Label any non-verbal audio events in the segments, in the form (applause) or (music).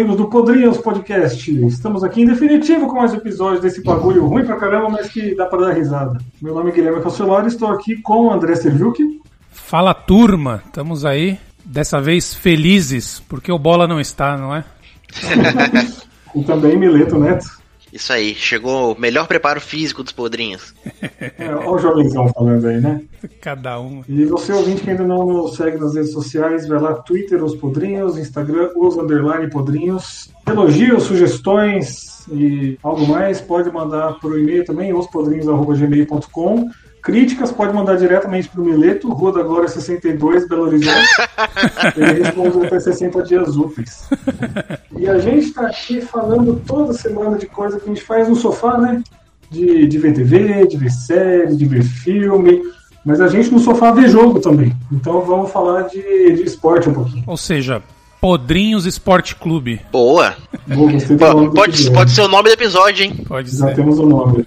Amigos do Podrinhos Podcast. Estamos aqui em definitivo com mais um episódio desse bagulho ruim pra caramba, mas que dá pra dar risada. Meu nome é Guilherme Cancelari, estou aqui com o André Serviuk. Fala turma, estamos aí, dessa vez felizes, porque o Bola não está, não é? (laughs) e também Mileto Neto. Isso aí, chegou o melhor preparo físico dos podrinhos. É, olha o jovenzão falando aí, né? Cada um. E você ouvinte que ainda não nos segue nas redes sociais, vai lá, Twitter, os podrinhos, Instagram, os underline podrinhos. Elogios, sugestões e algo mais, pode mandar por e-mail também, ospodrinhos.gmail.com. Críticas pode mandar diretamente para o Mileto, Rua da Glória 62, Belo Horizonte. Ele responde até 60 dias úteis. E a gente está aqui falando toda semana de coisa que a gente faz no sofá, né? De, de ver TV, de ver série, de ver filme. Mas a gente no sofá vê jogo também. Então vamos falar de, de esporte um pouquinho. Ou seja, Podrinhos Esporte Clube. Boa! Boa pode, pode ser o nome do episódio, hein? Pode Já ser. temos o nome.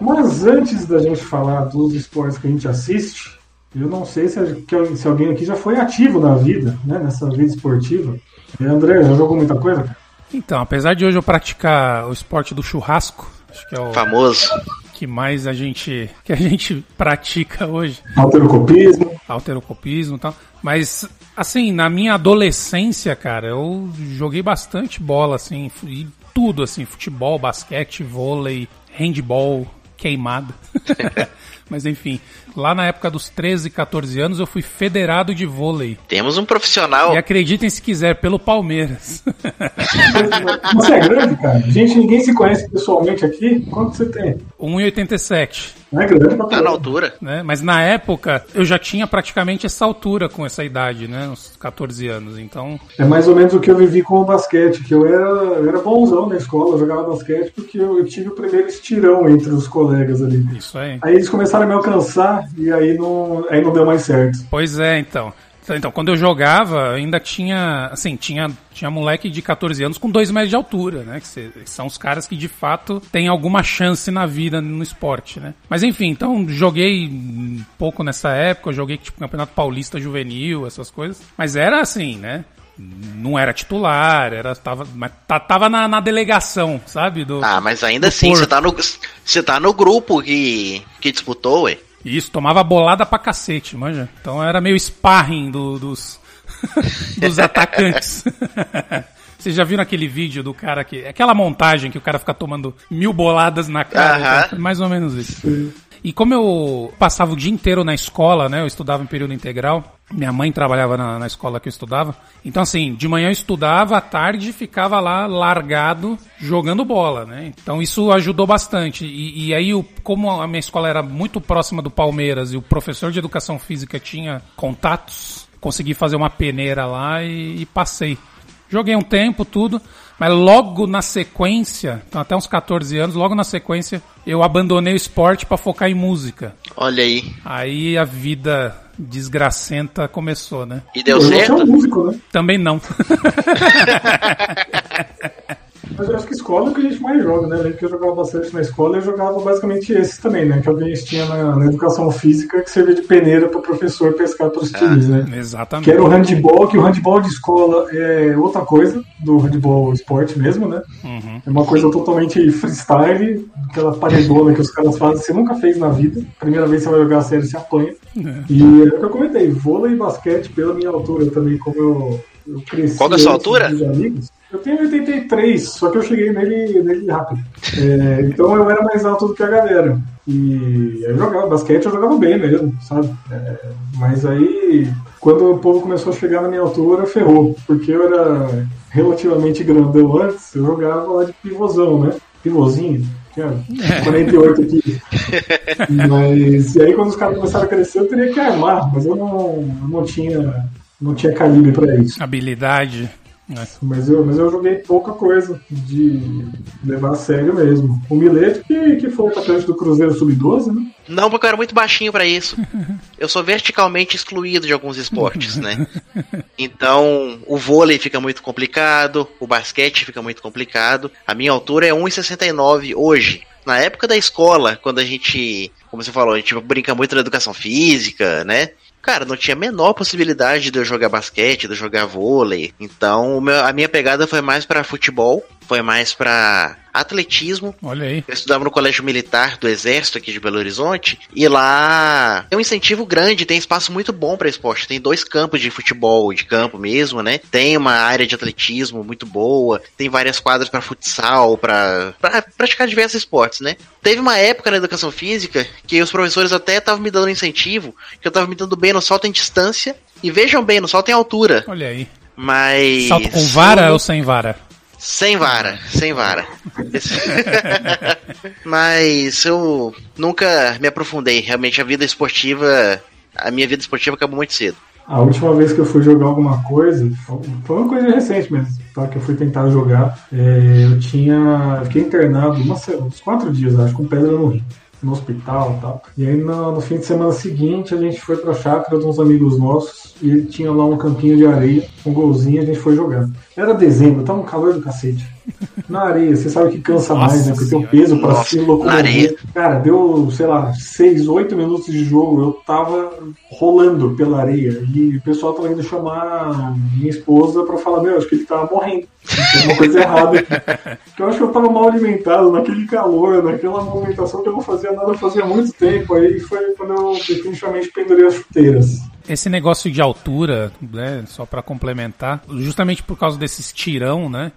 Mas antes da gente falar dos esportes que a gente assiste, eu não sei se, se alguém aqui já foi ativo na vida, né, nessa vida esportiva. E André, já jogou muita coisa? Então, apesar de hoje eu praticar o esporte do churrasco, acho que é o famoso que mais a gente que a gente pratica hoje. Alterocopismo. Alterocopismo e tal. Mas assim, na minha adolescência, cara, eu joguei bastante bola assim, e tudo assim, futebol, basquete, vôlei, handball, queimada. (laughs) Mas enfim, lá na época dos 13, 14 anos eu fui federado de vôlei. Temos um profissional. E acreditem se quiser, pelo Palmeiras. (laughs) Você é grande, cara. Gente, ninguém se conhece pessoalmente aqui. Quanto você tem? 1,87. Não é grande pra Tá na altura. Né? Mas na época eu já tinha praticamente essa altura com essa idade, né? Uns 14 anos. Então. É mais ou menos o que eu vivi com o basquete, que eu era, eu era bonzão na escola, eu jogava basquete porque eu, eu tive o primeiro estirão entre os colegas ali. Isso aí. Aí eles começaram a me alcançar e aí não, aí não deu mais certo. Pois é, então. Então, quando eu jogava, ainda tinha, assim, tinha, tinha moleque de 14 anos com 2 metros de altura, né? Que são os caras que de fato têm alguma chance na vida no esporte, né? Mas enfim, então joguei um pouco nessa época, joguei tipo Campeonato Paulista Juvenil, essas coisas. Mas era assim, né? Não era titular, era, tava, mas tava na, na delegação, sabe? Do, ah, mas ainda assim, você tá, no, você tá no grupo que, que disputou, ué. Isso, tomava bolada pra cacete, manja. Então era meio sparring do, dos, (laughs) dos atacantes. (laughs) Vocês já viram aquele vídeo do cara que. Aquela montagem que o cara fica tomando mil boladas na cara? Então, mais ou menos isso. E como eu passava o dia inteiro na escola, né? Eu estudava em período integral. Minha mãe trabalhava na, na, escola que eu estudava. Então, assim, de manhã eu estudava, à tarde ficava lá largado jogando bola, né? Então isso ajudou bastante. E, e aí, eu, como a minha escola era muito próxima do Palmeiras e o professor de educação física tinha contatos, consegui fazer uma peneira lá e, e passei. Joguei um tempo, tudo. Mas logo na sequência, então até uns 14 anos, logo na sequência, eu abandonei o esporte para focar em música. Olha aí. Aí a vida desgracenta começou, né? E deu certo? Músico, né? Também não. (laughs) Mas eu acho que escola é o que a gente mais joga, né? Eu lembro que eu jogava bastante na escola e eu jogava basicamente esses também, né? Que alguém tinha na, na, educação física que servia de peneira para o professor pescar para os times, né? Exatamente. Que era o handball, que o handball de escola é outra coisa do handball esporte mesmo, né? Uhum. É uma coisa totalmente freestyle, aquela paredona que os caras fazem, você nunca fez na vida. Primeira vez que você vai jogar a série, você apanha. É. E é o que eu comentei, vôlei e basquete pela minha altura também, como eu, eu cresci. Qual é a sua altura? Amigos, eu tenho 83, só que eu cheguei nele, nele rápido. É, então eu era mais alto do que a galera. E eu jogava basquete, eu jogava bem mesmo, sabe? É, mas aí, quando o povo começou a chegar na minha altura, ferrou. Porque eu era relativamente grandão antes, eu jogava lá de pivôzão, né? Pivôzinho. tinha 48 aqui. (laughs) Mas, e aí quando os caras começaram a crescer, eu teria que armar, mas eu não, eu não tinha. Não tinha calibre pra isso. Habilidade. Mas eu, mas eu joguei pouca coisa de levar a sério mesmo. O Mileto, que, que foi o atacante do Cruzeiro Sub-12, né? Não, porque eu era muito baixinho pra isso. Eu sou verticalmente excluído de alguns esportes, né? Então, o vôlei fica muito complicado, o basquete fica muito complicado. A minha altura é 1,69 hoje. Na época da escola, quando a gente, como você falou, a gente brinca muito na educação física, né? Cara, não tinha a menor possibilidade de eu jogar basquete, de eu jogar vôlei. Então, a minha pegada foi mais pra futebol, foi mais pra atletismo. Olha aí. Eu estudava no colégio militar do exército aqui de Belo Horizonte e lá tem um incentivo grande, tem espaço muito bom para esporte. Tem dois campos de futebol, de campo mesmo, né? Tem uma área de atletismo muito boa, tem várias quadras para futsal, para praticar diversos esportes, né? Teve uma época na educação física que os professores até estavam me dando incentivo, que eu tava me dando bem no salto em distância e vejam bem, no salto em altura. Olha aí. Mas Salto com vara ou sem vara? Sem vara, sem vara. (laughs) Mas eu nunca me aprofundei. Realmente a vida esportiva, a minha vida esportiva acabou muito cedo. A última vez que eu fui jogar alguma coisa, foi uma coisa recente mesmo, tá? Que eu fui tentar jogar. É, eu tinha. eu Fiquei internado uma uns quatro dias, acho, com pedra no rim, no hospital e tal. E aí no, no fim de semana seguinte a gente foi pra chácara de uns amigos nossos e ele tinha lá um campinho de areia, um golzinho, a gente foi jogar. Era dezembro, tava um calor do cacete. Na areia, você sabe que cansa Nossa mais, né? Porque tem o peso pra Nossa, se na locomover. areia. Cara, deu, sei lá, 6, 8 minutos de jogo, eu tava rolando pela areia. E o pessoal tava indo chamar minha esposa pra falar, meu, acho que ele tava morrendo. Tem uma coisa errada aqui. Eu acho que eu tava mal alimentado, naquele calor, naquela movimentação que eu não fazia nada fazia muito tempo. Aí foi quando eu definitivamente pendurei as chuteiras. Esse negócio de altura, né, só pra complementar, justamente por causa desses tirão, né,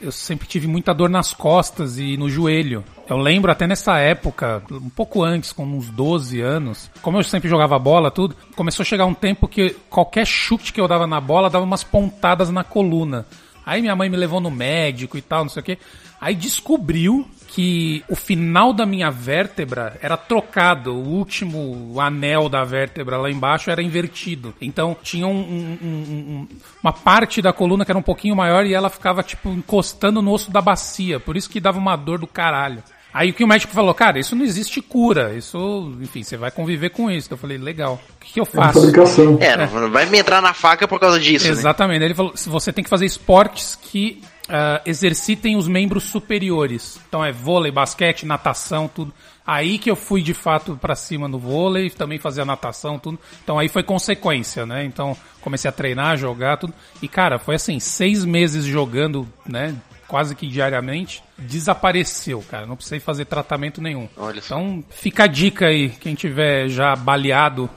eu sempre tive muita dor nas costas e no joelho. Eu lembro até nessa época, um pouco antes, com uns 12 anos, como eu sempre jogava bola, tudo, começou a chegar um tempo que qualquer chute que eu dava na bola dava umas pontadas na coluna. Aí minha mãe me levou no médico e tal, não sei o quê. Aí descobriu que o final da minha vértebra era trocado, o último anel da vértebra lá embaixo era invertido. Então tinha um- um- um- um- uma parte da coluna que era um pouquinho maior e ela ficava tipo encostando no osso da bacia, por isso que dava uma dor do caralho. Aí o que o médico falou, cara, isso não existe cura, isso, enfim, você vai conviver com isso. Eu falei, legal, o que, que eu É faço? fabricação. É, não vai me entrar na faca por causa disso, né? Exatamente. Ele falou: se você tem que fazer esportes que ah, exercitem os membros superiores. Então é vôlei, basquete, natação, tudo. Aí que eu fui de fato pra cima no vôlei, também fazia natação, tudo. Então aí foi consequência, né? Então comecei a treinar, jogar, tudo. E cara, foi assim, seis meses jogando, né? Quase que diariamente, desapareceu, cara. Não precisei fazer tratamento nenhum. Olha. Então fica a dica aí, quem tiver já baleado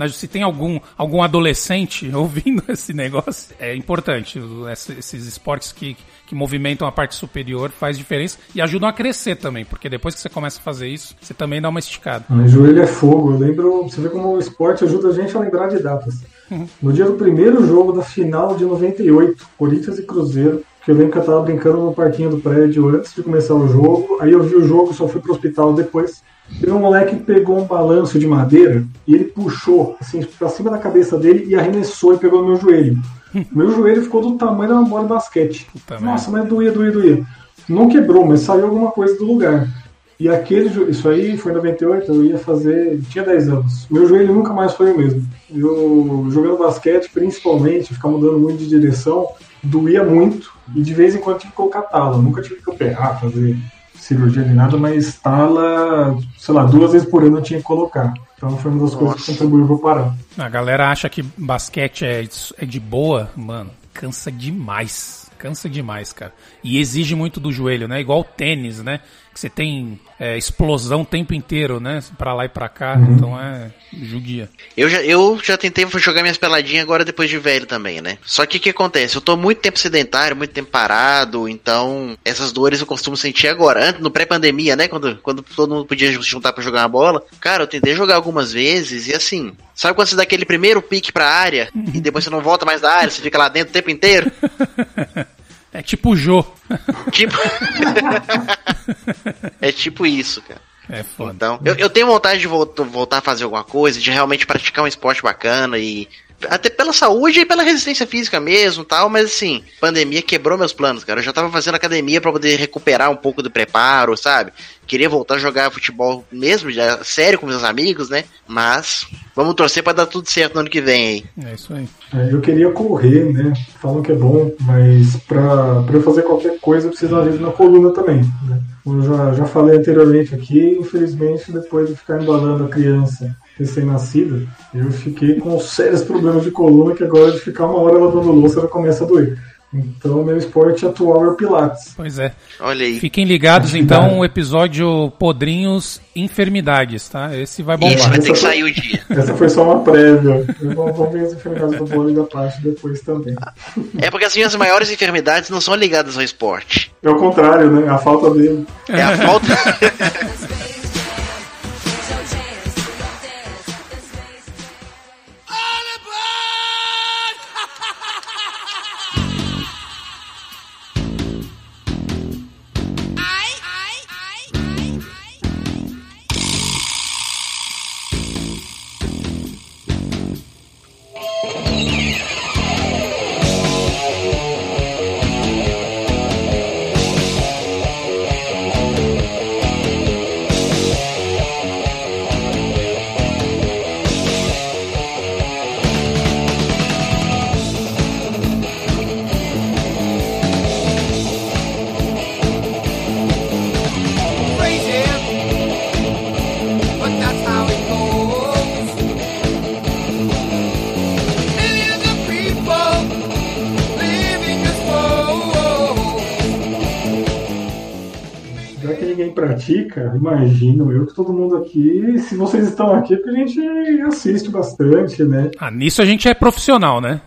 mas se tem algum, algum adolescente (laughs) ouvindo esse negócio, é importante. O- esse- Esses esportes que, que movimentam a parte superior faz diferença e ajudam a crescer também, porque depois que você começa a fazer isso, você também dá uma esticada. Mas joelho é fogo. Eu lembro, você vê como o esporte ajuda a gente a lembrar de datas. No dia do primeiro jogo da final de 98, Corinthians e Cruzeiro, eu lembro que eu tava brincando no parquinho do prédio antes de começar o jogo. Aí eu vi o jogo, só fui pro hospital depois. Teve um moleque que pegou um balanço de madeira e ele puxou assim pra cima da cabeça dele e arremessou e pegou no meu joelho. (laughs) Meu joelho ficou do tamanho de uma bola de basquete. Puta Nossa, mas doía, doía, doía. Não quebrou, mas saiu alguma coisa do lugar. E aquele, isso aí foi em 98, eu ia fazer, tinha 10 anos. Meu joelho nunca mais foi o mesmo. Eu jogando basquete, principalmente, ficar mudando muito de direção, doía muito e de vez em quando tive que colocar tala. Nunca tive que operar, fazer cirurgia nem nada, mas tala, sei lá, duas vezes por ano eu tinha que colocar. Então foi uma das coisas que contribuiu eu parar. A galera acha que basquete é, é de boa, mano, cansa demais. Cansa demais, cara. E exige muito do joelho, né? Igual o tênis, né? Que você tem é, explosão o tempo inteiro, né? Pra lá e pra cá. Então é judia. Eu já, eu já tentei jogar minhas peladinhas agora depois de velho também, né? Só que o que acontece? Eu tô muito tempo sedentário, muito tempo parado, então essas dores eu costumo sentir agora. Antes, no pré-pandemia, né? Quando, quando todo mundo podia se juntar pra jogar uma bola. Cara, eu tentei jogar algumas vezes e assim. Sabe quando você dá aquele primeiro pique pra área e depois você não volta mais da área, você fica lá dentro o tempo inteiro? (laughs) É tipo o Jô. Tipo. (laughs) é tipo isso, cara. É foda. Então, eu, eu tenho vontade de voltar, voltar a fazer alguma coisa, de realmente praticar um esporte bacana e. Até pela saúde e pela resistência física mesmo tal, mas assim, pandemia quebrou meus planos, cara. Eu já tava fazendo academia pra poder recuperar um pouco do preparo, sabe? Queria voltar a jogar futebol mesmo, já sério com meus amigos, né? Mas vamos torcer pra dar tudo certo no ano que vem aí. É isso aí. É, eu queria correr, né? Falam que é bom, mas pra, pra eu fazer qualquer coisa eu preciso de ajuda na coluna também, né? Eu já, já falei anteriormente aqui, infelizmente, depois de ficar embalando a criança recém-nascida, eu fiquei com sérios problemas de coluna que agora de ficar uma hora lavando louça ela começa a doer. Então, meu esporte atual é o Pilates. Pois é. Olha aí. Fiquem ligados então (laughs) o episódio Podrinhos Enfermidades, tá? Esse vai Isso, bombar. vai ter que sair o dia. (laughs) Essa foi só uma prévia. Vamos ver as enfermidades do vôlei da parte depois também. É porque assim, as maiores enfermidades não são ligadas ao esporte. É o contrário, né? A falta dele. É a falta. (laughs) imagino eu que todo mundo aqui, se vocês estão aqui, é porque a gente assiste bastante, né? Ah, nisso a gente é profissional, né?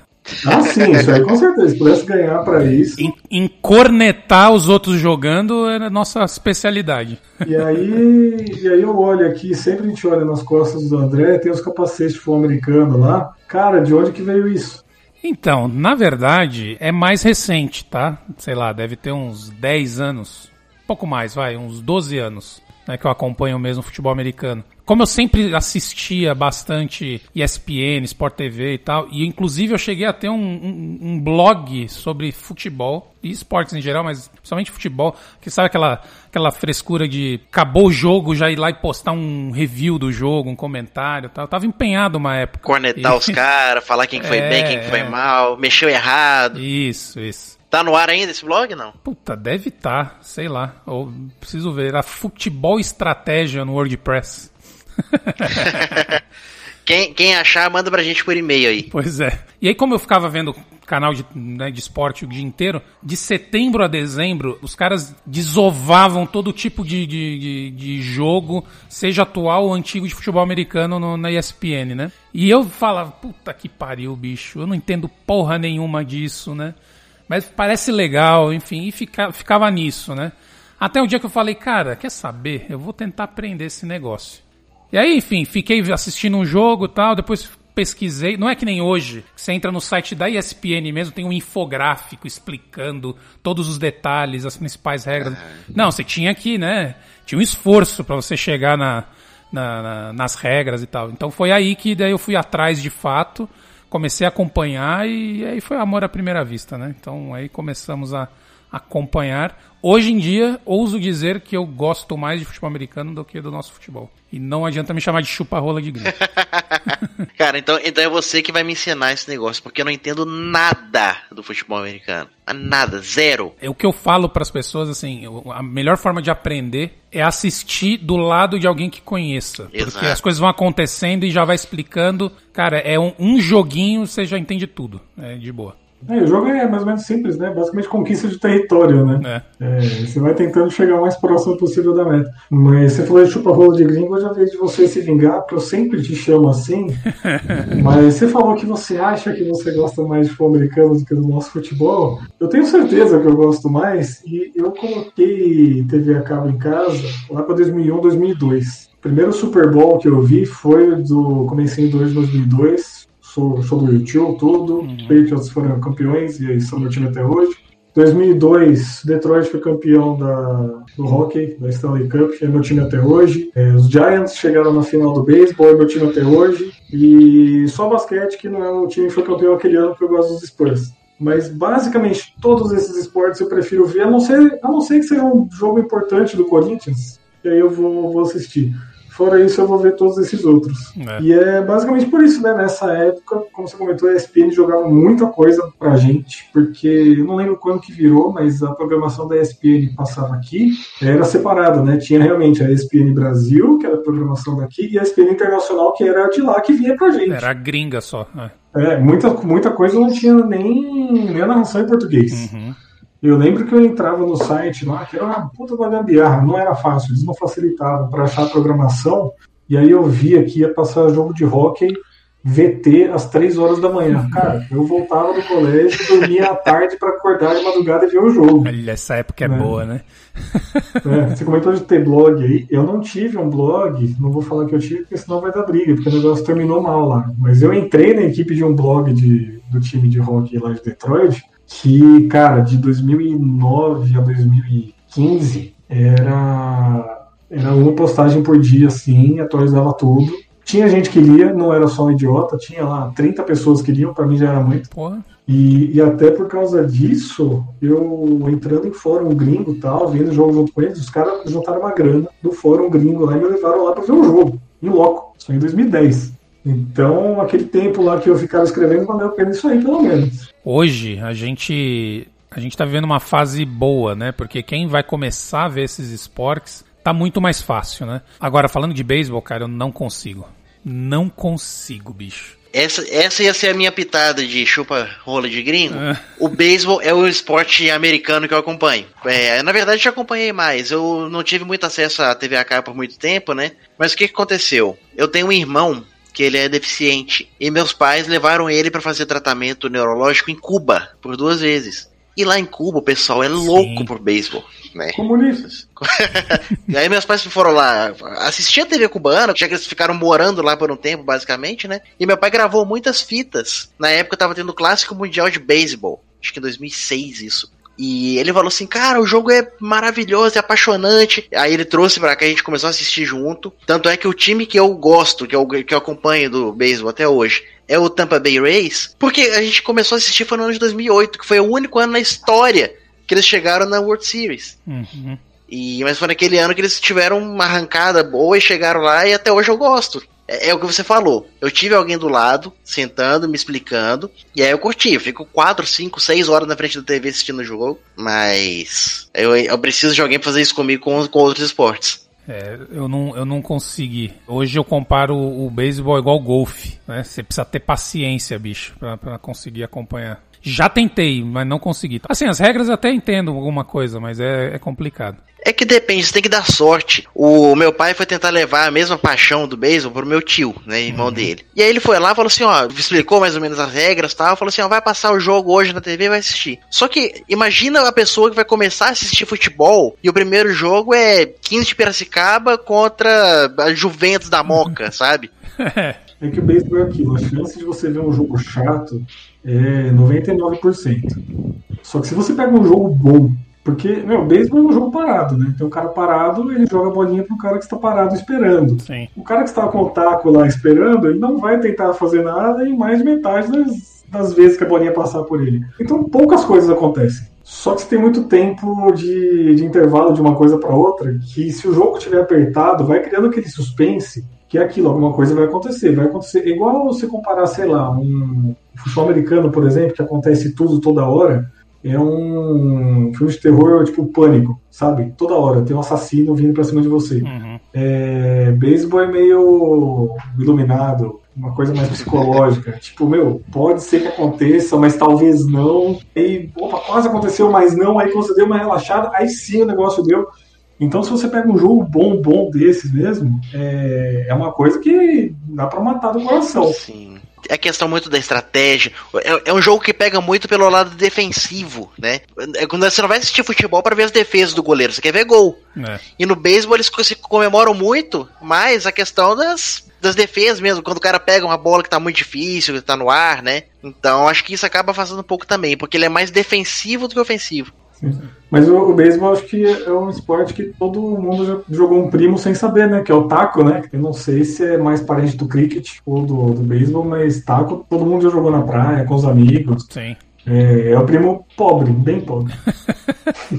Ah, sim, isso aí com certeza. Se pudesse ganhar pra isso. Em, em cornetar os outros jogando é a nossa especialidade. E aí, e aí eu olho aqui, sempre a gente olha nas costas do André, tem os capacetes de futebol americano lá. Cara, de onde que veio isso? Então, na verdade, é mais recente, tá? Sei lá, deve ter uns 10 anos. Pouco mais, vai, uns 12 anos. Né, que eu acompanho mesmo futebol americano. Como eu sempre assistia bastante ESPN, Sport TV e tal, e inclusive eu cheguei a ter um, um- um blog sobre futebol e esportes em geral, mas principalmente futebol, que sabe aquela, aquela frescura de acabou o jogo, já ir lá e postar um review do jogo, um comentário e tal. Eu tava empenhado uma época. Cornetar E- os caras, falar quem que foi (laughs) É, bem, quem que foi é. mal, mexeu errado. Isso, isso. Tá no ar ainda esse blog, não? Puta, deve estar, sei lá. Ou preciso ver. Era futebol estratégia no WordPress. (laughs) Quem, quem achar, manda pra gente por e-mail aí. Pois é. E aí, como eu ficava vendo canal de, né, de esporte o dia inteiro, de setembro a dezembro, os caras desovavam todo tipo de, de, de, de jogo, seja atual ou antigo de futebol americano no- na ESPN, né? E eu falava, puta que pariu, bicho, eu não entendo porra nenhuma disso, né? Mas parece legal, enfim, e fica, ficava nisso, né? Até o dia que eu falei, cara, quer saber? Eu vou tentar aprender esse negócio. E aí, enfim, fiquei assistindo um jogo e tal, depois pesquisei. Não é que nem hoje, que você entra no site da ESPN mesmo, tem um infográfico explicando todos os detalhes, as principais regras. Não, você tinha aqui, né? Tinha um esforço para você chegar na, na- na- nas regras e tal. Então foi aí que daí eu fui atrás de fato, comecei a acompanhar e aí foi amor à primeira vista, né? Então aí começamos a acompanhar. Hoje em dia, ouso dizer que eu gosto mais de futebol americano do que do nosso futebol. E não adianta me chamar de chupa-rola de gringo. (laughs) Cara, então, então é você que vai me ensinar esse negócio, porque eu não entendo nada do futebol americano. Nada, zero. É o que eu falo para as pessoas, assim, a melhor forma de aprender é assistir do lado de alguém que conheça. Porque Exato. as coisas vão acontecendo e já vai explicando. Cara, é um, um joguinho, você já entende tudo. É de boa. É, o jogo é mais ou menos simples, né? Basicamente conquista de território, né? É. É, você vai tentando chegar o mais próximo possível da meta. Mas você falou de chupa-rola de gringo, eu já vejo de você se vingar, porque eu sempre te chamo assim. (laughs) Mas você falou que você acha que você gosta mais de futebol americano do que do nosso futebol. Eu tenho certeza que eu gosto mais, e eu coloquei TV a cabo em casa lá para 2001, 2002. O primeiro Super Bowl que eu vi foi do comecei em 2002. Sou, sou do YouTube, tudo. Patriots foram campeões e aí são meu time até hoje. 2002, Detroit foi campeão da, do hockey, da Stanley Cup, é meu time até hoje. É, os Giants chegaram na final do beisebol, é meu time até hoje. E só basquete, que não é o time que foi campeão aquele ano, porque eu gosto dos Spurs. Mas basicamente todos esses esportes eu prefiro ver, a não ser, a não ser que seja um jogo importante do Corinthians, e aí eu vou, vou assistir. Fora isso, eu vou ver todos esses outros. É. E é basicamente por isso, né? Nessa época, como você comentou, a ESPN jogava muita coisa pra gente, porque eu não lembro quando que virou, mas a programação da ESPN passava aqui, era separada, né? Tinha realmente a ESPN Brasil, que era a programação daqui, e a ESPN Internacional, que era de lá, que vinha pra gente. Era gringa só. é. É, muita, muita coisa não tinha nem, nem a narração em português. Uhum. Eu lembro que eu entrava no site lá, que era uma puta da gambiarra, não era fácil, eles não facilitavam para achar a programação, e aí eu via que ia passar jogo de hóquei VT às 3 horas da manhã. Cara, eu voltava do colégio, dormia à tarde para acordar de madrugada e ver o jogo. Olha, essa época é, É. boa, né? (laughs) É, você comentou de ter blog aí. Eu não tive um blog, não vou falar que eu tive, porque senão vai dar briga, porque o negócio terminou mal lá. Mas eu entrei na equipe de um blog de, do time de hockey lá de Detroit, que, cara, de 2009 a 2015 era, era uma postagem por dia, assim, atualizava tudo. Tinha gente que lia, não era só um idiota, tinha lá 30 pessoas que liam, pra mim já era muito. Porra. E, e até por causa disso, eu entrando em fórum gringo e tal, vendo jogo junto com eles, os caras juntaram uma grana do fórum gringo lá e me levaram lá pra ver o jogo, em loco, isso em 2010. Então, aquele tempo lá que eu ficava escrevendo, valeu a pena isso aí, pelo menos. Hoje a gente a gente tá vivendo uma fase boa, né? Porque quem vai começar a ver esses esportes tá muito mais fácil, né? Agora falando de beisebol, cara, eu não consigo. Não consigo, bicho. Essa, essa ia ser a minha pitada de chupa rola de gringo. É. O beisebol é o esporte americano que eu acompanho. É, na verdade, já acompanhei mais. Eu não tive muito acesso à TV a cabo por muito tempo, né? Mas o que, que aconteceu? Eu tenho um irmão que ele é deficiente e meus pais levaram ele para fazer tratamento neurológico em Cuba por duas vezes. E lá em Cuba o pessoal é louco por beisebol, né? Comunistas. (laughs) E aí meus pais foram lá assistir a TV cubana, já que eles ficaram morando lá por um tempo, basicamente, né? E meu pai gravou muitas fitas. Na época tava tendo o clássico mundial de beisebol. Acho que em 2006 isso. E ele falou assim, cara, o jogo é maravilhoso, é apaixonante. Aí ele trouxe pra cá, a gente começou a assistir junto. Tanto é que o time que eu gosto, que eu, que eu acompanho do beisebol até hoje, é o Tampa Bay Rays. Porque a gente começou a assistir foi no ano de 2008, que foi o único ano na história que eles chegaram na World Series. Uhum. E, mas foi naquele ano que eles tiveram uma arrancada boa e chegaram lá e até hoje eu gosto. É, é o que você falou. Eu tive alguém do lado, sentando, me explicando, e aí eu curti. Eu fico 4, 5, 6 horas na frente da TV assistindo o jogo, mas eu, eu preciso de alguém fazer isso comigo com, com outros esportes. É, eu não, eu não consegui. Hoje eu comparo o, o beisebol igual ao golfe, né? Você precisa ter paciência, bicho, pra, pra conseguir acompanhar. Já tentei, mas não consegui. Assim, as regras eu até entendo alguma coisa, mas é, é complicado. É que depende, você tem que dar sorte. O meu pai foi tentar levar a mesma paixão do beisebol pro meu tio, né, irmão dele. E aí ele foi lá e falou assim, ó, explicou mais ou menos as regras e tal, falou assim, ó, vai passar o jogo hoje na TV e vai assistir. Só que imagina a pessoa que vai começar a assistir futebol e o primeiro jogo é 15 de Piracicaba contra a Juventus da Moca, (laughs) sabe? É (laughs) que o beisebol é aquilo, a chance de você ver um jogo chato é 99%. Só que se você pega um jogo bom, porque, meu, o beisebol é um jogo parado, né? Tem um cara parado, ele joga a bolinha pro cara que está parado esperando. Sim. O cara que está com o taco lá esperando, ele não vai tentar fazer nada em mais de metade das, das vezes que a bolinha passar por ele. Então poucas coisas acontecem. Só que você tem muito tempo de, de intervalo de uma coisa para outra, que se o jogo estiver apertado, vai criando aquele suspense que é aquilo, alguma coisa vai acontecer. Vai acontecer. É igual você comparar, sei lá, um futebol americano, por exemplo, que acontece tudo toda hora. É um filme de terror tipo pânico, sabe? Toda hora tem um assassino vindo pra cima de você. Uhum. É, beisebol é meio iluminado, uma coisa mais psicológica. (laughs) tipo, meu, pode ser que aconteça, mas talvez não. E, opa, quase aconteceu, mas não. Aí você deu uma relaxada, aí sim o negócio deu. Então, se você pega um jogo bom, bom desses mesmo, é, é uma coisa que dá pra matar do coração. Sim. É questão muito da estratégia. É, é um jogo que pega muito pelo lado defensivo, né? É quando você não vai assistir futebol para ver as defesas do goleiro, você quer ver gol. É. E no beisebol eles se comemoram muito, mas a questão das, das defesas mesmo, quando o cara pega uma bola que tá muito difícil, que tá no ar, né? Então acho que isso acaba afastando um pouco também, porque ele é mais defensivo do que ofensivo. Mas o, o beisebol acho que é um esporte que todo mundo já jogou um primo sem saber, né? Que é o taco, né? Eu não sei se é mais parente do cricket ou do, do beisebol, mas taco todo mundo já jogou na praia, com os amigos. Sim. É, é o primo pobre, bem pobre. (laughs)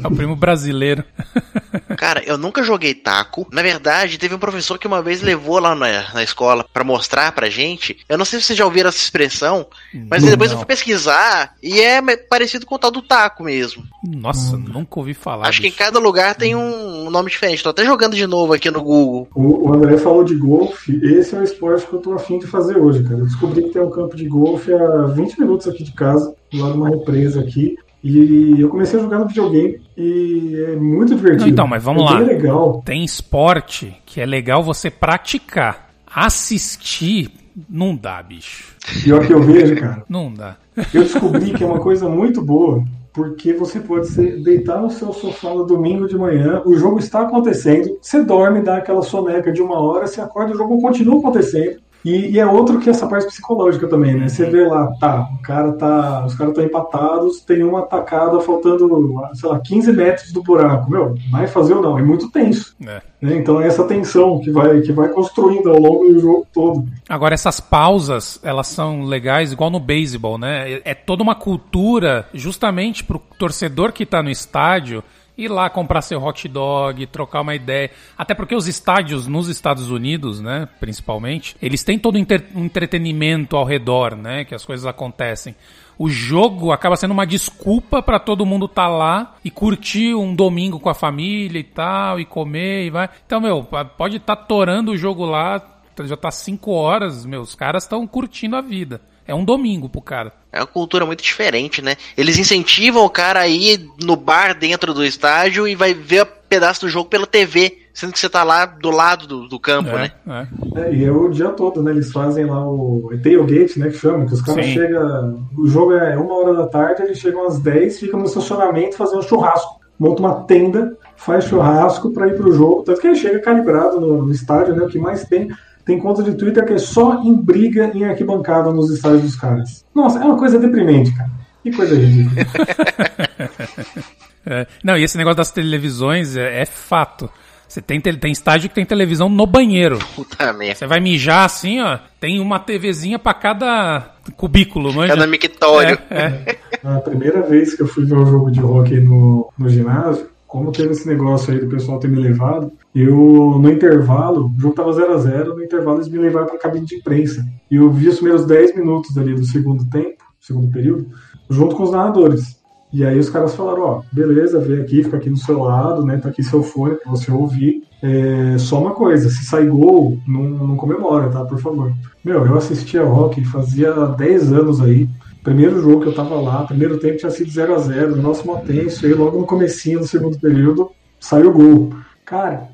É o primo brasileiro. (laughs) Cara, eu nunca joguei taco. Na verdade, teve um professor que uma vez levou lá na, na escola pra mostrar pra gente. Eu não sei se vocês já ouviram essa expressão, mas Não. depois eu fui pesquisar e é parecido com o tal do taco mesmo. Nossa, nunca ouvi falar. Acho que em cada lugar tem um nome diferente. Tô até jogando de novo aqui no Google. O, o André falou de golfe. Esse é o esporte que eu tô afim de fazer hoje, cara. Eu descobri que tem um campo de golfe a 20 minutos aqui de casa, do lado de uma represa aqui. E eu comecei a jogar no videogame e é muito divertido. Então, mas vamos é lá. legal. Tem esporte que é legal você praticar. Assistir, não dá, bicho. Pior que eu vejo, cara. Não dá. Eu descobri que é uma coisa muito boa, porque você pode ser, deitar no seu sofá no domingo de manhã, o jogo está acontecendo, você dorme, dá aquela soneca de uma hora, você acorda, o jogo continua acontecendo. E, e é outro que essa parte psicológica também, né? Você vê lá, tá, o cara tá, os caras estão empatados, tem uma atacada faltando, sei lá, 15 metros do buraco. Meu, vai fazer ou não? É muito tenso. É. né? Então é essa tensão que vai, que vai construindo ao longo do jogo todo. Agora, essas pausas, elas são legais, igual no beisebol, né? É- É toda uma cultura justamente pro torcedor que tá no estádio ir lá comprar seu hot dog, trocar uma ideia. Até porque os estádios nos Estados Unidos, né, principalmente, eles têm todo um entre- entretenimento ao redor, né, que as coisas acontecem. O jogo acaba sendo uma desculpa pra todo mundo tá lá e curtir um domingo com a família e tal, e comer e vai. Então, meu, pode estar torando o jogo lá, já tá 5 horas, meus caras estão curtindo a vida. É um domingo pro cara. É uma cultura muito diferente, né? Eles incentivam o cara a ir no bar dentro do estádio e vai ver um pedaço do jogo pela TV, sendo que você tá lá do lado do, do campo, né? É, é. É, e é o dia todo, né? Eles fazem lá o é tailgate, né? Que chama, que os caras chegam. O jogo é uma hora da tarde, eles chegam às 10, ficam no estacionamento fazendo churrasco. Monta uma tenda, faz churrasco pra ir pro jogo. Tanto que ele chega calibrado no, no estádio, né? O que mais tem. Tem conta de Twitter que é só em briga em arquibancada nos estádios dos caras. Nossa, é uma coisa deprimente, cara. Que coisa ridícula. (laughs) É. Não, e esse negócio das televisões é, é fato. Você tem, tem estádio que tem televisão no banheiro. Puta merda. Você vai mijar assim, ó, tem uma TVzinha pra cada cubículo, manja? Cada mictório. É, é. (laughs) A primeira vez que eu fui ver o jogo de hockey no, no ginásio, como teve esse negócio aí do pessoal ter me levado, eu, no intervalo, o jogo tava 0x0, no intervalo eles me levaram pra cabine de imprensa. E eu vi os primeiros 10 minutos ali do segundo tempo, segundo período, junto com os narradores. E aí os caras falaram, ó, beleza, vem aqui, fica aqui do seu lado, né, tá aqui seu fone pra você ouvir. É, só uma coisa, se sai gol, não, não comemora, tá, por favor. Meu, eu assistia hockey fazia 10 anos aí, Primeiro jogo que eu tava lá, primeiro tempo tinha sido 0 a 0 nosso mó tenso, e aí logo no comecinho do segundo período saiu o gol. Cara,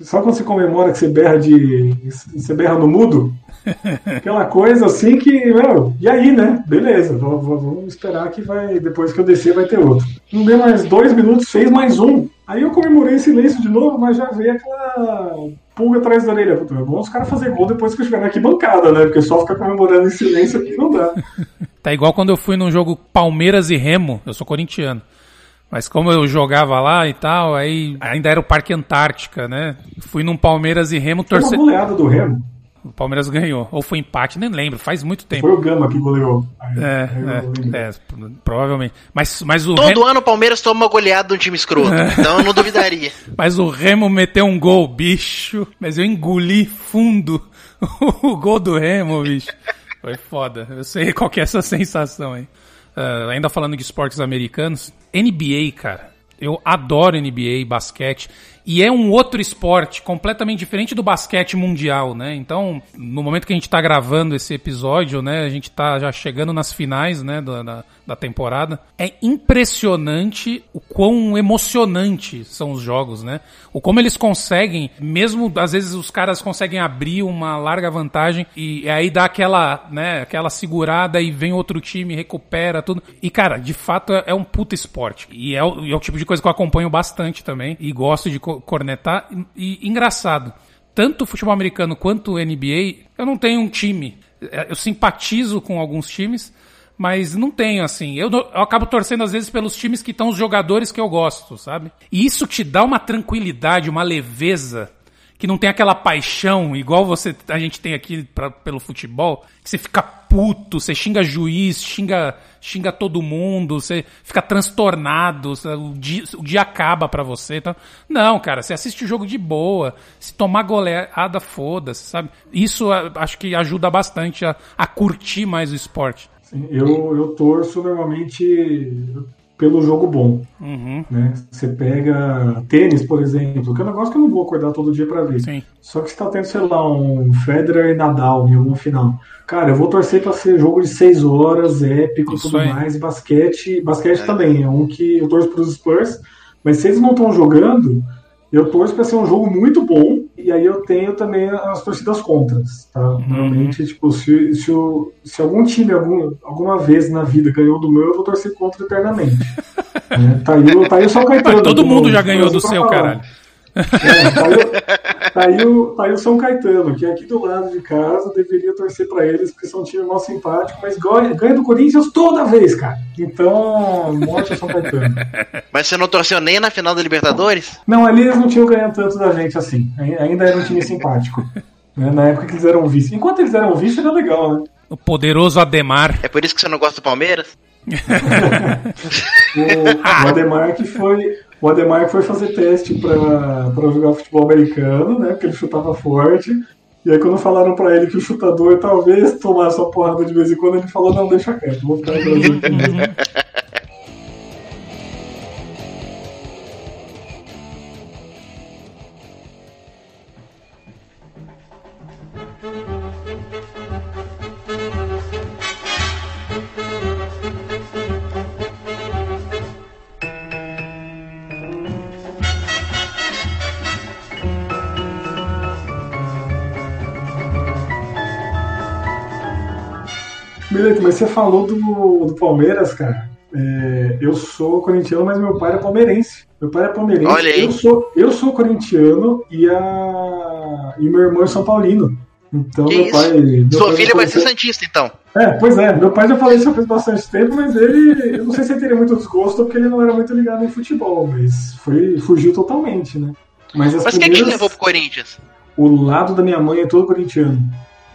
sabe quando você comemora que você berra de. você berra no mudo? (laughs) Aquela coisa assim que, meu, e aí, né? Beleza, vamos esperar que vai. Depois que eu descer vai ter outro. Não deu mais dois minutos, fez mais um. Aí eu comemorei em silêncio de novo, mas já veio aquela pulga atrás da orelha. Puta, Vamos os caras fazer gol depois que eu estiver na arquibancada, né? Porque só ficar comemorando em silêncio aqui não dá. (laughs) Tá igual quando eu fui num jogo Palmeiras e Remo, eu sou corintiano. Mas como eu jogava lá e tal, aí ainda era o Parque Antártica, né? Fui num Palmeiras e Remo Foi uma goleada do Remo. O Palmeiras ganhou. Ou foi empate, nem lembro, faz muito tempo. Foi o Gama que goleou. É, é, é, provavelmente. Mas, mas, o Todo Remo, ano o Palmeiras toma uma goleada de um time escroto. Então eu não duvidaria. (laughs) mas o Remo meteu um gol, bicho. Mas eu engoli fundo (laughs) o gol do Remo, bicho. Foi foda. Eu sei qual que é essa sensação aí. Ah, ainda falando de esportes americanos, NBA, cara. Eu adoro NBA basquete. E é um outro esporte completamente diferente do basquete mundial, né? Então, no momento que a gente tá gravando esse episódio, né? A gente tá já chegando nas finais, né? Da, da, da temporada. É impressionante o quão emocionante são os jogos, né? O como eles conseguem, mesmo às vezes os caras conseguem abrir uma larga vantagem e aí dá aquela, né? Aquela segurada e vem outro time, recupera tudo. E, cara, de fato é, é um puta esporte. E é, o- e é o tipo de coisa que eu acompanho bastante também e gosto de cornetar. E, engraçado, tanto o futebol americano quanto o NBA, eu não tenho um time. É, Eu simpatizo com alguns times, mas não tenho, assim. Eu, eu acabo torcendo, às vezes, pelos times que estão os jogadores que eu gosto, sabe? E isso te dá uma tranquilidade, uma leveza, que não tem aquela paixão, igual você a gente tem aqui pra- pelo futebol, que você fica puto, você xinga juiz, xinga, xinga todo mundo, você fica transtornado, você- o dia, o dia acaba pra você. Então, não, cara, você assiste o jogo de boa, se tomar goleada, foda-se, sabe? Isso acho que ajuda bastante a, a curtir mais o esporte. Eu, eu torço normalmente pelo jogo bom. Uhum, Né? Você pega tênis, por exemplo, que é um negócio que eu não vou acordar todo dia pra ver. sim. Só que você tá tendo, sei lá, um Federer e Nadal em alguma final. Cara, eu vou torcer pra ser jogo de seis horas, épico e Isso tudo aí. mais. E basquete, basquete também é um que eu torço pros Spurs, mas se eles não estão jogando, eu torço pra ser um jogo muito bom. E aí eu tenho também as torcidas contras, tá? Uhum. Normalmente, tipo, se, se, o- se algum time algum, alguma vez na vida ganhou do meu, eu vou torcer contra eternamente. (laughs) né? Tá aí, o- tá aí o São Caetano. Mas todo do- mundo já ganhou do seu, falar. caralho. É, tá, aí, o, tá aí o São Caetano, que aqui do lado de casa, deveria torcer pra eles, porque são um time mal simpático, mas ganha, ganha do Corinthians toda vez, cara. Então, morte ao São Caetano. Mas você não torceu nem na final da Libertadores? Não, ali eles não tinham ganhado tanto da gente assim. Ai- Ainda era um time simpático. né, Na época que eles eram vice. Enquanto eles eram vice, era legal, né? O poderoso Ademar. É por isso que você não gosta do Palmeiras? (laughs) O, o Ademar que foi. O Ademar foi fazer teste pra, pra jogar futebol americano, né? Porque ele chutava forte. E aí quando falaram pra ele que o chutador talvez tomasse uma porrada de vez em quando, ele falou, não, deixa quieto, vou ficar (laughs) no Brasil Milito, mas você falou do, do Palmeiras, cara. É, eu sou corintiano, mas meu pai é palmeirense. Meu pai é palmeirense. Olha aí. Eu sou, eu sou corintiano e, a, e meu irmão é São Paulino. Então, Que meu isso? pai. meu Sua pai filha vai ser Santista, então. É, pois é. Meu pai já faleceu faz bastante tempo, mas ele. Eu não sei se ele teria muito desgosto porque ele não era muito ligado em futebol, mas foi, fugiu totalmente, né? Mas as Mas quem que levou pro Corinthians? o lado da minha mãe é todo corintiano.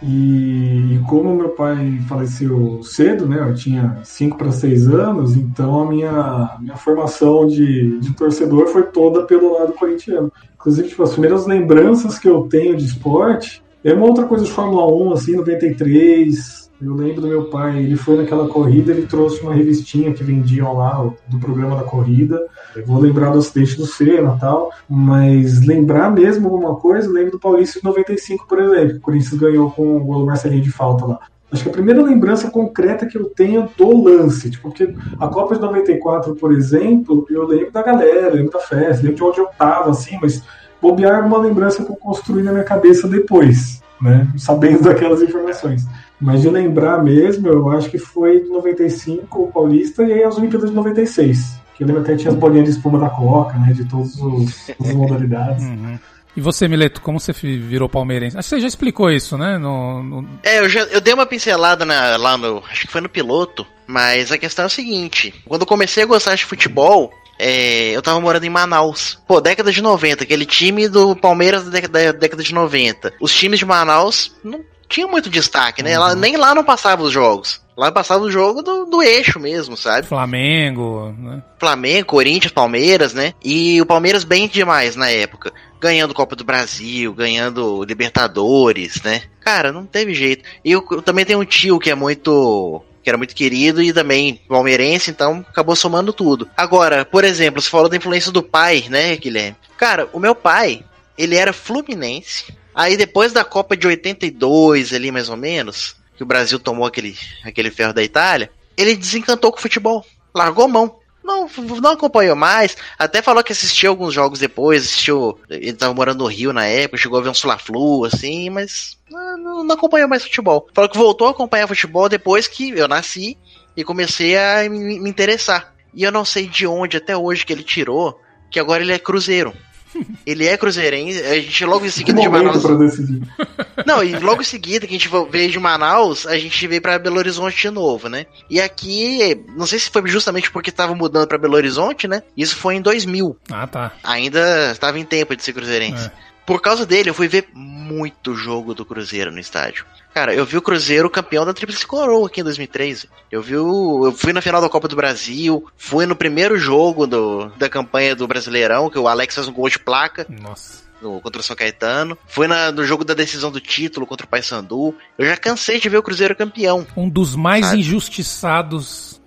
E, e como meu pai faleceu cedo, né? Eu tinha 5 para 6 anos, então a minha, minha formação de, de torcedor foi toda pelo lado corintiano. Inclusive, tipo, as primeiras lembranças que eu tenho de esporte é uma outra coisa de Fórmula 1, assim, 93. Eu lembro do meu pai, ele foi naquela corrida, ele trouxe uma revistinha que vendiam lá do programa da corrida. Eu vou lembrar do acidente do Senna e tal, mas lembrar mesmo alguma coisa, lembro do Paulista de 95, por exemplo. que O Corinthians ganhou com o gol Marcelinho de falta lá. Acho que a primeira lembrança concreta que eu tenho do lance, tipo, porque a Copa de 94, por exemplo, eu lembro da galera, lembro da festa, lembro de onde eu tava, assim, mas bobear é uma lembrança que eu construí na minha cabeça depois, né? Sabendo daquelas informações. Mas de lembrar mesmo, eu acho que foi de 95 o Paulista e aí as Olimpíadas de 96. Que eu lembro até que tinha as bolinhas de espuma da Coca, né? De todas os- as modalidades. (laughs) E você, Mileto, como você virou palmeirense? Acho que você já explicou isso, né? No, no- É, eu, já, eu dei uma pincelada na- lá no. Acho que foi no piloto. Mas a questão é o seguinte: quando eu comecei a gostar de futebol, é, eu tava morando em Manaus. Pô, década de 90, aquele time do Palmeiras da década, da década de 90. Os times de Manaus não tinham muito destaque, né? Lá- nem lá não passavam os jogos. Lá passava o jogo do, do eixo mesmo, sabe? Flamengo, né? Flamengo, Corinthians, Palmeiras, né? E o Palmeiras bem demais na época. Ganhando Copa do Brasil, ganhando Libertadores, né? Cara, não teve jeito. E eu, eu também tenho um tio que é muito. Que era muito querido e também palmeirense, então acabou somando tudo. Agora, por exemplo, você falou da influência do pai, né, Guilherme? Cara, o meu pai, ele era fluminense. Aí depois da Copa de 82 ali mais ou menos, que o Brasil tomou aquele, aquele ferro da Itália, ele desencantou com o futebol. Largou mão. Não, não acompanhou mais. Até falou que assistiu alguns jogos depois. Assistiu. Ele tava morando no Rio na época, chegou a ver um Sula-Flu, assim, mas não, não- não acompanhou mais futebol. Falou que voltou a acompanhar futebol depois que eu nasci e comecei a me, me interessar. E eu não sei de onde até hoje que ele tirou que agora ele é cruzeiro. Ele é cruzeirense, a gente logo em seguida de Manaus. Não, e logo em seguida que a gente veio de Manaus, a gente veio pra Belo Horizonte de novo, né? E aqui, não sei se foi justamente porque tava mudando pra Belo Horizonte, né? Isso foi em 2000. Ah, tá. Ainda estava em tempo de ser cruzeirense. É. Por causa dele, eu fui ver muito jogo do Cruzeiro no estádio. Cara, eu vi o Cruzeiro campeão da Tríplice Coroa aqui em 2003. Eu vi o, eu fui na final da Copa do Brasil, fui no primeiro jogo do, da campanha do Brasileirão, que o Alex fez um gol de placa Nossa. No, contra o São Caetano. Fui na- no jogo da decisão do título contra o Paysandu. Eu já cansei de ver o Cruzeiro campeão. Um dos mais Sabe? injustiçados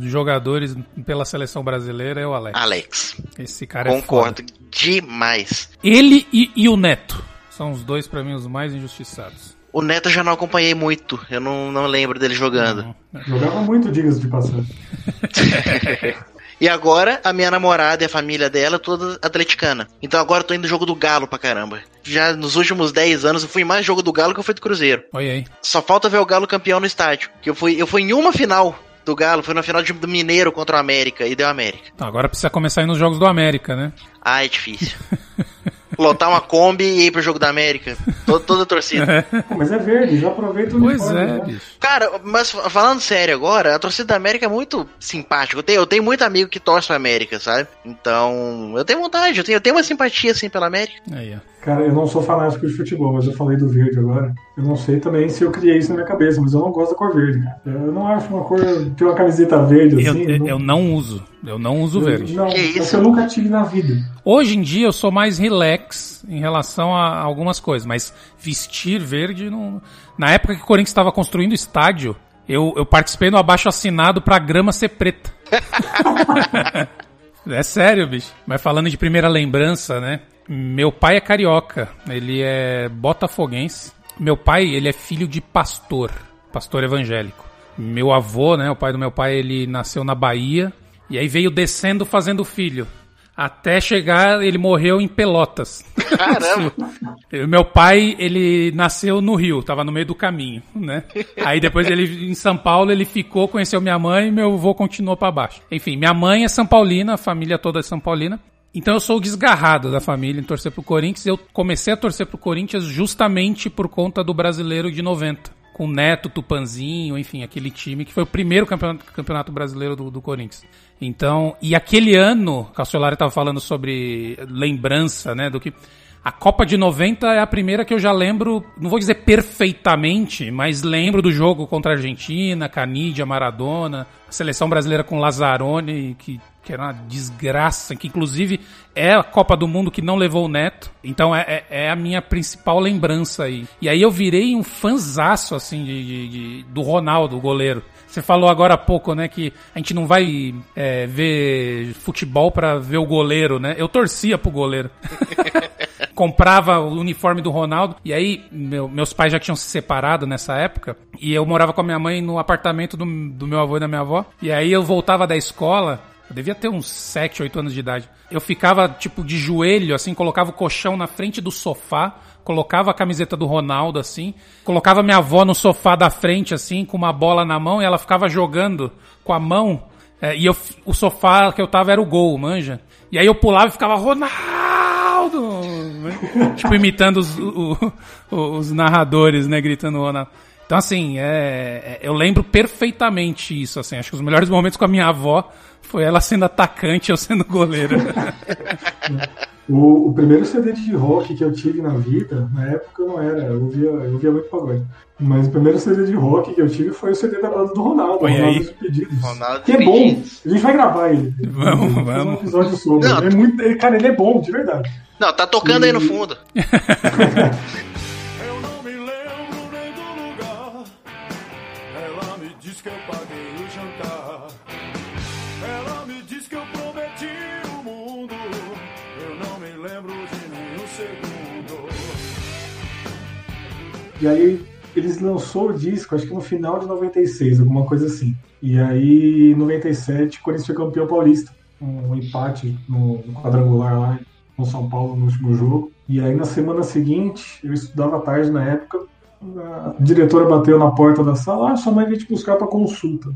jogadores pela seleção brasileira é o Alex. Alex, Esse cara é concordo foda. demais. Ele e, e o Neto são os dois, pra mim, os mais injustiçados. O Neto eu já não acompanhei muito. Eu não, não lembro dele jogando. Jogava muito, diga-se de passagem. (laughs) E agora, a minha namorada e a família dela, toda atleticana. Então agora eu tô indo no jogo do Galo pra caramba. Já nos últimos 10 anos eu fui mais jogo do Galo que eu fui do Cruzeiro. Olha aí. Só falta ver o Galo campeão no estádio. Que eu fui, eu fui em uma final do Galo, foi na final de- do Mineiro contra o América e deu América. Então, agora precisa começar a ir nos Jogos do América, né? Ah, é difícil. (laughs) Lotar uma Kombi e ir pro jogo da América. Toda, toda a torcida. Pô, mas é verde, já aproveita o Pois uniforme, é, né? bicho. Cara, mas falando sério agora, a torcida da América é muito simpática. Eu tenho, eu tenho muito amigo que torce pra América, sabe? Então, eu tenho vontade, eu tenho, eu tenho uma simpatia assim pela América. Aí, ó. Cara, eu não sou fanático de futebol, mas eu falei do verde agora. Eu não sei também se eu criei isso na minha cabeça, mas eu não gosto da cor verde, cara. Eu não acho uma cor. ter uma camiseta verde Eu, assim. eu, eu não uso. Eu não uso eu- verde. Não, Que é isso? que eu nunca tive na vida. Hoje em dia eu sou mais relax em relação a algumas coisas, mas vestir verde não. Na época que o Corinthians estava construindo o estádio, eu, eu participei no abaixo assinado pra grama ser preta. (laughs) é sério, bicho. Mas falando de primeira lembrança, né? Meu pai é carioca, ele é botafoguense. Meu pai, ele é filho de pastor, pastor evangélico. Meu avô, né, o pai do meu pai, ele nasceu na Bahia e aí veio descendo fazendo filho. Até chegar, ele morreu em Pelotas. Caramba! (laughs) Meu pai, ele nasceu no Rio, tava no meio do caminho, né? Aí depois ele, em São Paulo, ele ficou, conheceu minha mãe e meu avô continuou pra baixo. Enfim, minha mãe é São Paulina, a família toda é São Paulina. Então eu sou o desgarrado da família em torcer pro Corinthians. Eu comecei a torcer pro Corinthians justamente por conta do brasileiro de 90. Com Neto, Tupanzinho, enfim, aquele time que foi o primeiro campeonato, campeonato brasileiro do, do Corinthians. Então, e aquele ano, o Calciolari estava falando sobre lembrança, né, do que a Copa de 90 é a primeira que eu já lembro, não vou dizer perfeitamente, mas lembro do jogo contra a Argentina, Canidia, Maradona, a seleção brasileira com Lazzaroni, que, que era uma desgraça, que inclusive é a Copa do Mundo que não levou o Neto. Então é, é, é a minha principal lembrança aí. E aí eu virei um fanzaço, assim, de, de- de- do Ronaldo, o goleiro. Você falou agora há pouco, né, que a gente não vai é, ver futebol pra ver o goleiro, né? Eu torcia pro goleiro. (laughs) comprava o uniforme do Ronaldo. E aí, meu- meus pais já tinham se separado nessa época. E eu morava com a minha mãe no apartamento do, do meu avô e da minha avó. E aí eu voltava da escola. Eu devia ter uns 7, 8 anos de idade. Eu ficava, tipo, de joelho, assim, colocava o colchão na frente do sofá, colocava a camiseta do Ronaldo, assim, colocava minha avó no sofá da frente, assim, com uma bola na mão, e ela ficava jogando com a mão. é, e eu, o sofá que eu tava era o gol, manja. E aí eu pulava e ficava, Ronaldo! Né? tipo, imitando os, o- os narradores, né, gritando Ronaldo. Então, assim, é, é- eu lembro perfeitamente isso, assim. Acho que os melhores momentos com a minha avó foi ela sendo atacante eu sendo goleiro. (laughs) O, o primeiro CD de rock que eu tive na vida, na época eu não era, eu ouvia, eu ouvia muito pagode. Mas o primeiro CD de rock que eu tive foi o CD da banda do Ronaldo, Olha Ronaldo aí. dos Pedidos. Ronaldo que é bom. A gente vai gravar ele. Vamos, vamos. um episódio sobre. Não. Ele é muito, ele- cara, ele é bom, de verdade. Não, tá tocando aí no fundo. (laughs) E aí eles lançou o disco, acho que no final de 96, alguma coisa assim. E aí, em 97, o Corinthians foi campeão paulista. Um empate no, no quadrangular lá no São Paulo no último jogo. E aí, na semana seguinte, eu estudava tarde na época, a diretora bateu na porta da sala, ah, sua mãe veio te buscar para consulta.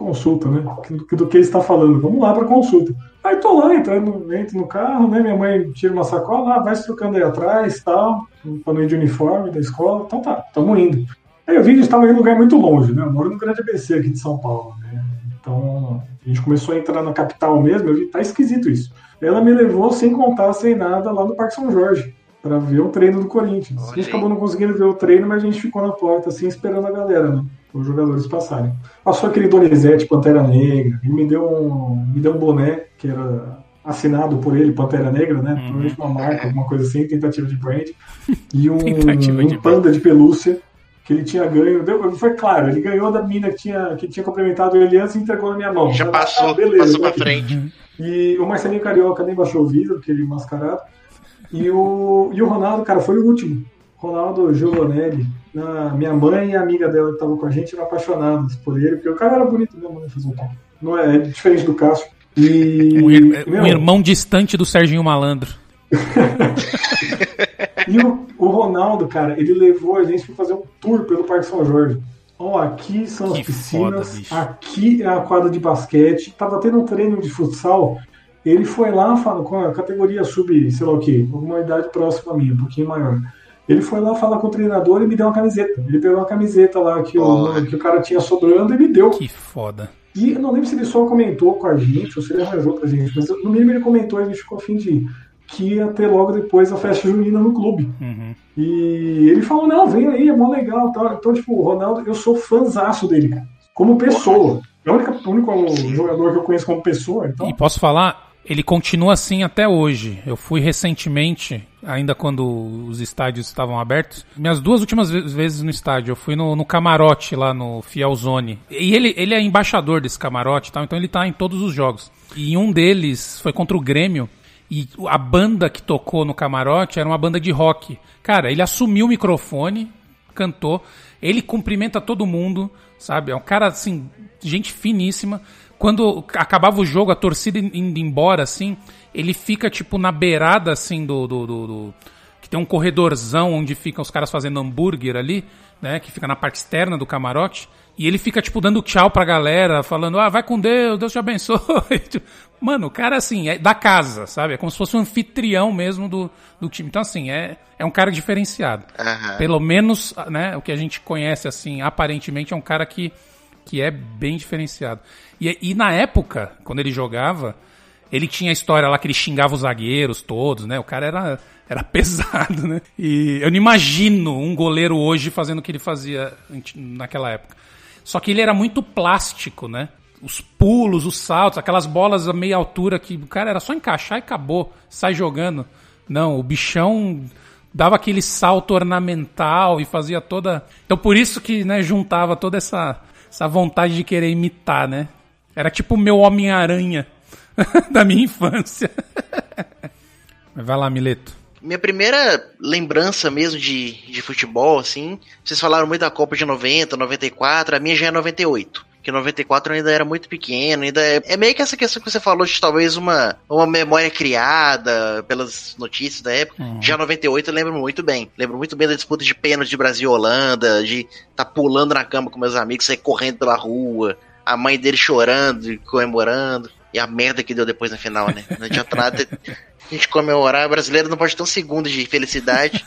Consulta, né? Do, que ele está falando. Vamos lá para consulta. Aí tô lá, entrando, entro no carro, né? Minha mãe tira uma sacola, ah, vai se trocando aí atrás, tal, não ir de uniforme da escola. Então tá, tamo indo. Aí eu vi que a gente tava em um lugar muito longe, né? Eu moro no Grande ABC aqui de São Paulo, né? Então a gente começou a entrar na capital mesmo, eu vi, tá esquisito isso. Ela me levou sem contar, sem nada, lá no Parque São Jorge, pra ver o treino do Corinthians. Olha a gente acabou não conseguindo ver o treino, mas a gente ficou na porta, assim, esperando a galera, né? Os jogadores passarem. Passou aquele Donizete, Pantera Negra, ele me deu um, me deu um boné que era assinado por ele, Pantera Negra, né? Provavelmente uma marca, alguma coisa assim, tentativa de brand. (laughs) E um, de um panda de pelúcia que ele tinha ganho. Deu, foi claro, ele ganhou da mina que tinha, que tinha cumprimentado ele antes e entregou na minha mão. Já Eu, passou, ah, beleza, passou pra frente. E o Marcelinho Carioca nem baixou o vidro, porque ele mascarado. E o, e o Ronaldo, cara, foi o último. Ronaldo Giovanelli. Na, minha mãe e a amiga dela que estavam com a gente eram apaixonadas por ele, porque o cara era bonito mesmo, né? Fazer um. Não é, é diferente do Cássio. E, Um, ir- meu, um irmão distante do Serginho Malandro. (laughs) E o, o Ronaldo, cara, ele levou a gente pra fazer um tour pelo Parque São Jorge. Ó, aqui são as Que piscinas, foda, aqui é a quadra de basquete. Tava tendo um treino de futsal. Ele foi lá com a categoria sub, sei lá o quê, alguma idade próxima a mim, um pouquinho maior. Ele foi lá falar com o treinador e me deu uma camiseta. Ele pegou uma camiseta lá que, Porra. o, que o cara tinha sobrando e me deu. Que foda. E eu não lembro se ele só comentou com a gente ou se ele arranjou pra gente, mas no mínimo ele comentou e a gente ficou afim de ir, que ia ter logo depois a festa junina no clube. Uhum. E ele falou, não, vem aí, é mó legal tal. Então, tipo, o Ronaldo, eu sou fãzaço dele, cara. Como pessoa. É o único, o único jogador que eu conheço como pessoa, então. E posso falar, ele continua assim até hoje. Eu fui recentemente, ainda quando os estádios estavam abertos. Minhas duas últimas ve- vezes no estádio, eu fui no, no camarote lá no Fielzone. E ele, ele é embaixador desse camarote tal, então ele tá em todos os jogos. E um deles foi contra o Grêmio. E a banda que tocou no camarote era uma banda de rock. Cara, ele assumiu o microfone, cantou, ele cumprimenta todo mundo, sabe? É um cara, assim, gente finíssima. Quando acabava o jogo, a torcida indo embora, assim, ele fica, tipo, na beirada, assim, do... do, do- do- que tem um corredorzão onde ficam os caras fazendo hambúrguer ali, né? Que fica na parte externa do camarote. E ele fica, tipo, dando tchau pra galera, falando, ah, vai com Deus, Deus te abençoe. (laughs) Tipo, Mano, o cara, assim, é da casa, sabe? É como se fosse um anfitrião mesmo do, do time. Então, assim, é, é um cara diferenciado. Pelo menos, né, o que a gente conhece, assim, aparentemente é um cara que, que é bem diferenciado. E, e na época, quando ele jogava, ele tinha a história lá que ele xingava os zagueiros todos, né? O cara era, era (laughs) pesado, né? E eu não imagino um goleiro hoje fazendo o que ele fazia naquela época. Só que ele era muito plástico, né? Os pulos, os saltos, aquelas bolas a meia altura que o cara era só encaixar e acabou, sai jogando. Não, o bichão dava aquele salto ornamental e fazia toda. Então por isso que, né, juntava toda essa essa vontade de querer imitar, né? Era tipo o meu Homem-Aranha (laughs) da minha infância. (laughs) Vai lá, Mileto. Minha primeira lembrança mesmo de, de futebol, assim, vocês falaram muito da Copa de 90, 94, a minha já é 98. Que 94 eu ainda era muito pequeno, ainda é, é meio que essa questão que você falou de talvez uma, uma memória criada pelas notícias da época. Já 98 eu lembro muito bem. Lembro muito bem da disputa de pênalti de Brasil e Holanda, de tá pulando na cama com meus amigos, sair correndo pela rua, a mãe dele chorando e comemorando. E a merda que deu depois na final, né? Não adianta nada a gente comemorar. O brasileiro não pode ter um segundo de felicidade.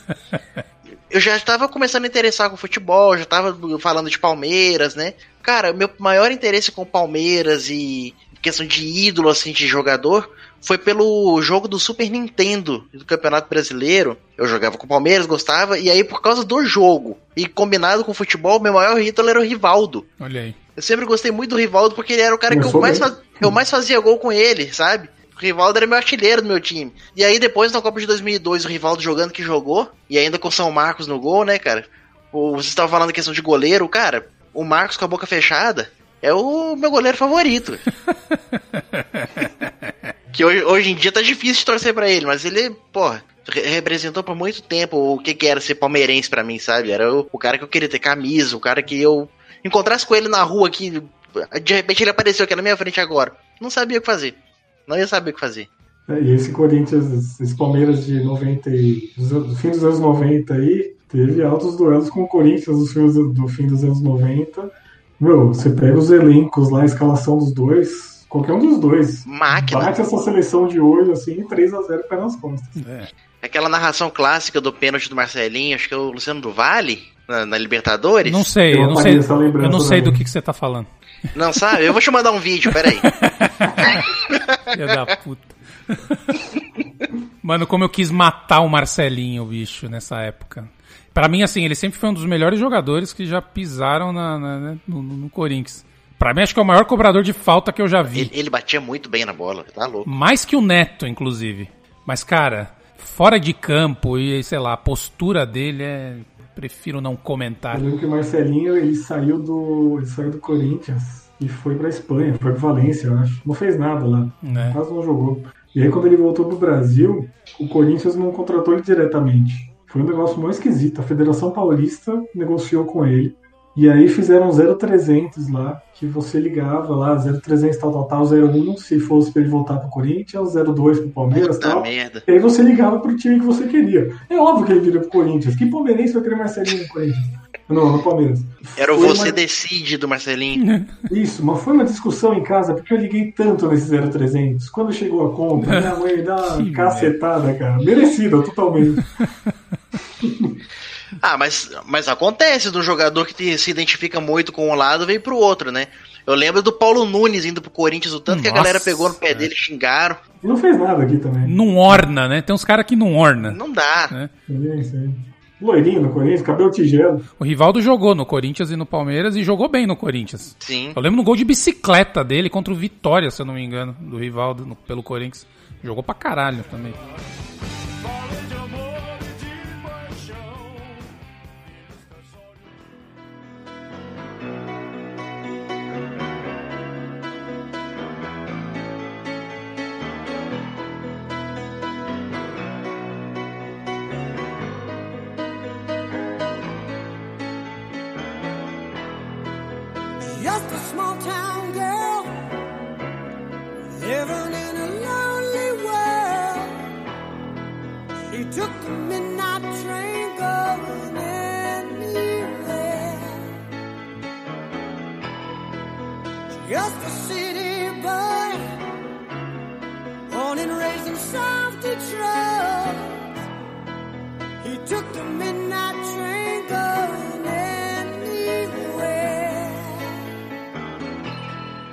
Eu já estava começando a interessar com futebol, já estava falando de Palmeiras, né? Cara, meu maior interesse com Palmeiras e questão de ídolo, assim, de jogador, foi pelo jogo do Super Nintendo do Campeonato Brasileiro. Eu jogava com o Palmeiras, gostava, e aí por causa do jogo e combinado com o futebol, meu maior ídolo era o Rivaldo. Olha aí. Eu sempre gostei muito do Rivaldo porque ele era o cara que eu mais, faz- eu mais fazia gol com ele, sabe? O Rivaldo era meu artilheiro do meu time. E aí depois na Copa de 2002, o Rivaldo jogando que jogou, e ainda com o São Marcos no gol, né, cara? O, você estava falando a questão de goleiro, cara, o Marcos com a boca fechada, é o meu goleiro favorito. (laughs) que hoje, hoje em dia tá difícil de torcer pra ele, mas ele, porra, re- representou por muito tempo o que, que era ser palmeirense pra mim, sabe? Era o, o cara que eu queria ter camisa, o cara que eu encontrasse com ele na rua aqui, de repente ele apareceu aqui na minha frente agora. Não sabia o que fazer. Não ia saber o que fazer. É, E esse Corinthians, esse Palmeiras de 90 e, do fim dos anos 90 aí, teve altos duelos com o Corinthians dos filmes do, do fim dos anos 90. Meu, você pega os elencos lá, a escalação dos dois, qualquer um dos dois. Máquina. Bate essa seleção de olho assim, 3x0 pé nas costas. É. Aquela narração clássica do pênalti do Marcelinho, acho que é o Luciano do Vale, na, na Libertadores. Não sei, Eu eu não sei, eu não sei do que, que você tá falando. (laughs) Não sabe? Eu vou te mandar um vídeo, peraí. (laughs) Filha da puta. Mano, como eu quis matar o Marcelinho, bicho, nessa época. Pra mim, assim, ele sempre foi um dos melhores jogadores que já pisaram na, na- né, no, no Corinthians. Pra mim, acho que é o maior cobrador de falta que eu já vi. Ele, ele batia muito bem na bola, tá louco. Mais que o Neto, inclusive. Mas, cara, fora de campo e, sei lá, a postura dele é. Prefiro não comentar. Eu lembro que o Marcelinho ele saiu do, ele saiu do Corinthians e foi pra Espanha, foi pro Valência, eu acho. Não fez nada lá. É. Quase não jogou. E aí, quando ele voltou pro Brasil, o Corinthians não contratou ele diretamente. Foi um negócio muito esquisito. A Federação Paulista negociou com ele. E aí fizeram 0300 lá, que você ligava lá, 0300 tal, tal, tal, 01, se fosse pra ele voltar pro Corinthians, 02 pro Palmeiras Puta tal. merda. E aí você ligava pro time que você queria. É óbvio que ele vira pro Corinthians. Que palmeirense vai querer Marcelinho no Corinthians? Não, no Palmeiras. Era o Foi você uma- decide do Marcelinho. (laughs) Isso, mas foi uma discussão em casa, porque eu liguei tanto nesse 0300. Quando chegou a conta, minha mãe dá (laughs) uma cacetada, cara. Merecida, totalmente. (laughs) Ah, mas, mas acontece do jogador que te- se identifica muito com um lado vem pro outro, né? Eu lembro do Paulo Nunes indo pro Corinthians, o tanto que a Nossa, galera pegou no pé é. dele, xingaram. E não fez nada aqui também. Não orna, né? Tem uns caras que não orna. Não dá. né? É isso aí. Loirinho no Corinthians, cabelo tigelo. O Rivaldo jogou no Corinthians e no Palmeiras e jogou bem no Corinthians. Sim. Eu lembro no gol de bicicleta dele contra o Vitória, se eu não me engano, do Rivaldo no- pelo Corinthians. Jogou pra caralho também. Just a city boy, born and raised in South Detroit. He took the midnight train going anywhere.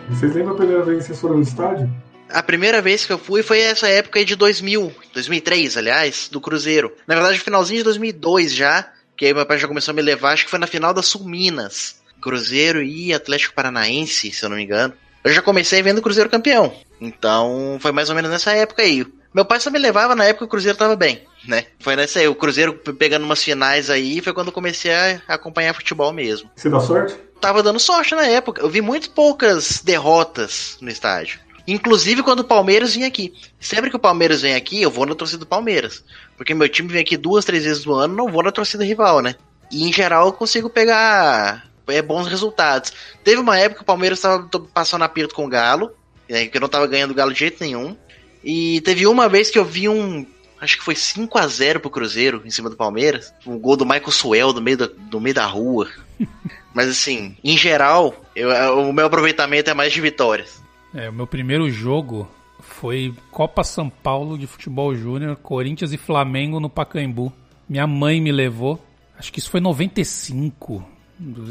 Vocês lembram a primeira vez que vocês foram no estádio? A primeira vez que eu fui foi essa época aí de 2000, 2003, aliás, do Cruzeiro. Na verdade, finalzinho de 2002 já, que aí meu pai já começou a me levar, acho que foi na final da Sul Minas. Cruzeiro e Atlético Paranaense, se eu não me engano. Eu já comecei vendo o Cruzeiro campeão. Então, foi mais ou menos nessa época aí. Meu pai só me levava na época que o Cruzeiro tava bem, né? Foi nessa aí, o Cruzeiro pe- pegando umas finais aí, foi quando eu comecei a acompanhar futebol mesmo. Você dá sorte? Tava dando sorte na época. Eu vi muito poucas derrotas no estádio. Inclusive quando o Palmeiras vinha aqui. Sempre que o Palmeiras vem aqui, eu vou na torcida do Palmeiras. Porque meu time vem aqui duas, três vezes no ano, não vou na torcida rival, né? E em geral eu consigo pegar é, bons resultados. Teve uma época que o Palmeiras estava passando aperto com o Galo, né, que eu não tava ganhando o Galo de jeito nenhum. E teve uma vez que eu vi um. Acho que foi 5 a 0 pro Cruzeiro em cima do Palmeiras. Um gol do Michael Suel do meio da, meio da rua. (laughs) Mas assim, em geral, eu- o meu aproveitamento é mais de vitórias. É, o meu primeiro jogo foi Copa São Paulo de Futebol Júnior, Corinthians e Flamengo no Pacaembu. Minha mãe me levou. Acho que isso foi em 95.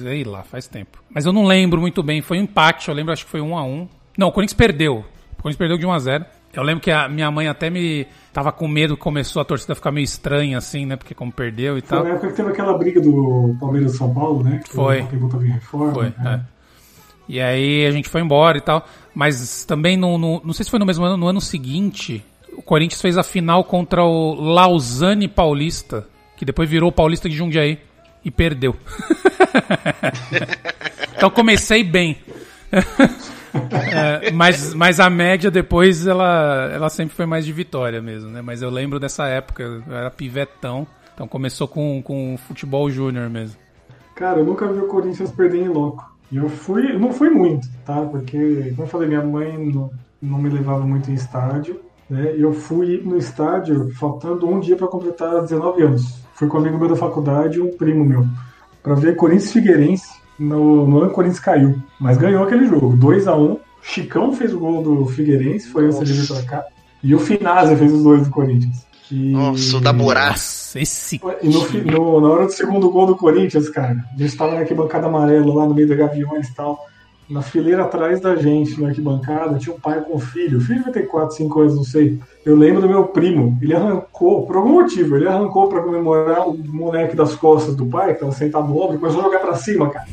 Sei lá, faz tempo. Mas eu não lembro muito bem. Foi um empate, eu lembro, acho que foi 1 a 1 Não, o Corinthians perdeu. O Corinthians perdeu de 1 a 0 Eu lembro que a minha mãe até me. Tava com medo, começou a torcida a ficar meio estranha, assim, né? Porque como perdeu e Foi tal. na época que teve aquela briga do Palmeiras e São Paulo, né? Que Foi. Tava em reforma. Foi, né? é. E aí a gente foi embora e tal. Mas também no, no- Não sei se foi no mesmo ano, no ano seguinte, o Corinthians fez a final contra o Lausanne Paulista, que depois virou o Paulista de Jundiaí e perdeu. (laughs) então comecei bem. (laughs) É, mas, mas a média depois ela, ela sempre foi mais de vitória mesmo, né? Mas eu lembro dessa época, eu era pivetão, então começou com, com futebol júnior mesmo. Cara, eu nunca vi o Corinthians perder em louco. E eu fui, não fui muito, tá? Porque, como eu falei, minha mãe não, não me levava muito em estádio, né? Eu fui no estádio faltando um dia para completar 19 anos. Fui com um amigo meu da faculdade e um primo meu, para ver Corinthians Figueirense. No, no ano o Corinthians caiu, mas ganhou aquele jogo, 2 a 1 Chicão fez o gol do Figueirense, foi antes de vir pra cá. E o Finazzi fez os dois do Corinthians. E... Nossa, o da. Nossa, esse. E no, no- na hora do segundo gol do Corinthians, cara, a gente tava na arquibancada amarela lá no meio da Gaviões e tal. Na fileira atrás da gente, na arquibancada, tinha um pai com um filho. O filho vai ter 4, 5 anos, não sei. Eu lembro do meu primo. Ele arrancou, por algum motivo, ele arrancou pra comemorar o moleque das costas do pai, que tava sentado no ombro, e começou a jogar pra cima, cara.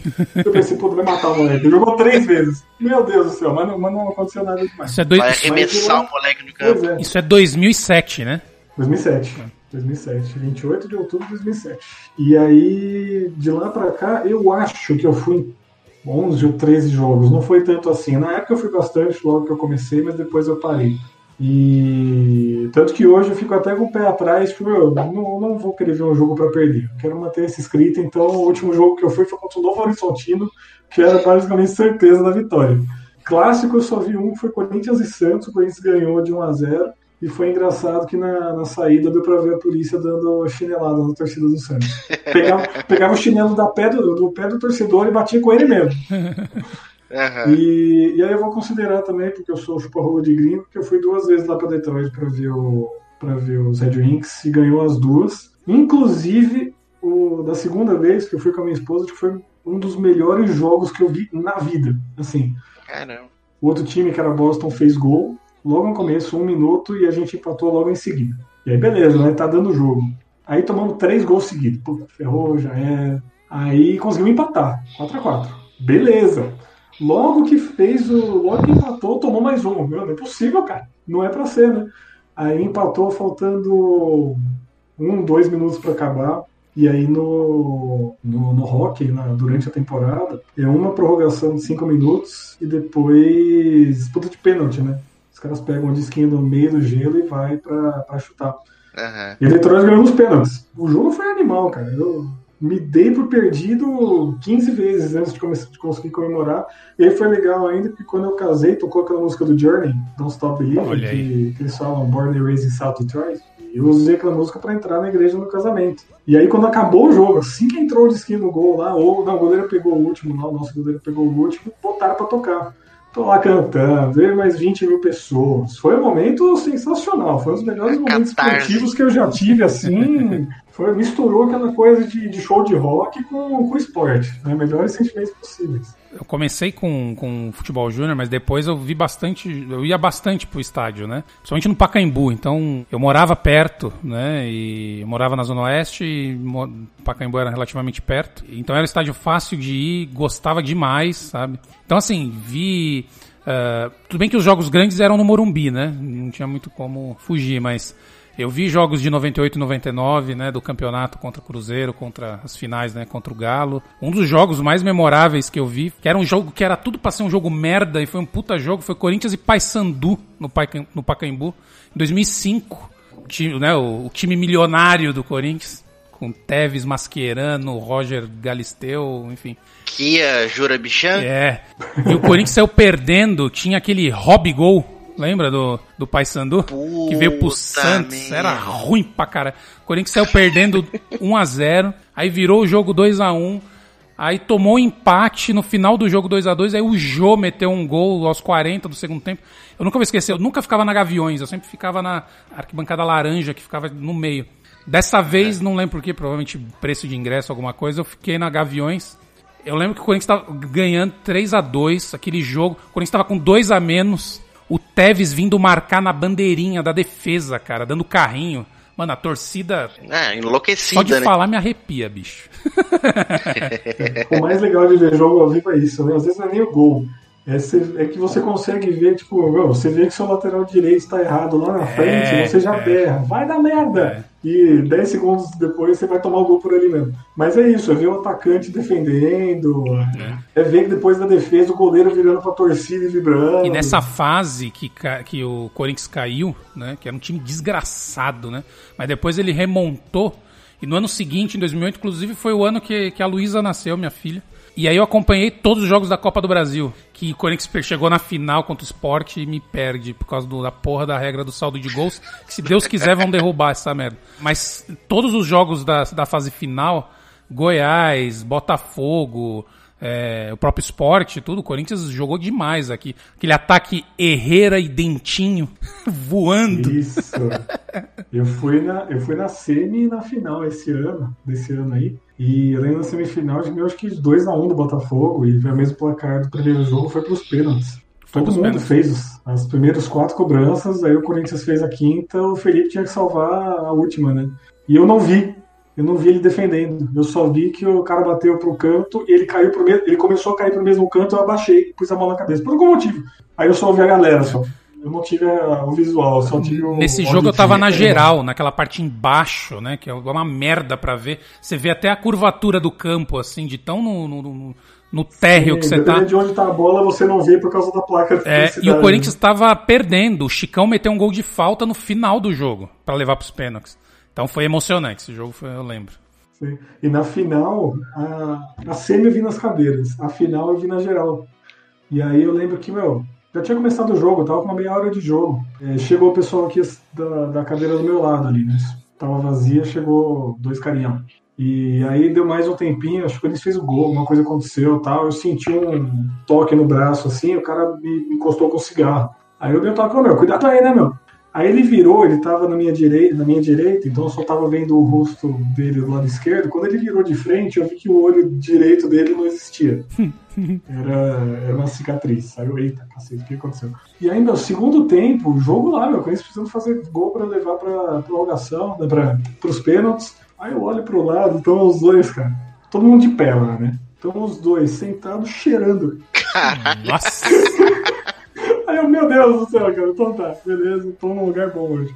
Eu pensei, pô, vai matar o moleque. Ele jogou três vezes. Meu Deus do céu, mas não, mas não aconteceu nada demais. Isso é, dois, Vai isso, arremessar o moleque no Pois campo. é. isso é 2007, né? 2007. 2007, 28 de outubro de 2007. E aí, de lá pra cá, eu acho que eu fui em 11 ou 13 jogos. Não foi tanto assim. Na época eu fui bastante, logo que eu comecei, mas depois eu parei. E tanto que hoje eu fico até com o pé atrás, tipo, eu não, não vou querer ver um jogo pra perder. Eu quero manter esse escrito, então o último jogo que eu fui foi contra o Novo Horizontino, que era basicamente certeza da vitória. Clássico eu só vi um, foi Corinthians e Santos, o Corinthians ganhou de 1 a 0 e foi engraçado que na, na saída deu pra ver a polícia dando chinelada na torcida do Santos. Pegava, (laughs) pegava o chinelo da pé do, do pé do torcedor e batia com ele mesmo. Aham. E, e aí eu vou considerar também, porque eu sou chupa-rola de gringo, que eu fui duas vezes lá pra Detroit pra ver, o, ver os Red Wings e ganhou as duas. Inclusive, o, da segunda vez que eu fui com a minha esposa, acho que foi um dos melhores jogos que eu vi na vida. Assim, Caramba. o outro time, que era Boston, fez gol logo no começo, um minuto, e a gente empatou logo em seguida. E aí, beleza, né? Tá dando jogo. Aí tomamos três gols seguidos. Puta, ferrou, já é. Aí conseguimos empatar. 4x4. Beleza. Logo que fez o. Logo que empatou, tomou mais um. Meu, não é possível, cara. Não é pra ser, né? Aí empatou faltando um, dois minutos pra acabar. E aí no, no, no hockey, na- durante a temporada, é uma prorrogação de cinco minutos e depois disputa de pênalti, né? Os caras pegam o disquinho no meio do gelo e vai pra, pra chutar. Aham. E o Detroit ganhou nos pênaltis. O jogo foi animal, cara. Eu me dei por perdido 15 vezes antes de, come- de conseguir comemorar. E aí foi legal ainda, porque quando eu casei, tocou aquela música do Journey, Don't Stop Believing, que, que eles falam Born and Raised in South Detroit. E eu usei aquela música pra entrar na igreja no casamento. E aí quando acabou o jogo, assim que entrou o disquinho no gol lá, ou não, o goleiro pegou o último lá, o nosso goleiro pegou o último, botaram pra tocar. Tô lá cantando, veio mais 20 mil pessoas. Foi um momento sensacional, foi um dos melhores momentos Catarse. esportivos que eu já tive, assim. (laughs) Foi, misturou aquela coisa de, de show de rock com, com esporte, né? Melhores sentimentos possíveis. Eu comecei com, com futebol júnior, mas depois eu vi bastante, eu ia bastante pro estádio, né? Principalmente no Pacaembu. Então, eu morava perto, né? E eu morava na Zona Oeste e Pacaembu era relativamente perto. Então era um estádio fácil de ir, gostava demais, sabe? Então, assim, vi. ah, tudo bem que os jogos grandes eram no Morumbi, né? Não tinha muito como fugir, mas eu vi jogos de 98 e 99, né, do campeonato contra o Cruzeiro, contra as finais, né, contra o Galo. Um dos jogos mais memoráveis que eu vi, que era um jogo que era tudo pra ser um jogo merda e foi um puta jogo, foi Corinthians e Paysandu no, Paica- no Pacaembu, em 2005. O time, né, o, o time milionário do Corinthians, com Tevez, Mascherano, Roger Galisteu, enfim. Kia Jura Bichan? É. E o Corinthians saiu perdendo, tinha aquele hobby gol, lembra do, do Paysandu? Que veio pro Puta Santos, merda. era ruim pra cara. O Corinthians saiu perdendo 1 (laughs) a 0 aí virou o jogo 2 a 1 aí tomou um empate no final do jogo 2 a 2 aí o Jô meteu um gol aos 40 do segundo tempo. Eu nunca vou esquecer, eu nunca ficava na Gaviões, eu sempre ficava na arquibancada laranja, que ficava no meio. Dessa vez, não lembro porquê, provavelmente preço de ingresso, alguma coisa, eu fiquei na Gaviões. Eu lembro que o Corinthians estava ganhando 3 a 2 aquele jogo. O Corinthians estava com 2 a menos. O Tevez vindo marcar na bandeirinha da defesa, cara, dando carrinho. Mano, a torcida, Ah, só de enlouquecida, né? falar, me arrepia, bicho. (laughs) O mais legal de ver jogo ao vivo é isso, né? Às vezes não é nem o gol. É, é que você consegue ver, tipo, você vê que seu lateral direito está errado lá na frente, você já berra, vai dar merda! e 10 segundos depois você vai tomar o gol por ali mesmo. Mas é isso, é ver o atacante defendendo, é, ver que depois da defesa o goleiro virando pra torcida e vibrando. E nessa fase que, que o Corinthians caiu, né? Que era um time desgraçado, né? Mas depois ele remontou. E no ano seguinte, em 2008, inclusive, foi o ano que, que a Luísa nasceu, minha filha. E aí eu acompanhei todos os jogos da Copa do Brasil. Que o Corinthians chegou na final contra o Sport e me perde por causa do- da porra da regra do saldo de gols. Que se Deus quiser vão derrubar essa merda. Mas todos os jogos da, da fase final, Goiás, Botafogo, é, o próprio esporte, tudo, o Corinthians jogou demais aqui. Aquele ataque Herrera e Dentinho (laughs) voando. Isso. Eu fui na, eu fui na semi e na final esse ano, desse ano aí. E eu lembro na semifinal, de acho que 2x1 do Botafogo e o mesmo placar do primeiro jogo foi pros pênaltis. Foi Todo mundo pênaltis. fez os, as primeiras quatro cobranças, aí o Corinthians fez a quinta, o Felipe tinha que salvar a última, né? E eu não vi. Eu não vi ele defendendo. Eu só vi que o cara bateu pro canto, ele caiu pro mesmo, ele começou a cair pro mesmo canto, eu abaixei, pus a mão na cabeça. Por algum motivo. Aí eu só ouvi a galera só. Eu não tive a- o visual, só tive o. Nesse jogo eu tava na geral, naquela parte embaixo, né? Que é uma merda pra ver. Você vê até a curvatura do campo, assim, de tão no, no, no- no térreo que você tá. De onde tá a bola, você não vê por causa da placa É, e o Corinthians tava perdendo. O Chicão meteu um gol de falta no final do jogo pra levar pros pênaltis. Então foi emocionante. Esse jogo foi, eu lembro. Sim. E na final, a, a semi eu vi nas cadeiras, a final eu vi na geral. E aí eu lembro que, meu, já tinha começado o jogo, tava com uma meia hora de jogo. É, chegou o pessoal aqui da, da cadeira do meu lado ali, né? Tava vazia, chegou dois carinhão. E aí deu mais um tempinho, acho que eles fez o gol, alguma coisa aconteceu tal. Eu senti um toque no braço assim, o cara me encostou com o cigarro. Aí eu dei um toque, meu, cuidado aí, né, meu? Aí ele virou, ele tava na minha direita, na minha direita, então eu só tava vendo o rosto dele do lado esquerdo. Quando ele virou de frente, eu vi que o olho direito dele não existia. (laughs) Era, era uma cicatriz. Aí eu, eita, cacete, o que aconteceu? E ainda, o segundo tempo, o jogo lá, meu, Corinthians precisando fazer gol pra levar pra prorrogação, né, pra, pros pênaltis. Aí eu olho pro lado, estão os dois, cara. Todo mundo de pé lá, né? Estão os dois sentados cheirando. Nossa! Meu Deus do céu, cara. Então tá, beleza, tô num lugar bom hoje.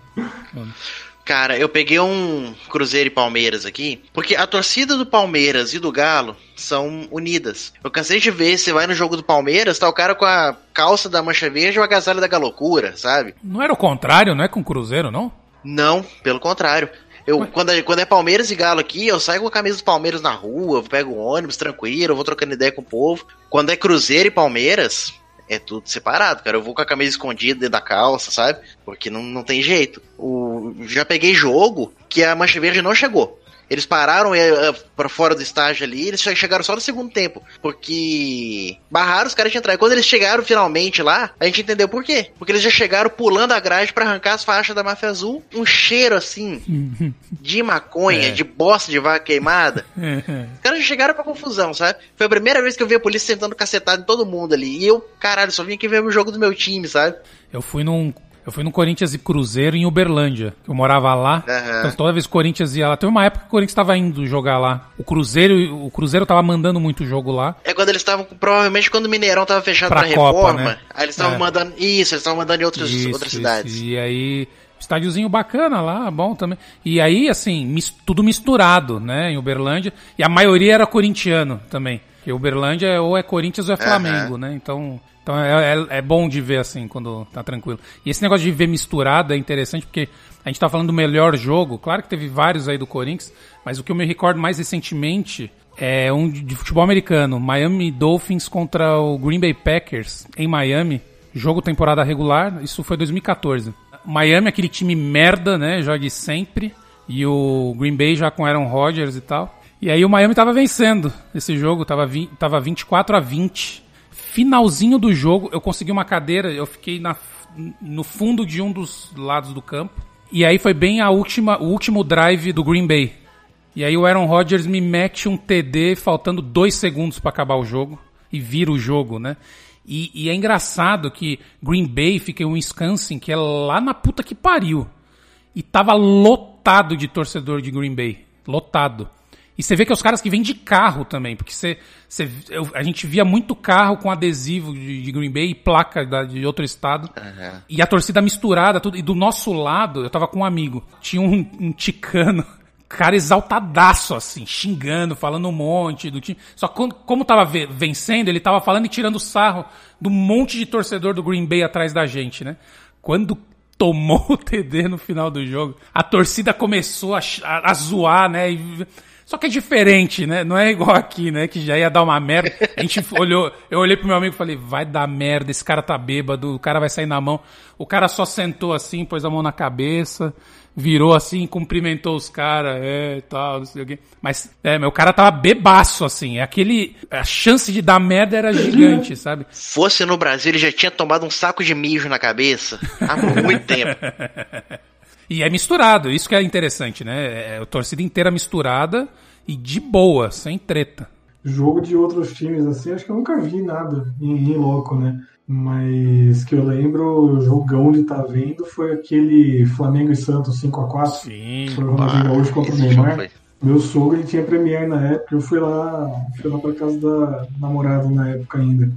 Cara, eu peguei um Cruzeiro e Palmeiras aqui, porque a torcida do Palmeiras e do Galo são unidas. Eu cansei de ver, você vai no jogo do Palmeiras, tá o cara com a calça da Mancha Verde e o agasalho da Galocura, sabe? Não era o contrário, não é com o Cruzeiro, não? Não, pelo contrário. Eu, quando, é, quando é Palmeiras e Galo aqui, eu saio com a camisa do Palmeiras na rua, eu pego o ônibus tranquilo, eu vou trocando ideia com o povo. Quando é Cruzeiro e Palmeiras, é tudo separado, cara. Eu vou com a camisa escondida dentro da calça, sabe? Porque não, não tem jeito. O, já peguei jogo que a Mancha Verde não chegou. Eles pararam é, para fora do estágio ali, eles che- chegaram só no segundo tempo. Porque barraram os caras de entrar. E quando eles chegaram finalmente lá, a gente entendeu por quê. Porque eles já chegaram pulando a grade pra arrancar as faixas da máfia azul. Um cheiro assim de maconha, É. de bosta de vaca queimada. (laughs) Os caras já chegaram pra confusão, sabe? Foi a primeira vez que eu vi a polícia sentando cacetado em todo mundo ali. E eu, caralho, só vim aqui ver o jogo do meu time, sabe? Eu fui num. Eu fui no Corinthians e Cruzeiro em Uberlândia. Eu morava lá. Aham. Então toda vez que o Corinthians ia lá. Teve uma época que o Corinthians estava indo jogar lá. O Cruzeiro, o Cruzeiro tava mandando muito jogo lá. É quando eles estavam, provavelmente quando o Mineirão tava fechado Pra pra, Copa, reforma. né? Aí eles estavam É. mandando. Isso, eles estavam mandando em outras, Isso, outras isso. cidades. E aí, estádiozinho bacana lá, bom também. E aí, assim, mis- tudo misturado, né, em Uberlândia. E a maioria era corintiano também. Porque Uberlândia é- ou é Corinthians ou é Flamengo, né? Então, então é, é- é bom de ver assim, quando tá tranquilo. E esse negócio de ver misturado é interessante porque a gente tá falando do melhor jogo. Claro que teve vários aí do Corinthians, mas o que eu me recordo mais recentemente é um de futebol americano. Miami Dolphins contra o Green Bay Packers em Miami. Jogo temporada regular, isso foi 2014. Miami, aquele time merda, né? De sempre. E o Green Bay já com Aaron Rodgers e tal. E aí o Miami tava vencendo esse jogo, tava, tava 24 a 20. Finalzinho do jogo, eu consegui uma cadeira, eu fiquei na, no fundo de um dos lados do campo. E aí foi bem a última, o último drive do Green Bay. E aí o Aaron Rodgers me mete um TD faltando dois segundos pra acabar o jogo. E vira o jogo, né? E, e é engraçado que Green Bay fica em Wisconsin, que é lá na puta que pariu. E tava lotado de torcedor de Green Bay. Lotado. E você vê que é os caras que vêm de carro também, porque você, você, eu- a gente via muito carro com adesivo de, de Green Bay e placa da- de outro estado. E a torcida misturada, tudo. E do nosso lado, eu tava com um amigo, tinha um, um ticano, (laughs) cara exaltadaço, assim, xingando, falando um monte do time. Só que quando- como tava ve- vencendo, ele tava falando e tirando sarro do monte de torcedor do Green Bay atrás da gente, né? Quando tomou (laughs) o TD no final do jogo, a torcida começou a, a- a zoar, né? E- só que é diferente, né? Não é igual aqui, né? Que já ia dar uma merda. A gente (laughs) olhou, eu olhei pro meu amigo e falei, vai dar merda, esse cara tá bêbado, o cara vai sair na mão. O cara só sentou assim, pôs a mão na cabeça, virou assim, cumprimentou os caras, é, e tal, não sei o quê. Mas, é, meu cara tava bebaço, assim. É aquele, a chance de dar merda era gigante, (laughs) sabe? Fosse no Brasil, ele já tinha tomado um saco de mijo na cabeça há muito tempo. (laughs) E é misturado, isso que é interessante, né? É a torcida inteira misturada e de boa, sem treta. Jogo de outros times, assim, acho que eu nunca vi nada em, em loco, né? Mas que eu lembro, o jogão de tá vendo foi aquele Flamengo e Santos 5x4. Sim. Foi o Ronaldinho Gaúcho contra o Neymar. Meu sogro ele tinha Premiere na época, eu fui lá, fui lá pra casa da namorada na época ainda.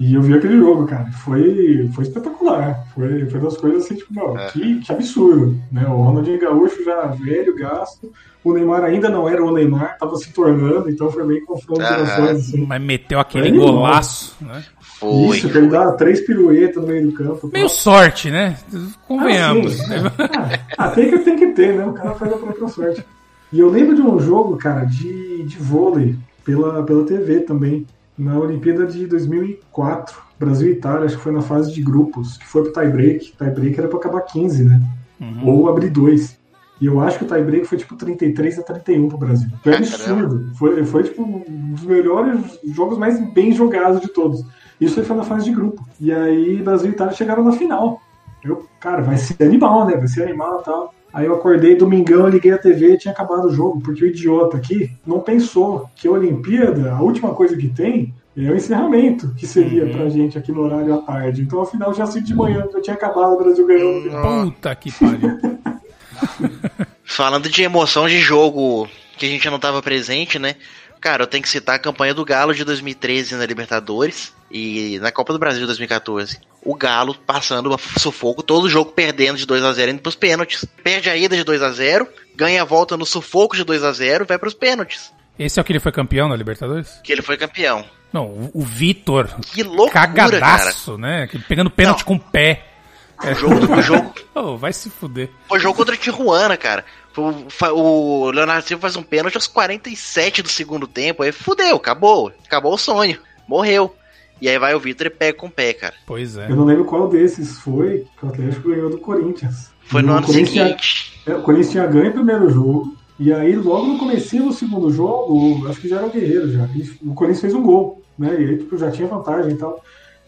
E eu vi aquele jogo, cara. Foi, foi espetacular. Foi, foi das coisas assim, tipo, meu, que, que absurdo. Né? O Ronaldinho Gaúcho já velho, gasto. O Neymar ainda não era o Neymar, tava se tornando, então foi bem confronto gerações, assim. Mas meteu aquele golaço, né? Foi. Isso, que ele dá três piruetas no meio do campo. Meio sorte, né? Convenhamos. Ah, sim. Ah, ah, tem, que, tem que ter, né? O cara faz a própria sorte. E eu lembro de um jogo, cara, de, de vôlei pela, pela TV também, na Olimpíada de 2004, Brasil e Itália, acho que foi na fase de grupos, que foi pro tie-break. Tie-break era pra acabar 15, né? Ou abrir dois. E eu acho que o tie-break foi tipo 33 a 31 pro Brasil. Foi absurdo. Foi, foi tipo um dos melhores jogos mais bem jogados de todos. Isso aí foi na fase de grupo. E aí Brasil e Itália chegaram na final. Eu, cara, vai ser animal, né? Vai ser animal e tal. Aí eu acordei domingão, liguei a TV e tinha acabado o jogo, porque o idiota aqui não pensou que a Olimpíada, a última coisa que tem, é o encerramento, que seria pra gente aqui no horário à tarde. Então, afinal, já assim de manhã, já tinha acabado, o Brasil ganhou. Puta que pariu. (laughs) Falando de emoção de jogo que a gente não tava presente, né? Cara, eu tenho que citar a campanha do Galo de 2013 na Libertadores e na Copa do Brasil de 2014. O Galo passando sufoco, todo jogo perdendo de 2 a 0 indo pros pênaltis. Perde a ida de 2 a 0 ganha a volta no sufoco de 2 a 0 vai pros pênaltis. Esse é o que ele foi campeão na Libertadores? Que ele foi campeão. Não, o, o Vitor. Que loucura, cara. Cagadaço, né? Que- Pegando pênalti Não. com o pé. O jogo, o jogo, (laughs) Oh, vai se fuder. Foi jogo contra o Tijuana, cara. O, o Leonardo Silva faz um pênalti aos 47 do segundo tempo. Aí fudeu, acabou. Acabou o sonho. Morreu. E aí vai o Vitor e pega com o pé, cara. Pois é. Eu não lembro qual desses foi que o Atlético ganhou do Corinthians. Foi no o ano Corinthians tinha- seguinte. É, o Corinthians tinha ganho o primeiro jogo. E aí, logo no comecinho do segundo jogo, acho que já era o Guerreiro já. O Corinthians fez um gol, né? E aí tipo, já tinha vantagem e tal.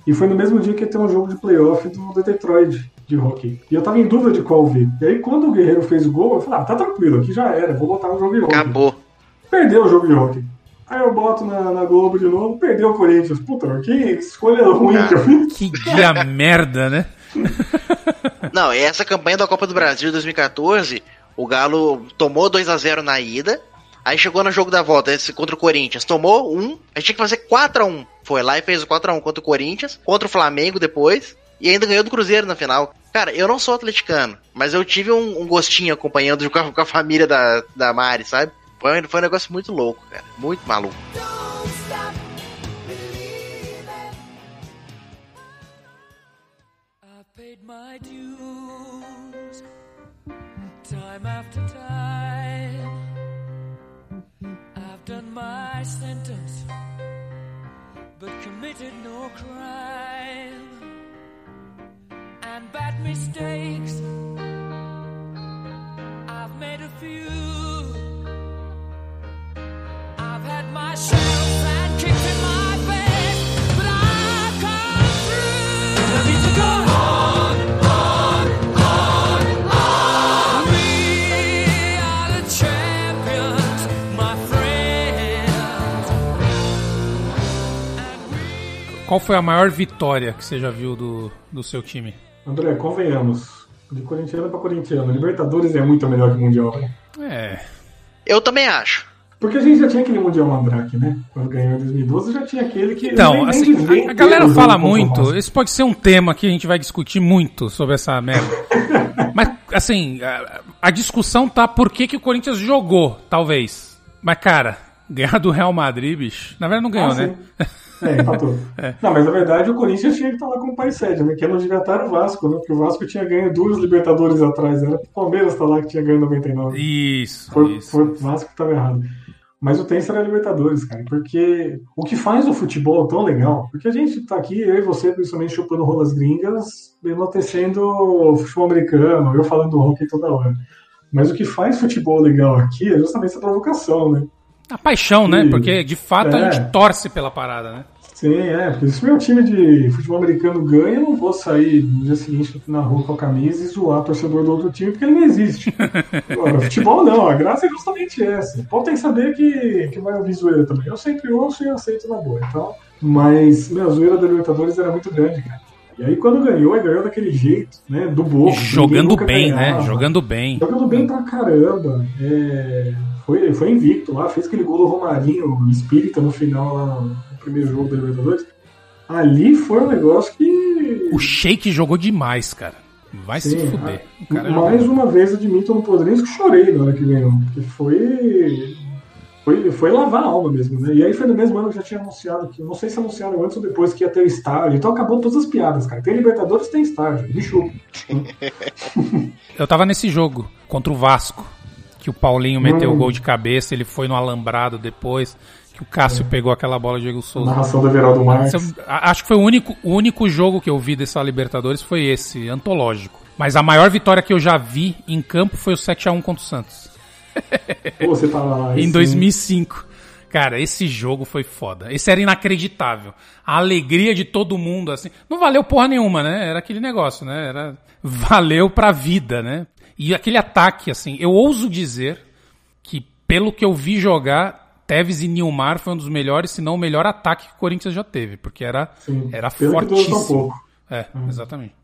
E foi no mesmo dia que ia ter um jogo de playoff do, Detroit de hockey. E eu tava em dúvida de qual ver. E aí, quando o Guerreiro fez o gol, eu falei, ah, tá tranquilo, aqui já era, vou botar no jogo de hockey. Acabou. Perdeu o jogo de hockey. Aí eu boto na, na Globo de novo, perdeu o Corinthians. Puta, que escolha ruim que eu fiz. Que dia (laughs) merda, né? (laughs) Não, essa campanha da Copa do Brasil de 2014, o Galo tomou 2 a 0 na ida. Aí chegou no jogo da volta, esse contra o Corinthians, tomou um, a gente tinha que fazer 4 a 1 Foi lá e fez o 4 a 1 contra o Corinthians, contra o Flamengo depois, e ainda ganhou do Cruzeiro na final. Cara, eu não sou atleticano, mas eu tive um, um gostinho acompanhando (laughs) com a, com a família da, da Mari, sabe? Foi, foi um negócio muito louco, cara. Muito maluco. Time after crime. And bad mistakes, Qual foi a maior vitória que você já viu do, do seu time? André, convenhamos. De corintiano pra corintiano. Libertadores é muito melhor que Mundial, né? É. Eu também acho. Porque a gente já tinha aquele Mundial Mandrake, né? Quando ganhou em 2012, já tinha aquele que. Então, nem- nem assim, a, a galera o fala o muito. Esse pode ser um tema que a gente vai discutir muito sobre essa merda. (laughs) Mas, assim, a, a discussão tá por que, que o Corinthians jogou, talvez. Mas, cara, ganhar do Real Madrid, bicho. Na verdade, não ganhou, Ah, né? É, empatou. Não, mas na verdade o Corinthians tinha que estar lá com o pai sede, né? Que estar era o Vasco, né? Porque o Vasco tinha ganho duas Libertadores atrás. Era o Palmeiras tá lá que tinha ganho em 99. Isso, Foi, isso. foi o Vasco que estava errado. Mas o tenso era Libertadores, cara. Porque o que faz o futebol tão legal, porque a gente tá aqui, eu e você, principalmente chupando rolas gringas, enaltecendo o futebol americano, eu falando do hockey toda hora. Mas o que faz futebol legal aqui é justamente essa provocação, né? A paixão, né? Porque, de fato, a É. gente torce pela parada, né? Sim, é, porque se meu time de futebol americano ganha, eu não vou sair no dia seguinte na rua com a camisa e zoar o torcedor do outro time, porque ele não existe. (laughs) Agora, futebol não, a graça é justamente essa. Povo tem que saber que, que vai ouvir zoeira também. Eu sempre ouço e aceito na boa, então. Mas, meu, a zoeira da Libertadores era muito grande, cara. E aí quando ganhou, aí ganhou daquele jeito, né? Do ninguém Jogando bem, né? ganhava. Jogando bem. Jogando bem pra caramba. É, foi, foi invicto lá, fez aquele gol do Romarinho, espírita no final lá no primeiro jogo da Libertadores. Ali foi um negócio que. O Sheik jogou demais, cara. Vai se Sim, fuder. a- O cara mais jogou- uma vez admito no Podrinhos que chorei na hora que ganhou. Porque foi. Foi, foi lavar a alma mesmo, né? E aí foi no mesmo ano que já tinha anunciado que. Não sei se anunciaram antes ou depois que ia ter o estádio. Então acabou todas as piadas, cara. Tem Libertadores, tem estádio. Me chupa. (laughs) Eu tava nesse jogo contra o Vasco, que o Paulinho meteu Hum. o gol de cabeça, ele foi no alambrado depois, que o Cássio pegou aquela bola do Diego Souza. Narração do Everaldo Marques. A- Acho que foi o único, o único jogo que eu vi dessa Libertadores foi esse, antológico. Mas a maior vitória que eu já vi em campo foi o 7x1 contra o Santos. Pô, Você tava lá. (laughs) Em esse- 2005. Cara, esse jogo foi foda. Esse era inacreditável. A alegria de todo mundo, assim. Não valeu porra nenhuma, né? Era aquele negócio, né? Era. Valeu pra vida, né? E aquele ataque, assim. Eu ouso dizer que, pelo que eu vi jogar, Tevez e Nilmar foi um dos melhores, se não o melhor ataque que o Corinthians já teve. Porque era, Sim, era pelo fortíssimo. pouco. É, exatamente.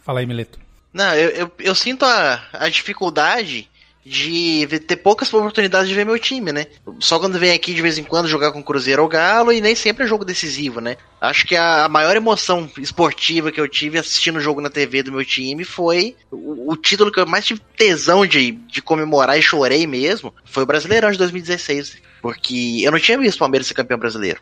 Fala aí, Mileto. Não, eu, eu, eu sinto a, a dificuldade de ter poucas oportunidades de ver meu time, né? Só quando vem aqui de vez em quando jogar com o Cruzeiro ou Galo e nem sempre é jogo decisivo, né? Acho que a, maior emoção esportiva que eu tive assistindo o jogo na TV do meu time foi o, o título que eu mais tive tesão de, de comemorar e chorei mesmo foi o Brasileirão de 2016. Porque eu não tinha visto o Palmeiras ser campeão brasileiro.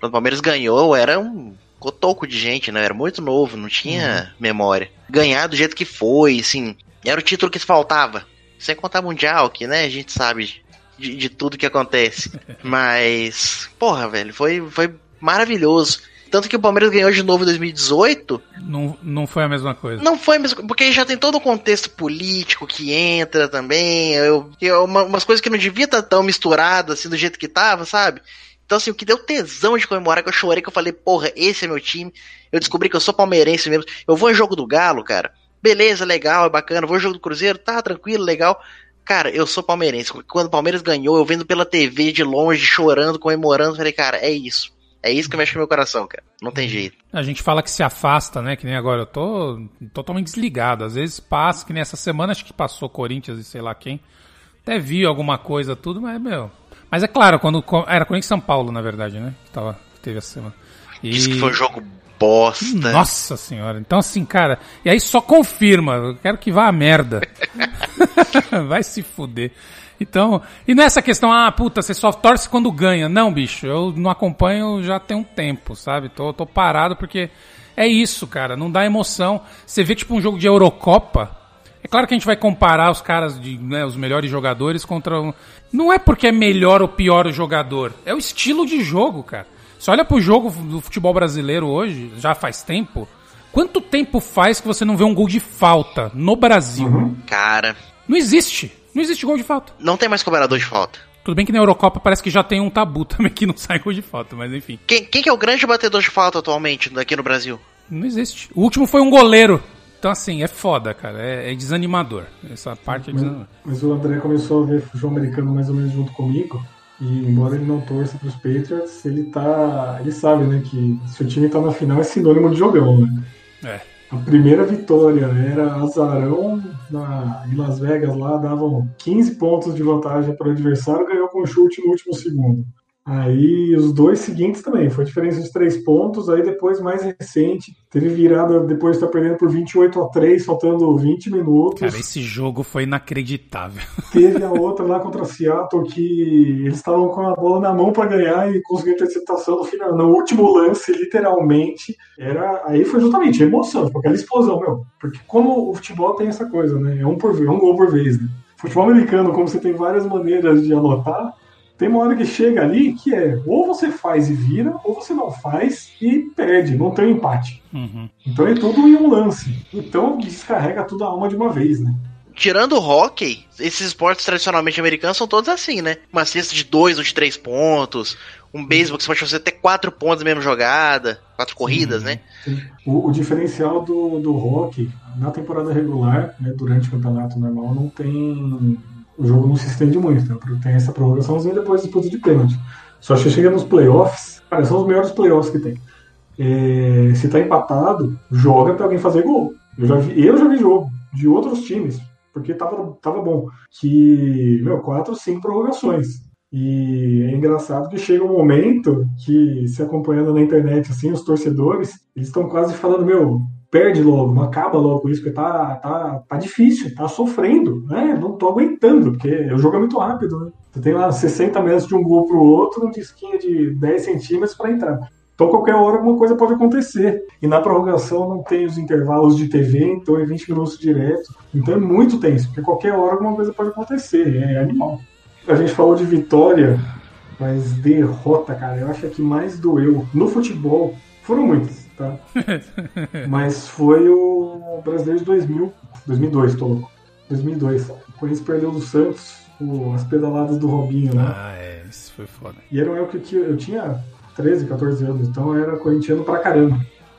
Quando o Palmeiras ganhou, era um cotoco de gente, né? Eu era muito novo, não tinha memória. Ganhar do jeito que foi, assim, era o título que faltava. Sem contar Mundial, que, né, a gente sabe de, de tudo que acontece. (laughs) Mas, porra, velho, foi, foi maravilhoso. Tanto que o Palmeiras ganhou de novo em 2018, Não, não foi a mesma coisa. não foi mesmo, porque já tem todo o contexto político que entra também, eu, que é uma- umas coisas que não devia estar tão misturado assim do jeito que tava, sabe? Então assim, o que deu tesão de comemorar, que eu chorei, que eu falei, porra, esse é meu time, eu descobri que eu sou palmeirense mesmo, eu vou em jogo do Galo, cara, beleza, legal, é bacana, vou jogo do Cruzeiro, tá, tranquilo, legal, cara, eu sou palmeirense, quando o Palmeiras ganhou, eu vendo pela TV de longe, chorando, comemorando, falei, cara, é isso, é isso que mexe com meu coração, cara, não tem jeito. A gente fala que se afasta, né? Que nem agora. Eu tô totalmente desligado. Às vezes passa, que nem essa semana acho que passou Corinthians e sei lá quem. Até vi alguma coisa, tudo, mas, meu. Mas é claro, quando. Era Corinthians e São Paulo, na verdade, né? Que, tava, que teve essa semana. E... Diz que foi um jogo bosta. Nossa senhora. Então, assim, cara. E aí só confirma. Eu quero que vá a merda. (laughs) Vai se fuder. Então, e nessa questão, ah, puta, você só torce quando ganha. Não, bicho, eu não acompanho já tem um tempo, sabe? Tô, tô parado porque é isso, cara, não dá emoção. Você vê tipo um jogo de Eurocopa, é claro que a gente vai comparar os caras, de, né, os melhores jogadores contra um... Não é porque é melhor ou pior o jogador, é o estilo de jogo, cara. Você olha pro jogo do futebol brasileiro hoje, já faz tempo, quanto tempo faz que você não vê um gol de falta no Brasil? Cara, Não existe. Não existe gol de falta. não tem mais cobrador de falta. Tudo bem que na Eurocopa parece que já tem um tabu (laughs) também que não sai gol de falta, mas enfim. Quem, quem que é o grande batedor de falta atualmente aqui no Brasil? Não existe. O último foi um goleiro. Então, assim, é foda, cara. É, é desanimador. Essa parte é desanimador. Mas o André começou a ver futebol americano mais ou menos junto comigo. E embora ele não torça pros Patriots, ele tá. Ele sabe, né, que se o time tá na final é sinônimo de jogão, né? É. A primeira vitória era azarão na, em Las Vegas lá, davam 15 pontos de vantagem para o adversário, ganhou com chute no último segundo. Aí os dois seguintes também, foi diferença de três pontos, aí depois mais recente, teve virada depois de estar perdendo por 28 a 3, faltando 20 minutos. Cara, esse jogo foi inacreditável. (laughs) Teve a outra lá contra Seattle que eles estavam com a bola na mão para ganhar e conseguiram interceptação no final, no último lance, literalmente. Era aí foi justamente emoção, tipo, aquela explosão, meu. Porque como o futebol tem essa coisa, né? É um por vez, um gol por vez, né? Futebol americano, como você tem várias maneiras de anotar, tem uma hora que chega ali que é ou você faz e vira, ou você não faz e perde, não tem empate. Uhum. Então é tudo em um lance. Então descarrega tudo a alma de uma vez, né? Tirando o hockey, esses esportes tradicionalmente americanos são todos assim, né? Uma cesta de dois ou de três pontos, um beisebol que você pode fazer até quatro pontos na mesma jogada, quatro corridas, né? O, o diferencial do, do hockey, na temporada regular, né, durante o campeonato normal, não tem. O jogo não se estende muito, né? Tem essa prorrogaçãozinha e depois disputa de pênalti. Só que chega nos playoffs, cara, são os melhores playoffs que tem. É, se tá empatado, joga pra alguém fazer gol. Eu já vi, eu já vi jogo de outros times, porque tava, tava bom. Que, meu, quatro, cinco prorrogações. E é engraçado que chega um momento que, se acompanhando na internet, assim, os torcedores, eles estão quase falando, meu, perde logo, não acaba logo isso, porque tá, tá, tá difícil, tá sofrendo, né? Não tô aguentando, porque o jogo é muito rápido, né? Você tem lá 60 metros de um gol pro outro, um disquinho de 10 centímetros para entrar. Então, qualquer hora, alguma coisa pode acontecer. E na prorrogação não tem os intervalos de TV, então é 20 minutos direto. Então é muito tenso, porque qualquer hora alguma coisa pode acontecer. É animal. A gente falou de vitória, mas derrota, cara, eu acho que mais doeu no futebol foram muitas, tá? mas foi o Brasileiro de 2000, 2002, tô louco. 2002. O Corinthians perdeu do Santos, o- as pedaladas do Robinho, né? Ah, é, isso foi foda. E era uma época que eu tinha 13, 14 anos, então eu era corintiano pra caramba.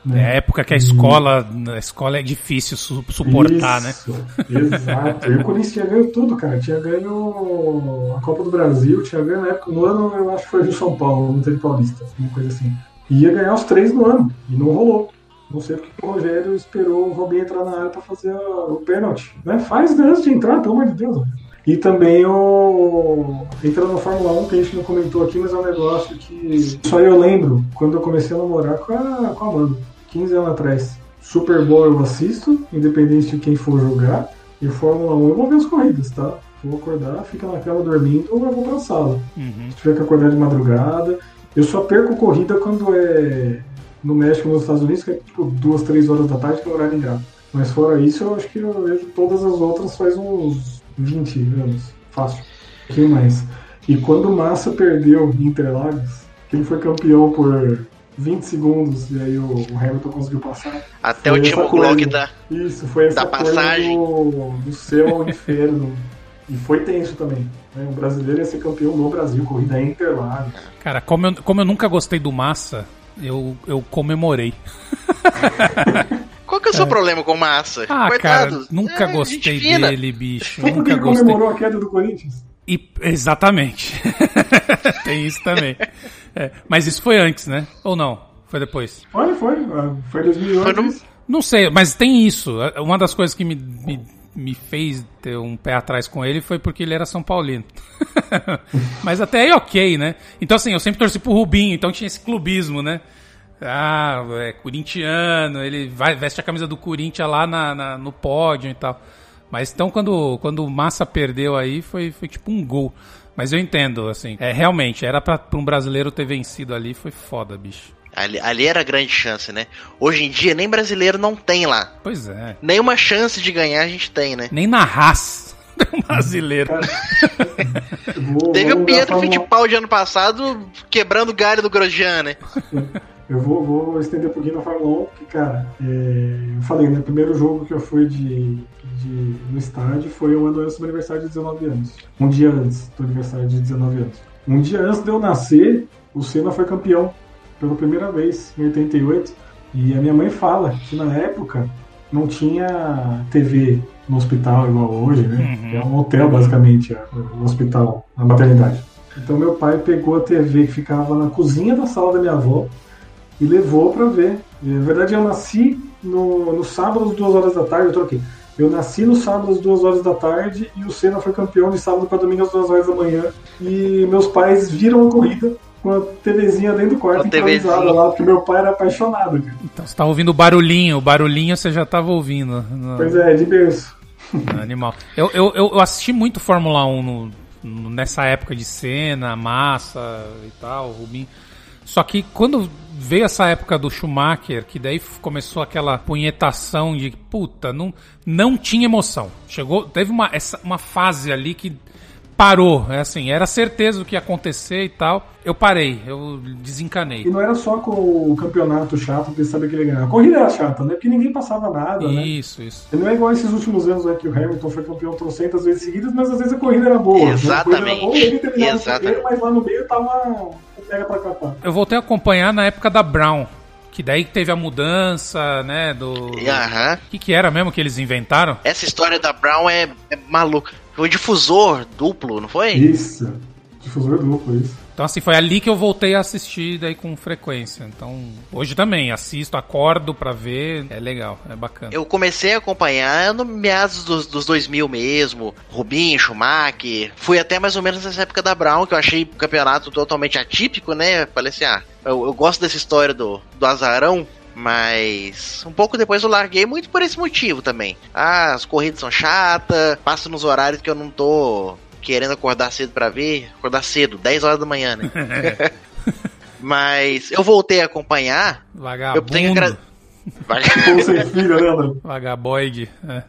É a Né? época que a escola, a escola é difícil su- suportar, né? Isso, Exato. E o Corinthians tinha ganho tudo, cara. Tinha ganho a Copa do Brasil, tinha ganho na época, no ano eu acho que foi Rio São Paulo, não teve Paulista, uma coisa assim. Ia ganhar os três no ano, e não rolou. Não sei porque o Rogério esperou o Robinho entrar na área pra fazer a- o pênalti. Né? Faz antes de entrar, pelo amor de Deus. né? E também o. Entrando na Fórmula 1, que a gente não comentou aqui, mas é um negócio que. Só eu lembro quando eu comecei a namorar com a, com a Amanda, 15 anos atrás. Super Bowl eu assisto, independente de quem for jogar. E Fórmula 1 eu vou ver as corridas, tá? Vou acordar, fica na cama dormindo ou eu vou pra sala. Uhum. Se tiver que acordar de madrugada. Eu só perco corrida quando é no México, nos Estados Unidos, que é tipo duas, três horas da tarde, que é o horário ingrato. Mas fora isso, eu acho que eu vejo todas as outras faz uns 20 anos. Fácil. Um pouquinho mais. E quando o Massa perdeu em Interlagos, que ele foi campeão por 20 segundos, e aí o, Hamilton conseguiu passar. Até Foi o último bloco da. Isso, foi essa Da passagem. do, do céu ao inferno. (laughs) E foi tenso também. Né? O brasileiro ia ser campeão no Brasil, corrida Interlagos. Cara, como eu, como eu nunca gostei do Massa, eu, eu comemorei. (laughs) Qual que é o seu problema com massa? Ah, Coitado. cara, nunca É, gostei dele, bicho. Foi porque Nunca ele gostei. comemorou a queda do Corinthians. E- exatamente. (laughs) Tem isso também. É, mas isso foi antes, né? Ou não? Foi depois? Olha, foi. ah, Foi 2011. Foi no-. Não sei, mas tem isso. Uma das coisas que me, me, me fez ter um pé atrás com ele foi porque ele era São Paulino. (laughs) mas até aí ok, né? Então assim, eu sempre torci pro Rubinho, então tinha esse clubismo, né? Ah, é corintiano, ele vai, veste a camisa do Corinthians lá na, na- no pódio e tal. Mas então quando, quando o Massa perdeu aí, foi, foi tipo um gol. Mas eu entendo, assim. É, realmente, era pra um brasileiro ter vencido ali, foi foda, bicho. Ali, ali era a grande chance, né? Hoje em dia, nem brasileiro não tem lá. Pois é. Nenhuma chance de ganhar a gente tem, né? Nem na raça (laughs) brasileiro. Vou- (laughs) Teve vou o Pietro Fittipaldi ano passado quebrando o galho do Grosjean, né? (laughs) Eu vou, vou estender um pouquinho na Fórmula 1, porque, cara, é, eu falei, né? O primeiro jogo que eu fui de, de- no estádio foi um ano antes do meu aniversário de 19 anos. Um dia antes do aniversário de 19 anos. Um dia antes de eu nascer, o Senna foi campeão pela primeira vez, em 88. E a minha mãe fala que na época não tinha TV no hospital igual hoje, né? Uhum. É um hotel, basicamente, é, o hospital, a maternidade. Então meu pai pegou a TV que ficava na cozinha da sala da minha avó e levou pra ver. E, na verdade eu nasci no, no sábado, às duas horas da tarde, eu troquei. Eu nasci no sábado às duas horas da tarde e o Senna foi campeão de sábado para domingo às duas horas da manhã. E meus pais viram a corrida com a TVzinha dentro do quarto, Com a TVzinha. enclausurada lá, porque meu pai era apaixonado. cara. Então você tá ouvindo o barulhinho, o barulhinho você já tava ouvindo. no- Pois é, de berço. no animal. Eu, eu, eu eu assisti muito Fórmula 1 no- no- nessa época de cena, Massa e tal, Rubinho. Só que quando veio essa época do Schumacher, que daí começou aquela punhetação de puta, não, não tinha emoção. Chegou, teve uma, essa, uma fase ali que parou, é assim, era certeza do que ia acontecer e tal. Eu parei, eu desencanei. E não era só com o campeonato chato ele saber que ele ia ganhar. A corrida era chata, né? Porque ninguém passava nada, né? Isso, isso. E Não é igual esses últimos anos né, que o Hamilton foi campeão trocentas vezes seguidas, mas às vezes a corrida era boa. A corrida era boa, ele terminava Exatamente. primeiro, mas lá no meio tava pega pra capar. Eu voltei a acompanhar na época da Brown, que daí teve a mudança, né, do... Aham. O que, que era mesmo que eles inventaram? Essa história da Brown é, é maluca. Foi um difusor duplo, não foi? Isso. Difusor duplo, isso. Então, assim, foi ali que eu voltei a assistir daí com frequência. Então, hoje também, assisto, acordo pra ver, é legal, é bacana. Eu comecei a acompanhar no meados dos, dos 2000 mesmo, Rubinho, Schumacher. Fui até mais ou menos nessa época da Brown, que eu achei o campeonato totalmente atípico, né? Falei assim, ah, eu, eu gosto dessa história do, do azarão, mas um pouco depois eu larguei muito por esse motivo também. Ah, as corridas são chatas, passo nos horários que eu não tô querendo acordar cedo pra ver. Acordar cedo, 10 horas da manhã, né? (laughs) Mas eu voltei a acompanhar. Eu tenho Vagabundo, agra- (laughs) Ou sem filho, né, vagaboide. é.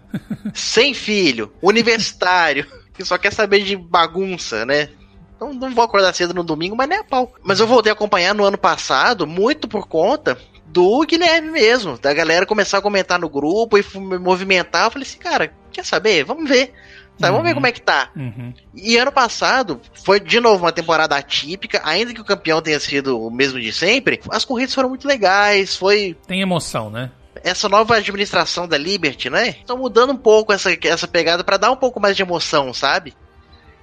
sem filho, universitário, que só quer saber de bagunça, né? Então não vou acordar cedo no domingo, mas nem a pau. Mas eu voltei a acompanhar no ano passado, muito por conta do Guilherme mesmo, da galera começar a comentar no grupo e movimentar. Eu falei assim, cara, quer saber? Vamos ver. Sabe, Vamos ver Uhum. como é que tá. Uhum. E ano passado foi de novo uma temporada atípica, ainda que o campeão tenha sido o mesmo de sempre, as corridas foram muito legais, foi Tem emoção, né? essa nova administração da Liberty, né? Estão mudando um pouco essa, essa pegada pra dar um pouco mais de emoção, sabe?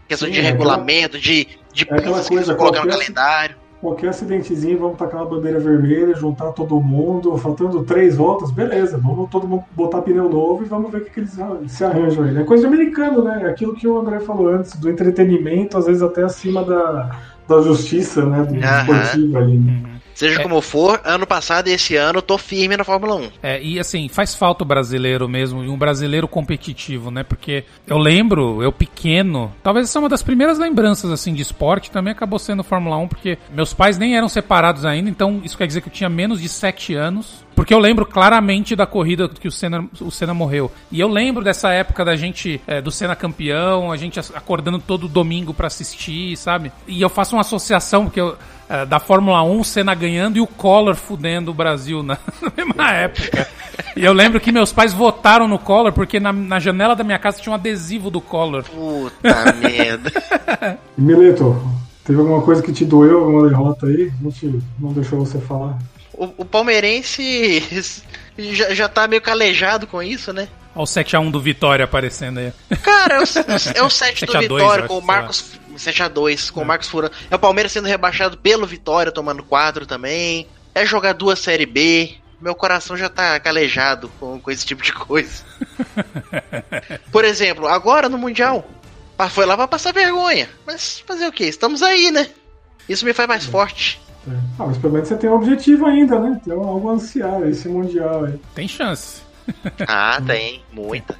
Questão Sim, de é regulamento, de, de é aquela coisa, colocar no calendário. Qualquer acidentezinho, vamos tacar uma bandeira vermelha, juntar todo mundo, faltando três voltas, beleza, vamos todo mundo botar pneu novo e vamos ver o que, que eles se arranjam aí. É coisa de americano, né? Aquilo que o André falou antes, do entretenimento, às vezes até acima da, da justiça, né? Do esportivo ali. né? Seja como for, ano passado e esse ano eu tô firme na Fórmula 1. É, e assim, faz falta o brasileiro mesmo, e um brasileiro competitivo, né? Porque eu lembro, eu pequeno, talvez essa é uma das primeiras lembranças assim de esporte, também acabou sendo Fórmula 1, porque meus pais nem eram separados ainda, então isso quer dizer que eu tinha menos de 7 anos. Porque eu lembro claramente da corrida que o Senna, o Senna morreu. E eu lembro dessa época da gente, é, do Senna campeão, a gente acordando todo domingo pra assistir, sabe? E eu faço uma associação, porque eu, é, da Fórmula 1, o Senna ganhando e o Collor fudendo o Brasil na, (laughs) na mesma época. E eu lembro que meus pais votaram no Collor, porque na, na janela da minha casa tinha um adesivo do Collor. Puta (laughs) merda. Mileto, teve alguma coisa que te doeu, alguma derrota aí? Não, te, não deixou você falar. O, o palmeirense (laughs) já, já tá meio calejado com isso, né? Olha o 7x1 do Vitória aparecendo aí. Cara, é o, é o 7 do 7 a 2, Vitória eu com o acho, Marcos. 7x2, com o Marcos Furano. É o Palmeiras sendo rebaixado pelo Vitória, tomando 4 também. É jogar duas Série B. Meu coração já tá calejado com, com esse tipo de coisa. (laughs) Por exemplo, agora no Mundial. ah, Foi lá pra passar vergonha. Mas fazer o quê? Estamos aí, né? Isso me faz mais forte. É. Ah, mas pelo menos você tem um objetivo ainda, né? Tem algo a ansiar, esse Mundial aí. Tem chance. Ah, tem. Muita.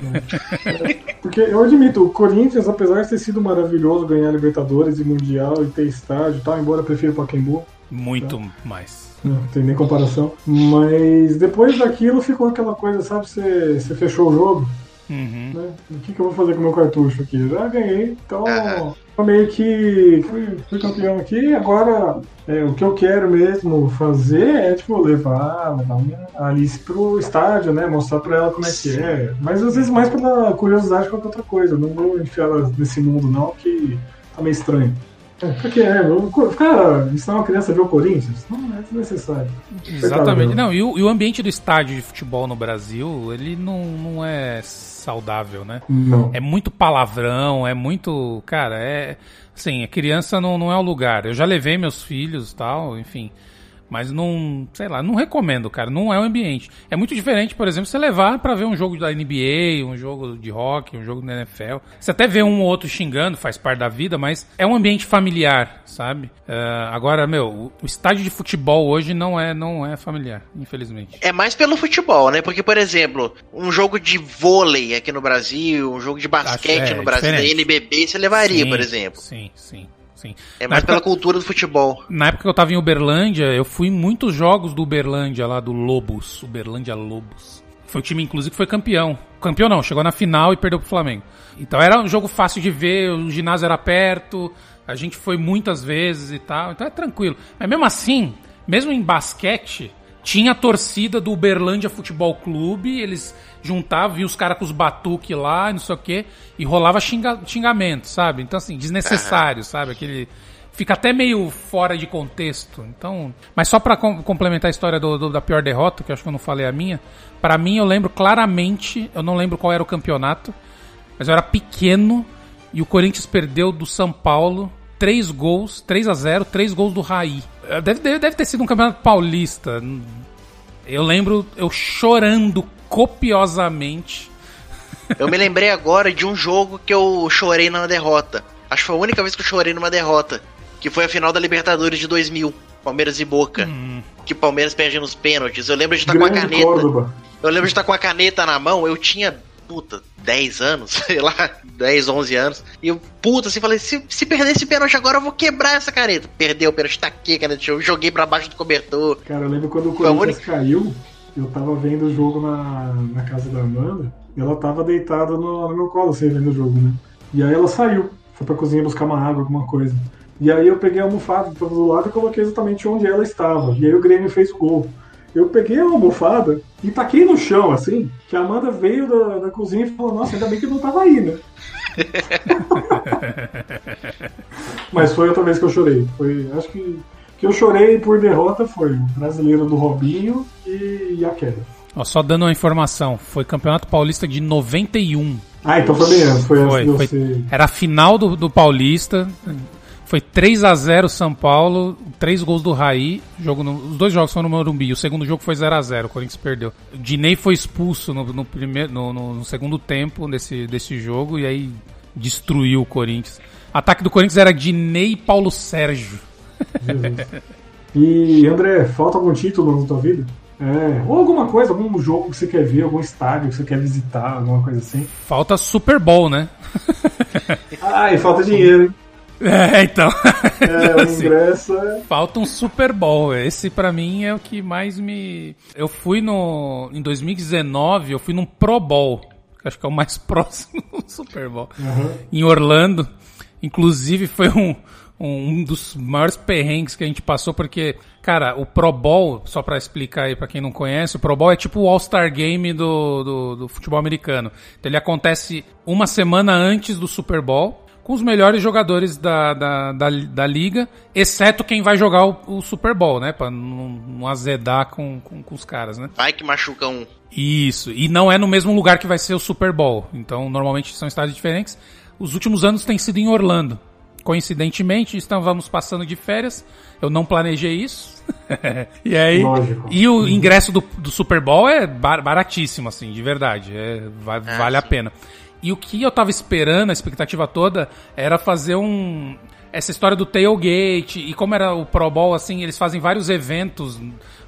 (laughs) Porque eu admito, o Corinthians, apesar de ter sido maravilhoso ganhar Libertadores e Mundial e ter estádio e tal, embora eu prefira o Pacaembu, Muito mais. não tem nem comparação. Mas depois daquilo ficou aquela coisa, sabe? Você, você fechou o jogo, Uhum. né? O que, que eu vou fazer com o meu cartucho aqui? Já ganhei, então Aham. Eu meio que fui, fui campeão aqui. Agora, é, o que eu quero mesmo fazer é, tipo, levar, levar a Alice pro estádio, né? Mostrar pra ela como é que é. Mas às vezes mais pela curiosidade que outra coisa. Eu não vou enfiar ela nesse mundo, não, que tá meio estranho. É, pra que é? Eu- Cara, ensinar uma criança a ver o Corinthians? Não é desnecessário. Exatamente. Não, e o, e o ambiente do estádio de futebol no Brasil, ele não, não é saudável, né? Não. É muito palavrão, é muito. Cara, é. Assim, a criança não, não é o lugar. Eu já levei meus filhos e tal, enfim. Mas não, sei lá, não recomendo, cara. Não é o ambiente. É muito diferente, por exemplo, você levar pra ver um jogo da NBA, um jogo de hockey, um jogo da NFL. Você até vê um ou outro xingando, faz parte da vida, mas é um ambiente familiar, sabe? Ah, agora, meu, o- estádio de futebol hoje não é, não é familiar, infelizmente. É mais pelo futebol, né? Porque, por exemplo, um jogo de vôlei aqui no Brasil, um jogo de basquete Acho- é, no Brasil, da. NBB, você levaria, Sim, por exemplo. Sim, sim, sim. É mais época- pela cultura do futebol. Na época que eu tava em Uberlândia, eu fui em muitos jogos do Uberlândia lá, do Lobos. Uberlândia Lobos. Foi o time, inclusive, que foi campeão. Campeão não, chegou na final e perdeu pro Flamengo. Então era um jogo fácil de ver, o ginásio era perto, a gente foi muitas vezes e tal, então é tranquilo. Mas mesmo assim, mesmo em basquete, tinha a torcida do Uberlândia Futebol Clube, eles juntavam, viam os caras com os batuque lá, não sei o quê, e rolava xinga, xingamento, sabe? Então assim, desnecessário, sabe? Aquele fica até meio fora de contexto. Então, mas só pra com- complementar a história do, do- da pior derrota, que eu acho que eu não falei a minha, Pra mim eu lembro claramente, eu não lembro qual era o campeonato, mas eu era pequeno e o Corinthians perdeu do São Paulo três gols, 3 a 0, três gols do Raí. Eh, Deve, deve, deve ter sido um campeonato paulista. Eu lembro eu chorando copiosamente. Eu me lembrei agora de um jogo que eu chorei na derrota. Acho que foi a única vez que eu chorei numa derrota. Que foi a final da Libertadores de 2000. Palmeiras e Boca. Hum. Que o Palmeiras perde nos pênaltis. Eu lembro de estar com a Grande caneta. Córdoba. Eu lembro de estar com a caneta na mão. Eu tinha, puta, 10 anos, (laughs) sei lá, 10, 11 anos. E eu, puta, assim, falei: se, se perder esse pênalti agora, eu vou quebrar essa caneta. Perdeu o pênalti, taquei a caneta, eu joguei pra baixo do cobertor. Cara, eu lembro quando o Corinthians caiu, eu tava vendo o jogo na, na casa da Amanda, e ela tava deitada no, no meu colo, assim, vendo o jogo, né? E aí ela saiu, foi pra cozinha buscar uma água, alguma coisa. E aí eu peguei a almofada que tava do lado e coloquei exatamente onde ela estava. E aí o Grêmio fez o gol. Eu peguei a almofada e taquei no chão, assim, que a Amanda veio da, da cozinha e falou, nossa, ainda bem que não tava aí, né? (laughs) Mas foi outra vez que eu chorei. Foi, acho que que eu chorei por derrota foi o brasileiro do Robinho e, a queda. Ó, só dando uma informação, foi Campeonato Paulista de 91. Ah, então foi bem antes, foi Foi, foi- era a final do, do Paulista. Foi 3 a 0 São Paulo, três gols do Raí. Jogo no- os dois jogos foram no Morumbi. O segundo jogo foi 0 a 0 o Corinthians perdeu. O Dinei foi expulso no, no primeiro, no, no- no segundo tempo desse, desse jogo e aí destruiu o Corinthians. Ataque do Corinthians era Dinei e Paulo Sérgio. Jesus. E André, falta algum título na tua vida? É, ou alguma coisa, algum jogo que você quer ver, algum estádio que você quer visitar, alguma coisa assim. Falta Super Bowl, né? (laughs) Ah, e falta dinheiro, hein? É, então. É, o (laughs) Assim. ingresso é. Falta um Super Bowl. Esse pra mim é o que mais me. Eu fui no. Em 2019, eu fui num Pro Bowl. que Acho que é o mais (laughs) próximo do Super Bowl. Em Orlando. Inclusive foi um, um dos maiores perrengues que a gente passou, porque, cara, o Pro Bowl, só pra explicar aí pra quem não conhece, o Pro Bowl é tipo o All-Star Game do, do, do futebol americano. Então ele acontece uma semana antes do Super Bowl com os melhores jogadores da, da, da, da liga, exceto quem vai jogar o, o Super Bowl, né? Pra não, não azedar com, com, com os caras, né? Vai que machuca um. Isso, e não é no mesmo lugar que vai ser o Super Bowl. Então, normalmente são estádios diferentes. Os últimos anos tem sido em Orlando. Coincidentemente, estávamos passando de férias. Eu não planejei isso. (laughs) e aí. Lógico. E o ingresso do, do Super Bowl é bar- baratíssimo, assim, de verdade. É, va- vale a sim. pena. E o que eu tava esperando, a expectativa toda, era fazer um. Essa história do tailgate. E como era o Pro Bowl, assim, eles fazem vários eventos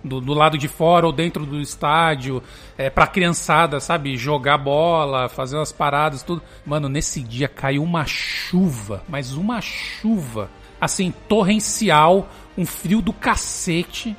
do, do lado de fora ou dentro do estádio. É, pra criançada, sabe? Jogar bola, fazer umas paradas, tudo. Mano, nesse dia caiu uma chuva, mas uma chuva. Assim, torrencial, um frio do cacete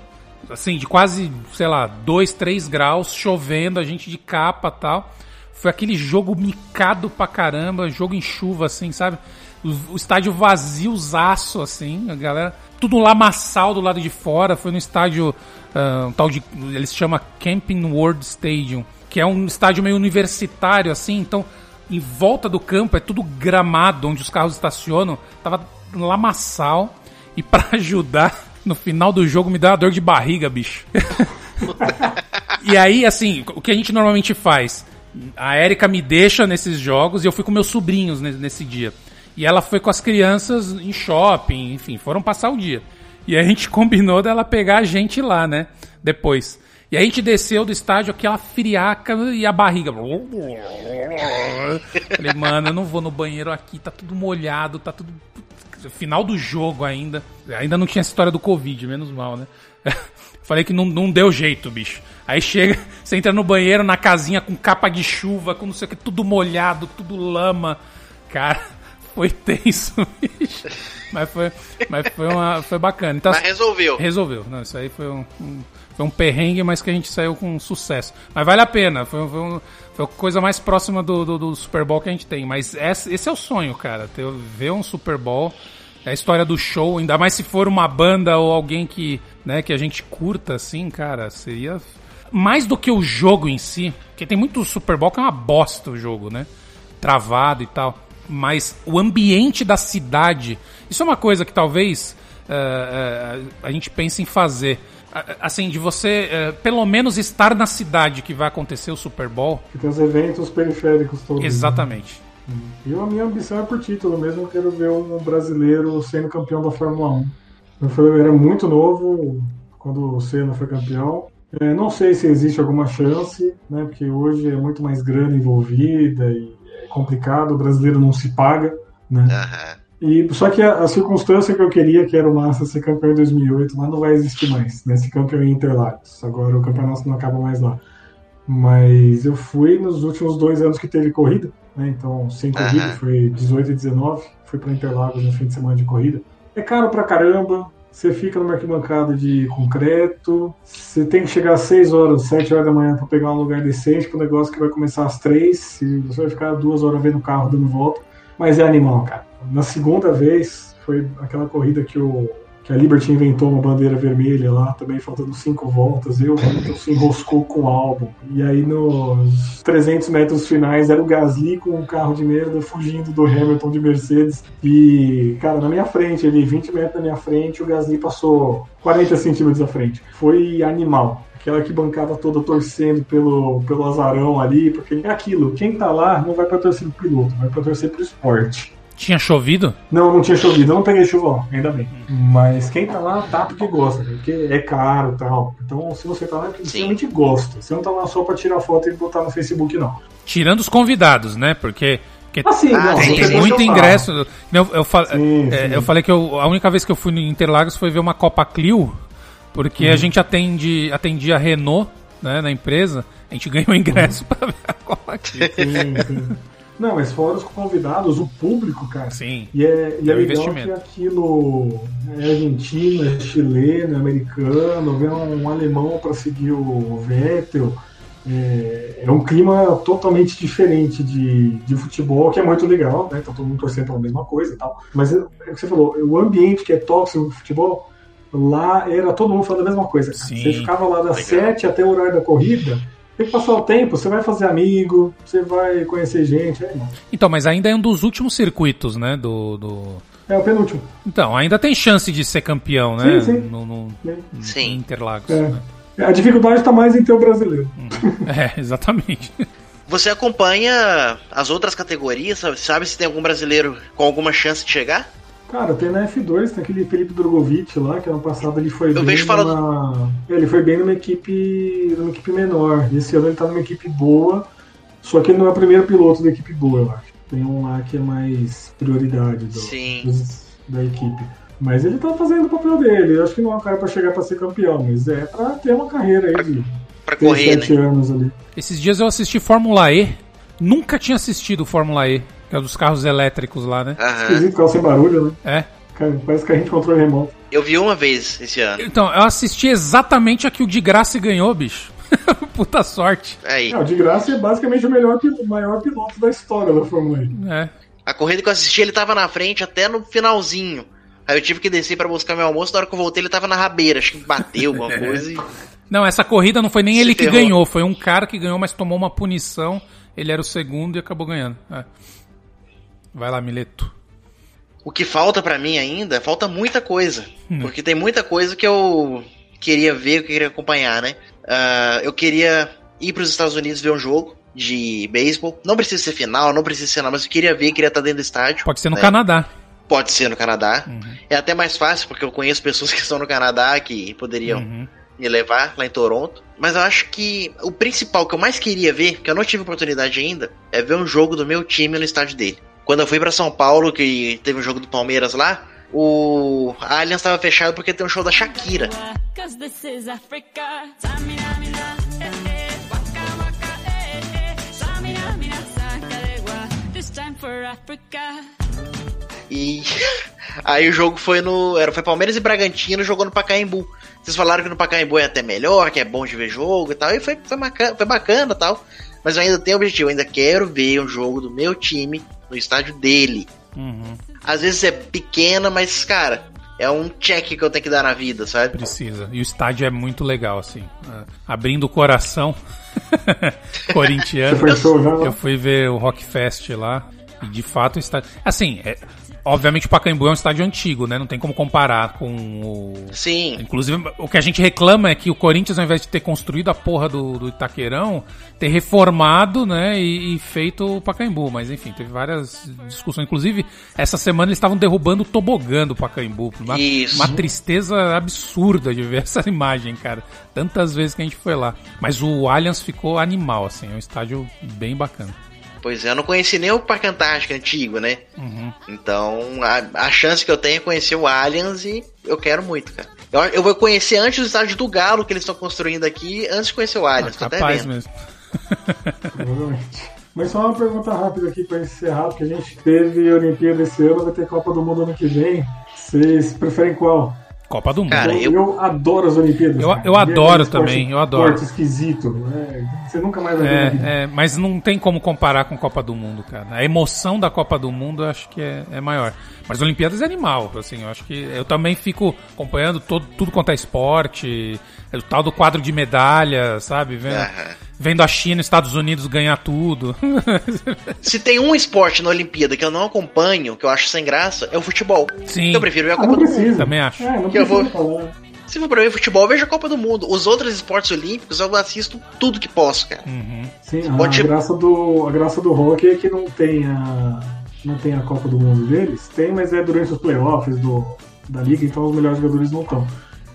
assim, de quase, sei lá, 2, 3 graus, chovendo, a gente de capa tal. Foi aquele jogo micado pra caramba, jogo em chuva, assim, sabe? O, estádio vaziozaço, assim, a galera. Tudo lamaçal do lado de fora. Foi no estádio, ah, um tal de. Eles chamam Camping World Stadium, que é um estádio meio universitário, assim, então. Em volta do campo é tudo gramado, onde os carros estacionam. Tava lamaçal. E pra (laughs) ajudar, no final do jogo me deu uma dor de barriga, bicho. (laughs) e aí, assim, o que a gente normalmente faz? A Erika me deixa nesses jogos e eu fui com meus sobrinhos ne- nesse dia. E ela foi com as crianças em shopping, enfim, foram passar o dia. E a gente (laughs) combinou dela pegar a gente lá, né? Depois. E a gente desceu do estádio, aquela friaca e a barriga. (laughs) Falei, mano, eu não vou no banheiro aqui, tá tudo molhado, tá tudo. (laughs) Final do jogo ainda. Ainda não tinha essa história do Covid, menos mal, né? Falei que não, não deu jeito, bicho. Aí chega, você entra no banheiro, na casinha com capa de chuva, com não sei o que, tudo molhado, tudo lama. Cara, foi tenso, (laughs) bicho. Mas foi, mas foi, uma, foi bacana. Então, Mas resolveu. Resolveu. Não, isso aí foi um, um- foi um perrengue, mas que a gente saiu com sucesso. Mas vale a pena. Foi, foi, um- foi a coisa mais próxima do, do, do Super Bowl que a gente tem. Mas esse, esse é o sonho, cara. Ter, ver um Super Bowl. É a história do show, ainda mais se for uma banda ou alguém que, né, que a gente curta, assim, cara, seria mais do que o jogo em si, porque tem muito Super Bowl que é uma bosta o jogo, né? Travado e tal. Mas o ambiente da cidade, isso é uma coisa que talvez eh, eh, a gente pense em fazer. A- Assim, de você eh, pelo menos estar na cidade que vai acontecer o Super Bowl. Que tem os eventos periféricos todos. né? Exatamente. E a minha ambição é por título mesmo, eu quero ver um brasileiro sendo campeão da Fórmula 1. Eu falei, eu era muito novo quando o Senna foi campeão. É, não sei se existe alguma chance, né, porque hoje é muito mais grana envolvida e complicado, o brasileiro não se paga. Né? Aham. E, só que a, a circunstância que eu queria, que era o Massa ser campeão em 2008, lá não vai existir mais, né? Ser campeão em Interlagos. Agora o campeonato não acaba mais lá. Mas eu fui nos últimos dois anos que teve corrida, né? Então, sem corrida, Aham. foi 18 e 19. Fui para Interlagos no fim de semana de corrida. É caro pra caramba. Você fica numa arquibancada de concreto. Você tem que chegar às 6 horas, 7 horas da manhã para pegar um lugar decente pro negócio que vai começar às 3. E você vai ficar duas horas vendo o carro dando volta. Mas é animal, cara. Na segunda vez, foi aquela corrida que, o, que a Liberty inventou uma bandeira vermelha lá, também faltando cinco voltas. E o Hamilton se enroscou com o álbum. E aí, nos 300 metros finais, era o Gasly com um carro de merda fugindo do Hamilton de Mercedes. E, cara, na minha frente, ali, 20 metros na minha frente, o Gasly passou 40 centímetros à frente. Foi animal. Aquela que bancada toda torcendo pelo, pelo azarão ali, porque é aquilo, quem tá lá não vai pra torcer pro piloto, vai pra torcer pro esporte. Tinha chovido? Não, não tinha chovido, eu não peguei chuva, ainda bem. Mas quem tá lá tá porque gosta, porque é caro e tal. Então, se você tá lá, é porque realmente gosta. Você não tá lá só pra tirar foto e botar no Facebook, não. Tirando os convidados, né? Porque, porque Assim, Ah, não, tem muito ingresso. Eu, eu, fa- Sim, é, sim. eu falei que eu- a única vez que eu fui em Interlagos foi ver uma Copa Clio, porque Uhum. a gente atende, atendia a Renault né, na empresa, a gente (laughs) ganhou ingresso pra ver a Copa Clio. Sim, sim. Não, mas fora os convidados, o público, cara. Sim. E é, e é É um legal que aquilo é argentino, é chileno, é americano, vem um alemão para seguir o Vettel. É, é um clima totalmente diferente de, de futebol, que é muito legal, né? Tá todo mundo torcendo pela mesma coisa e tal. Mas é, é o que você falou, o ambiente que é tóxico no futebol, lá era todo mundo falando a mesma coisa. Sim. Você ficava lá das Legal. 7 até o horário da corrida, tem que passar o tempo, você vai fazer amigo, você vai conhecer gente. É, Então, mas ainda é um dos últimos circuitos, né? Do, do... é o penúltimo. Então, ainda tem chance de ser campeão, né? Sim, sim. No, no, em Sim. Interlagos. É. né? A dificuldade está mais em ter o brasileiro. (laughs) É, exatamente. Você acompanha as outras categorias? Sabe, sabe se tem algum brasileiro com alguma chance de chegar? Cara, tem na F2, tem aquele Felipe Drogovic lá, que ano passado ele foi bem vejo falando- numa... Ele foi bem numa equipe, numa equipe menor. Esse ano ele tá numa equipe boa, só que ele não é o primeiro piloto da equipe boa, eu acho. Tem um lá que é mais prioridade do- Sim. dos- da equipe. Mas ele tá fazendo o papel dele. Eu acho que não é um cara pra chegar pra ser campeão, mas é pra ter uma carreira aí de Pra correr, 7 né? anos ali. Esses dias eu assisti Fórmula E. Nunca tinha assistido Fórmula E, é o dos carros elétricos lá, né? Aham. Esquisito, carro sem barulho, né? É. Parece que a gente controle remoto. Eu vi uma vez esse ano. Então, eu assisti exatamente a que o de graça ganhou, bicho. (laughs) Puta sorte. Aí. É, o de graça é basicamente o melhor, o maior piloto da história da Fórmula E. É. A corrida que eu assisti, ele tava na frente até no finalzinho. Aí eu tive que descer pra buscar meu almoço. Na hora que eu voltei, ele tava na rabeira. Acho que bateu alguma (laughs) coisa. E... Não, essa corrida não foi nem Se ele que ferrou. ganhou, foi um cara que ganhou, mas tomou uma punição. Ele era o segundo e acabou ganhando. É. Vai lá, Mileto. O que falta pra mim ainda, falta muita coisa. Porque tem muita coisa que eu queria ver, que eu queria acompanhar, né? Ah, eu queria ir pros Estados Unidos ver um jogo de beisebol. Não precisa ser final, não precisa ser nada, mas eu queria ver, queria estar dentro do estádio. Pode ser no né? Canadá. pode ser no Canadá. Uhum. É até mais fácil, porque eu conheço pessoas que estão no Canadá que poderiam Uhum. me levar lá em Toronto. Mas eu acho que o principal que eu mais queria ver, que eu não tive oportunidade ainda, é ver um jogo do meu time no estádio dele. Quando eu fui pra São Paulo, que teve um jogo do Palmeiras lá, o Allianz estava fechado porque tem um show da Shakira. E (laughs) aí o jogo foi no. Era, foi Palmeiras e Bragantino jogou no Pacaembu. Vocês falaram que no Pacaembu é até melhor, que é bom de ver jogo e tal. E foi, foi, bacana, foi bacana e tal. Mas eu ainda tenho objetivo, eu ainda quero ver um jogo do meu time no estádio dele. Uhum. Às vezes é pequena, mas, cara, é um check que eu tenho que dar na vida, sabe? Precisa. E o estádio é muito legal, assim. Ah, Abrindo o coração (laughs) corintiano. Já? Eu fui ver o Rock Fest lá. E de fato o estádio. Assim, é- obviamente o Pacaembu é um estádio antigo, né? Não tem como comparar com o. Sim. Inclusive, o que a gente reclama é que o Corinthians, ao invés de ter construído a porra do, do Itaquerão, ter reformado, né, e, e feito o Pacaembu. Mas enfim, teve várias discussões. Inclusive, essa semana eles estavam derrubando o tobogã do Pacaembu. Uma, Isso. uma tristeza absurda de ver (laughs) essa imagem, cara. Tantas vezes que a gente foi lá. Mas o Allianz ficou animal, assim. É um estádio bem bacana. Pois é, eu não conheci nem o Parque Antártico antigo, né? Uhum. Então, a, a chance que eu tenho é conhecer o Aliens e eu quero muito, cara. Eu, eu vou conhecer antes o estádio do Galo que eles estão construindo aqui, antes de conhecer o Aliens, tô até vendo. mesmo. Provavelmente. Mas só uma pergunta rápida aqui pra encerrar, porque a gente teve Olimpíada esse ano, vai ter Copa do Mundo ano que vem. Vocês preferem qual? Copa do Mundo. Cara, eu, eu- adoro as Olimpíadas. Eu- eu é adoro esporte- também, eu adoro. Esporte esquisito. né? Você nunca mais vai ver. É, é, mas não tem como comparar com Copa do Mundo, cara. A emoção da Copa do Mundo eu acho que é, é maior. Mas Olimpíadas é animal, assim, eu acho que eu também fico acompanhando todo, tudo quanto é esporte, o tal do quadro de medalha, sabe? Vendo. Vendo a China e os Estados Unidos ganhar tudo. (laughs) Se tem um esporte na Olimpíada que eu não acompanho, que eu acho sem graça, é o futebol. Sim. Eu prefiro ver a Ah, Copa não do Mundo. Também acho. É, não Que eu vou- falar. Se for pra ver futebol, eu vejo a Copa do Mundo. Os outros esportes olímpicos eu assisto tudo que posso, cara. Uhum. Sim, a, Pode- graça do, a graça do hockey é que não tem a, não tem a Copa do Mundo deles. Tem, mas é durante os playoffs do, da liga, então os melhores jogadores não estão.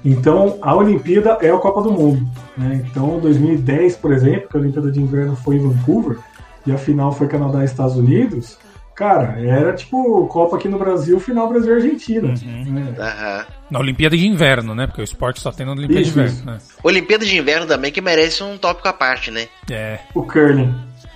Então, a Olimpíada é a Copa do Mundo. Né? Então, 2010, por exemplo, que a Olimpíada de Inverno foi em Vancouver, e a final foi Canadá e Estados Unidos, cara, era tipo Copa aqui no Brasil, final Brasil e Argentina. né? Aham. Na Olimpíada de Inverno, né? Porque o esporte só tem na Olimpíada Isso, de Inverno. Né? Olimpíada de Inverno também, que merece um tópico à parte, né? É. O curling.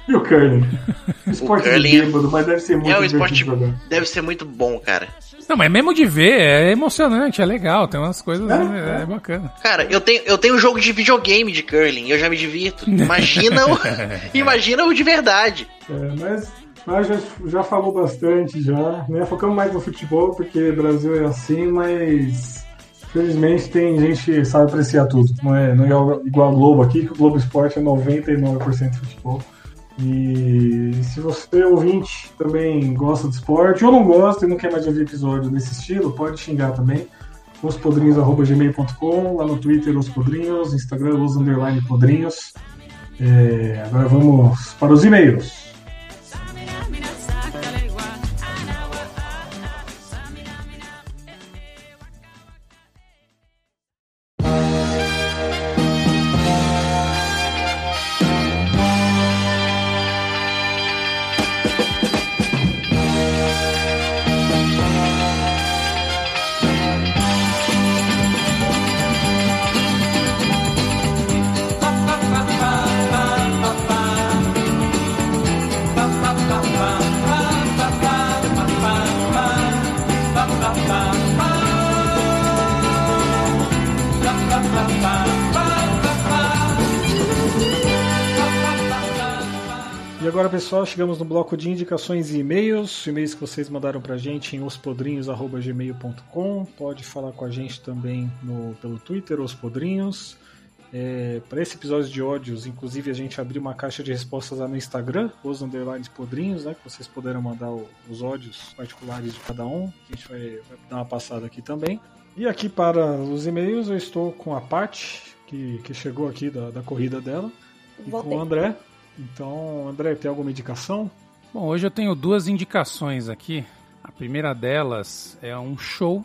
E o curling? (laughs) Esporte de curling é- bêbado, mas deve ser muito é um divertido esporte. jogar. Deve ser muito bom, cara. Não, mas mesmo de ver, é emocionante, é legal, tem umas coisas, É, né, é, é. bacana. Cara, eu tenho, eu tenho um jogo de videogame de curling, eu já me divirto. Imagina o, (laughs) imagina o de verdade. É, mas mas já, já falou bastante já, né? Focamos mais no futebol, porque o Brasil é assim, mas felizmente tem gente que sabe apreciar tudo. Não é, não é igual a Globo aqui, que o Globo Esporte é 99% futebol. E se você, ouvinte, também gosta de esporte ou não gosta e não quer mais ouvir episódio desse estilo, pode xingar também. ospodrinhos.gmail.com, lá no Twitter, os podrinhos, Instagram, os underline podrinhos. É, agora vamos para os e-mails. Pessoal, chegamos no bloco de indicações e e-mails. E-mails que vocês mandaram pra gente em ospodrinhos.gmail.com. Pode falar com a gente também no, pelo Twitter, Os Podrinhos. É, para esse episódio de ódios, inclusive, a gente abriu uma caixa de respostas lá no Instagram, os underlines podrinhos, né? Que vocês puderam mandar o- os ódios particulares de cada um. A gente vai, vai dar uma passada aqui também. E aqui para os e-mails, eu estou com a Paty, que, que chegou aqui da, da corrida dela, e Voltei. com o André. Então, André, tem alguma indicação? Bom, hoje eu tenho duas indicações aqui. A primeira delas é um show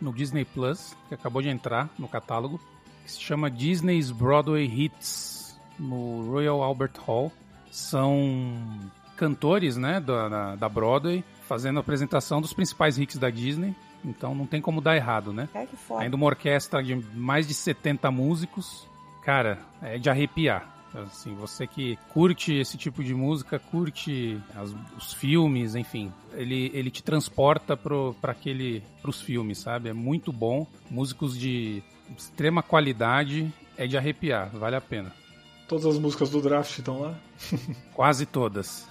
no Disney Plus, que acabou de entrar no catálogo, que se chama Disney's Broadway Hits, no Royal Albert Hall. São cantores, né, da, da, Broadway, fazendo a apresentação dos principais hits da Disney. Então não tem como dar errado, né? Foda. Ainda uma orquestra de mais de 70 músicos. Cara, é de arrepiar. Assim, você que curte esse tipo de música, curte as- os filmes, enfim, ele, ele te transporta para aquele pros filmes, sabe? É muito bom. Músicos de extrema qualidade, é de arrepiar, vale a pena. Todas as músicas do draft estão lá. (laughs) Quase todas.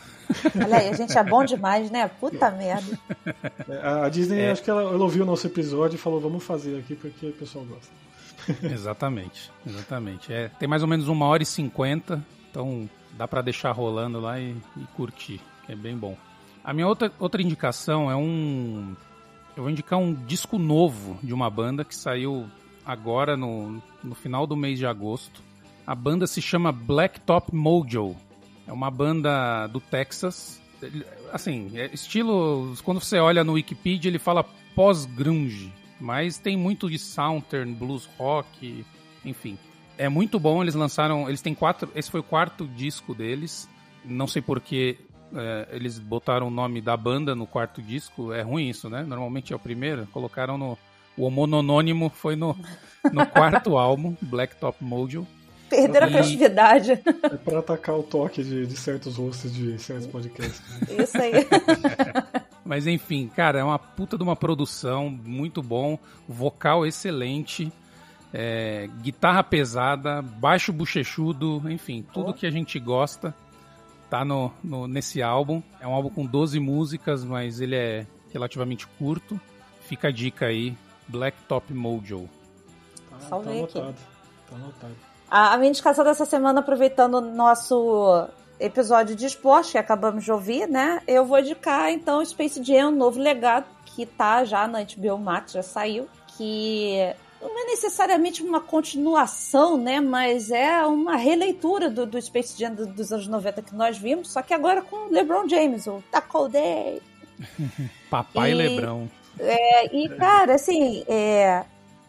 Olha aí, a gente é bom demais, né? Puta (laughs) merda. É, A a Disney, É. acho que ela, ela ouviu o nosso episódio e falou, vamos fazer aqui porque o pessoal gosta. (laughs) Exatamente, exatamente. É, tem mais ou menos uma hora e cinquenta, então dá pra deixar rolando lá e, e curtir, que é bem bom. A minha outra, outra indicação é um. Eu vou indicar um disco novo de uma banda que saiu agora no, no final do mês de agosto. A banda se chama Blacktop Mojo. É uma banda do Texas. Assim, é estilo. Quando você olha no Wikipedia, ele fala pós-grunge. Mas tem muito de Southern, blues rock, enfim. É muito bom, eles lançaram. Eles têm quatro. Esse foi o quarto disco deles. Não sei porque eles botaram o nome da banda no quarto disco. É ruim isso, né? Normalmente é o primeiro. Colocaram no. O homonônimo foi no, no (laughs) quarto álbum, Blacktop Mojo. Perderam a criatividade. É pra atacar o toque de, de certos hosts de certos podcasts. Isso aí. (laughs) Mas enfim, cara, é uma puta de uma produção, muito bom, vocal excelente, é, guitarra pesada, baixo bochechudo, enfim, tudo que a gente gosta tá no, no- nesse álbum. É um álbum com 12 músicas, mas ele é relativamente curto. Fica a dica aí, Blacktop Mojo. Tá, tá aqui. anotado. Tá anotado. A, a minha indicação dessa semana, aproveitando o nosso episódio de esporte que acabamos de ouvir, né? Eu vou indicar então Space Jam, um novo legado, que tá já na HBO Max, já saiu, que não é necessariamente uma continuação, né? Mas é uma releitura do, do Space Jam do- dos anos 90 que nós vimos, só que agora com LeBron James, o Taco Day. (laughs) Papai E- Lebrão. É, e, cara, assim, é,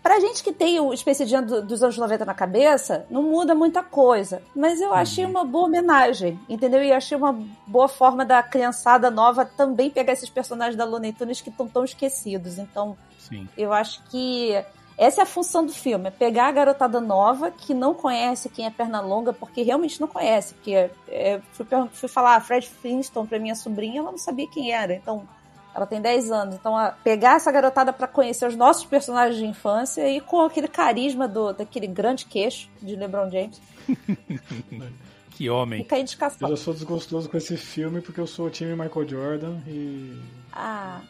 pra gente que tem o Space do- dos anos 90 na cabeça, não muda muita coisa. Mas eu achei uma boa homenagem, entendeu? E achei uma boa forma da criançada nova também pegar esses personagens da Looney Tunes que estão tão esquecidos. Então, Sim. eu acho que essa é a função do filme, é pegar a garotada nova que não conhece quem é Pernalonga, porque realmente não conhece. Porque é, fui, fui falar Fred Flintstone pra minha sobrinha, ela não sabia quem era. Então, ela tem 10 anos. Então, a- pegar essa garotada pra conhecer os nossos personagens de infância e com aquele carisma do, daquele grande queixo de LeBron James, (laughs) Que homem. fica a Eu indicação. já sou desgostoso com esse filme porque eu sou o time Michael Jordan e. Ah,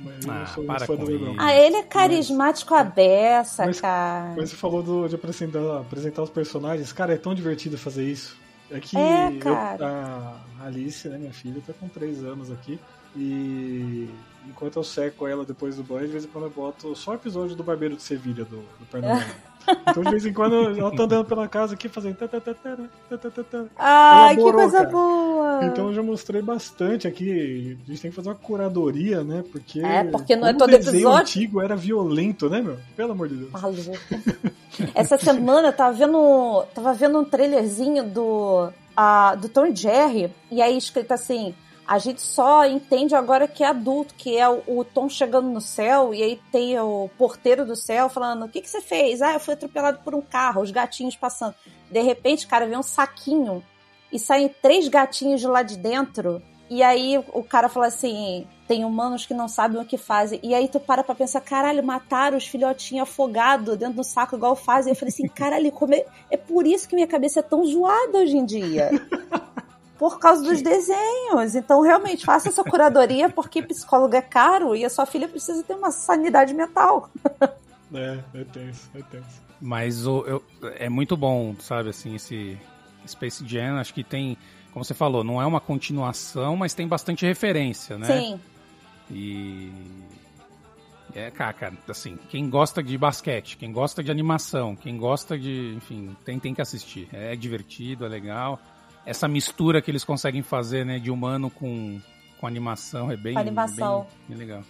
Mas eu Ah, para com do LeBron. isso. ah, ele é carismático a beça, mas- cara. Mas você falou do- de apresentar, apresentar os personagens. Cara, é tão divertido fazer isso. É que É, eu- a Alice, né, minha filha, tá com 3 anos aqui. E enquanto eu seco ela depois do banho, de vez em quando eu boto só o episódio do Barbeiro de Sevilha, do, do Pernambuco. (laughs) então, de vez em quando, ela tá andando pela casa aqui fazendo. Ai, que coisa cara. boa! Então eu já mostrei bastante aqui. A gente tem que fazer uma curadoria, né? Porque. É, porque não é todo desenho episódio. antigo era violento, né, meu? Pelo amor de Deus. Maluco. Essa semana eu tava vendo, tava vendo um trailerzinho do, ah, do Tom Jerry, e aí escrito assim: a gente só entende agora que é adulto, que é o, o Tom chegando no céu, e aí tem o porteiro do céu falando: o que, que você fez? Ah, eu fui atropelado por um carro, os gatinhos passando. De repente, cara, vem um saquinho e saem três gatinhos de lá de dentro. E aí o cara fala assim: tem humanos que não sabem o que fazem. E aí tu para pra pensar: caralho, mataram os filhotinhos afogados dentro do saco, igual fazem. Eu falei assim: caralho, como é... é por isso que minha cabeça é tão zoada hoje em dia. (laughs) Por causa dos desenhos. Então, realmente, faça essa curadoria, (laughs) porque psicólogo é caro e a sua filha precisa ter uma sanidade mental. É, é tenso, é tenso. Mas o, eu- é muito bom, sabe, assim, esse Space Jam, acho que tem, como você falou, não é uma continuação, mas tem bastante referência, né? Sim. E é, cara, cara, assim, quem gosta de basquete, quem gosta de animação, quem gosta de, enfim, tem, tem que assistir. É divertido, é legal. Essa mistura que eles conseguem fazer, né, de humano com, com animação, é bem, animação. bem, bem legal.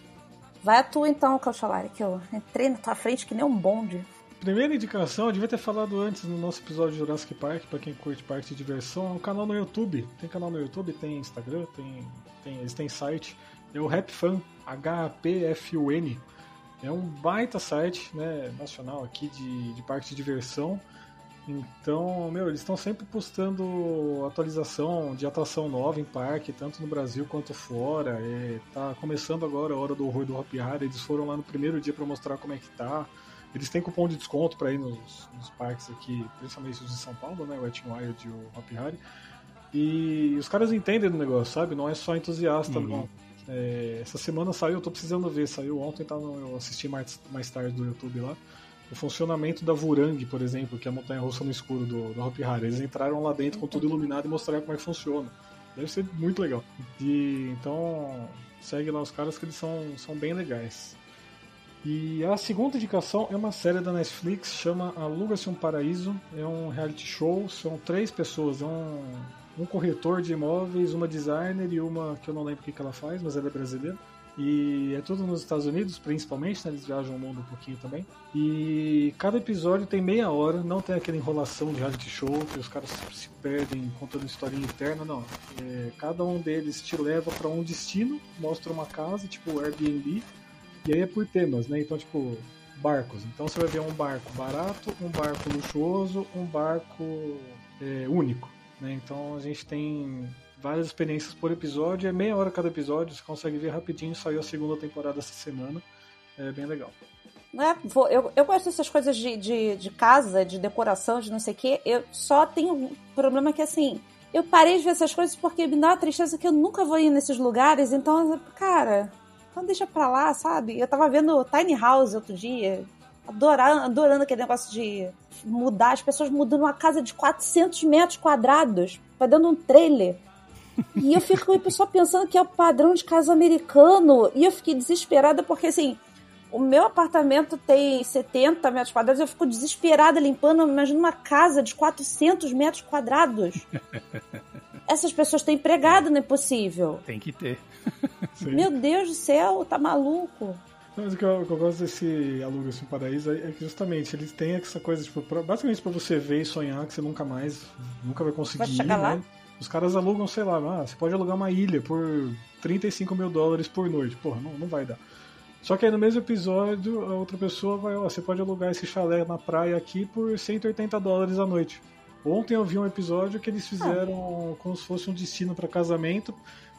Vai a tua então, Cauchalari, que eu entrei na tua frente que nem um bonde. Primeira indicação, eu devia ter falado antes no nosso episódio de Jurassic Park, pra quem curte parte de diversão, é um canal no YouTube. Tem canal no YouTube, tem Instagram, tem, tem, eles têm site. É o RapFun, H-A-P-F-U-N. É um baita site né, nacional aqui de, de parque de diversão. Então, meu, eles estão sempre postando atualização de atração nova em parque, tanto no Brasil quanto fora. É, tá começando agora a hora do horror do Hopi Hari. Eles foram lá no primeiro dia para mostrar como é que tá. Eles têm cupom de desconto para ir nos, nos parques aqui, principalmente os de São Paulo, né? O Wet n Wild e o Hopi Hari. E os caras entendem do negócio, sabe? Não é só entusiasta, não. É, essa semana saiu, eu tô precisando ver, saiu ontem, tá eu assisti mais, mais tarde do YouTube lá. O funcionamento da Vurang, por exemplo, que é a montanha russa no escuro do, do Hopi Hari. Eles entraram lá dentro com tudo iluminado e mostraram como é que funciona. Deve ser muito legal. E, então, segue lá os caras que eles são, são bem legais. E a segunda indicação é uma série da Netflix, chama Aluga-se um Paraíso. É um reality show, são três pessoas. É um, um corretor de imóveis, uma designer e uma que eu não lembro o que, que ela faz, mas ela é brasileira. E é tudo nos Estados Unidos, principalmente, né? Eles viajam o mundo um pouquinho também. E cada episódio tem meia hora, não tem aquela enrolação de reality show que os caras se perdem contando historinha interna, não. É, cada um deles te leva para um destino, mostra uma casa, tipo Airbnb, e aí é por temas, né? Então, tipo, barcos. Então você vai ver um barco barato, um barco luxuoso, um barco é, único. Né? Então a gente tem várias experiências por episódio, é meia hora cada episódio, você consegue ver rapidinho, saiu a segunda temporada essa semana. É bem legal. Né? Eu, eu gosto dessas coisas de, de, de casa, de decoração, de não sei o quê. Eu só tenho um problema que, assim, eu parei de ver essas coisas porque me dá uma tristeza que eu nunca vou ir nesses lugares. Então, cara, então deixa pra lá, sabe? Eu tava vendo Tiny House outro dia, adorando, adorando aquele negócio de mudar, as pessoas mudando uma casa de 400 metros quadrados, vai dando um trailer. E eu fico só pensando que é o padrão de casa americano. E eu fiquei desesperada porque, assim, o meu apartamento tem 70 metros quadrados, eu fico desesperada limpando, imagina uma casa de 400 metros quadrados. (laughs) Essas pessoas têm empregado, não é possível. Tem que ter. (laughs) Sim. Meu Deus do céu, tá maluco? Mas o que eu, o que eu gosto desse Aluga-se um Paraíso é que justamente eles têm essa coisa, tipo, pra- basicamente pra você ver e sonhar que você nunca mais, nunca vai conseguir Vai ir, chegar lá? Os caras alugam, sei lá, ah, você pode alugar uma ilha por 35 mil dólares por noite. Porra, não, não vai dar. Só que aí no mesmo episódio, a outra pessoa vai, ó, você pode alugar esse chalé na praia aqui por 180 dólares a noite. Ontem eu vi um episódio que eles fizeram como se fosse um destino para casamento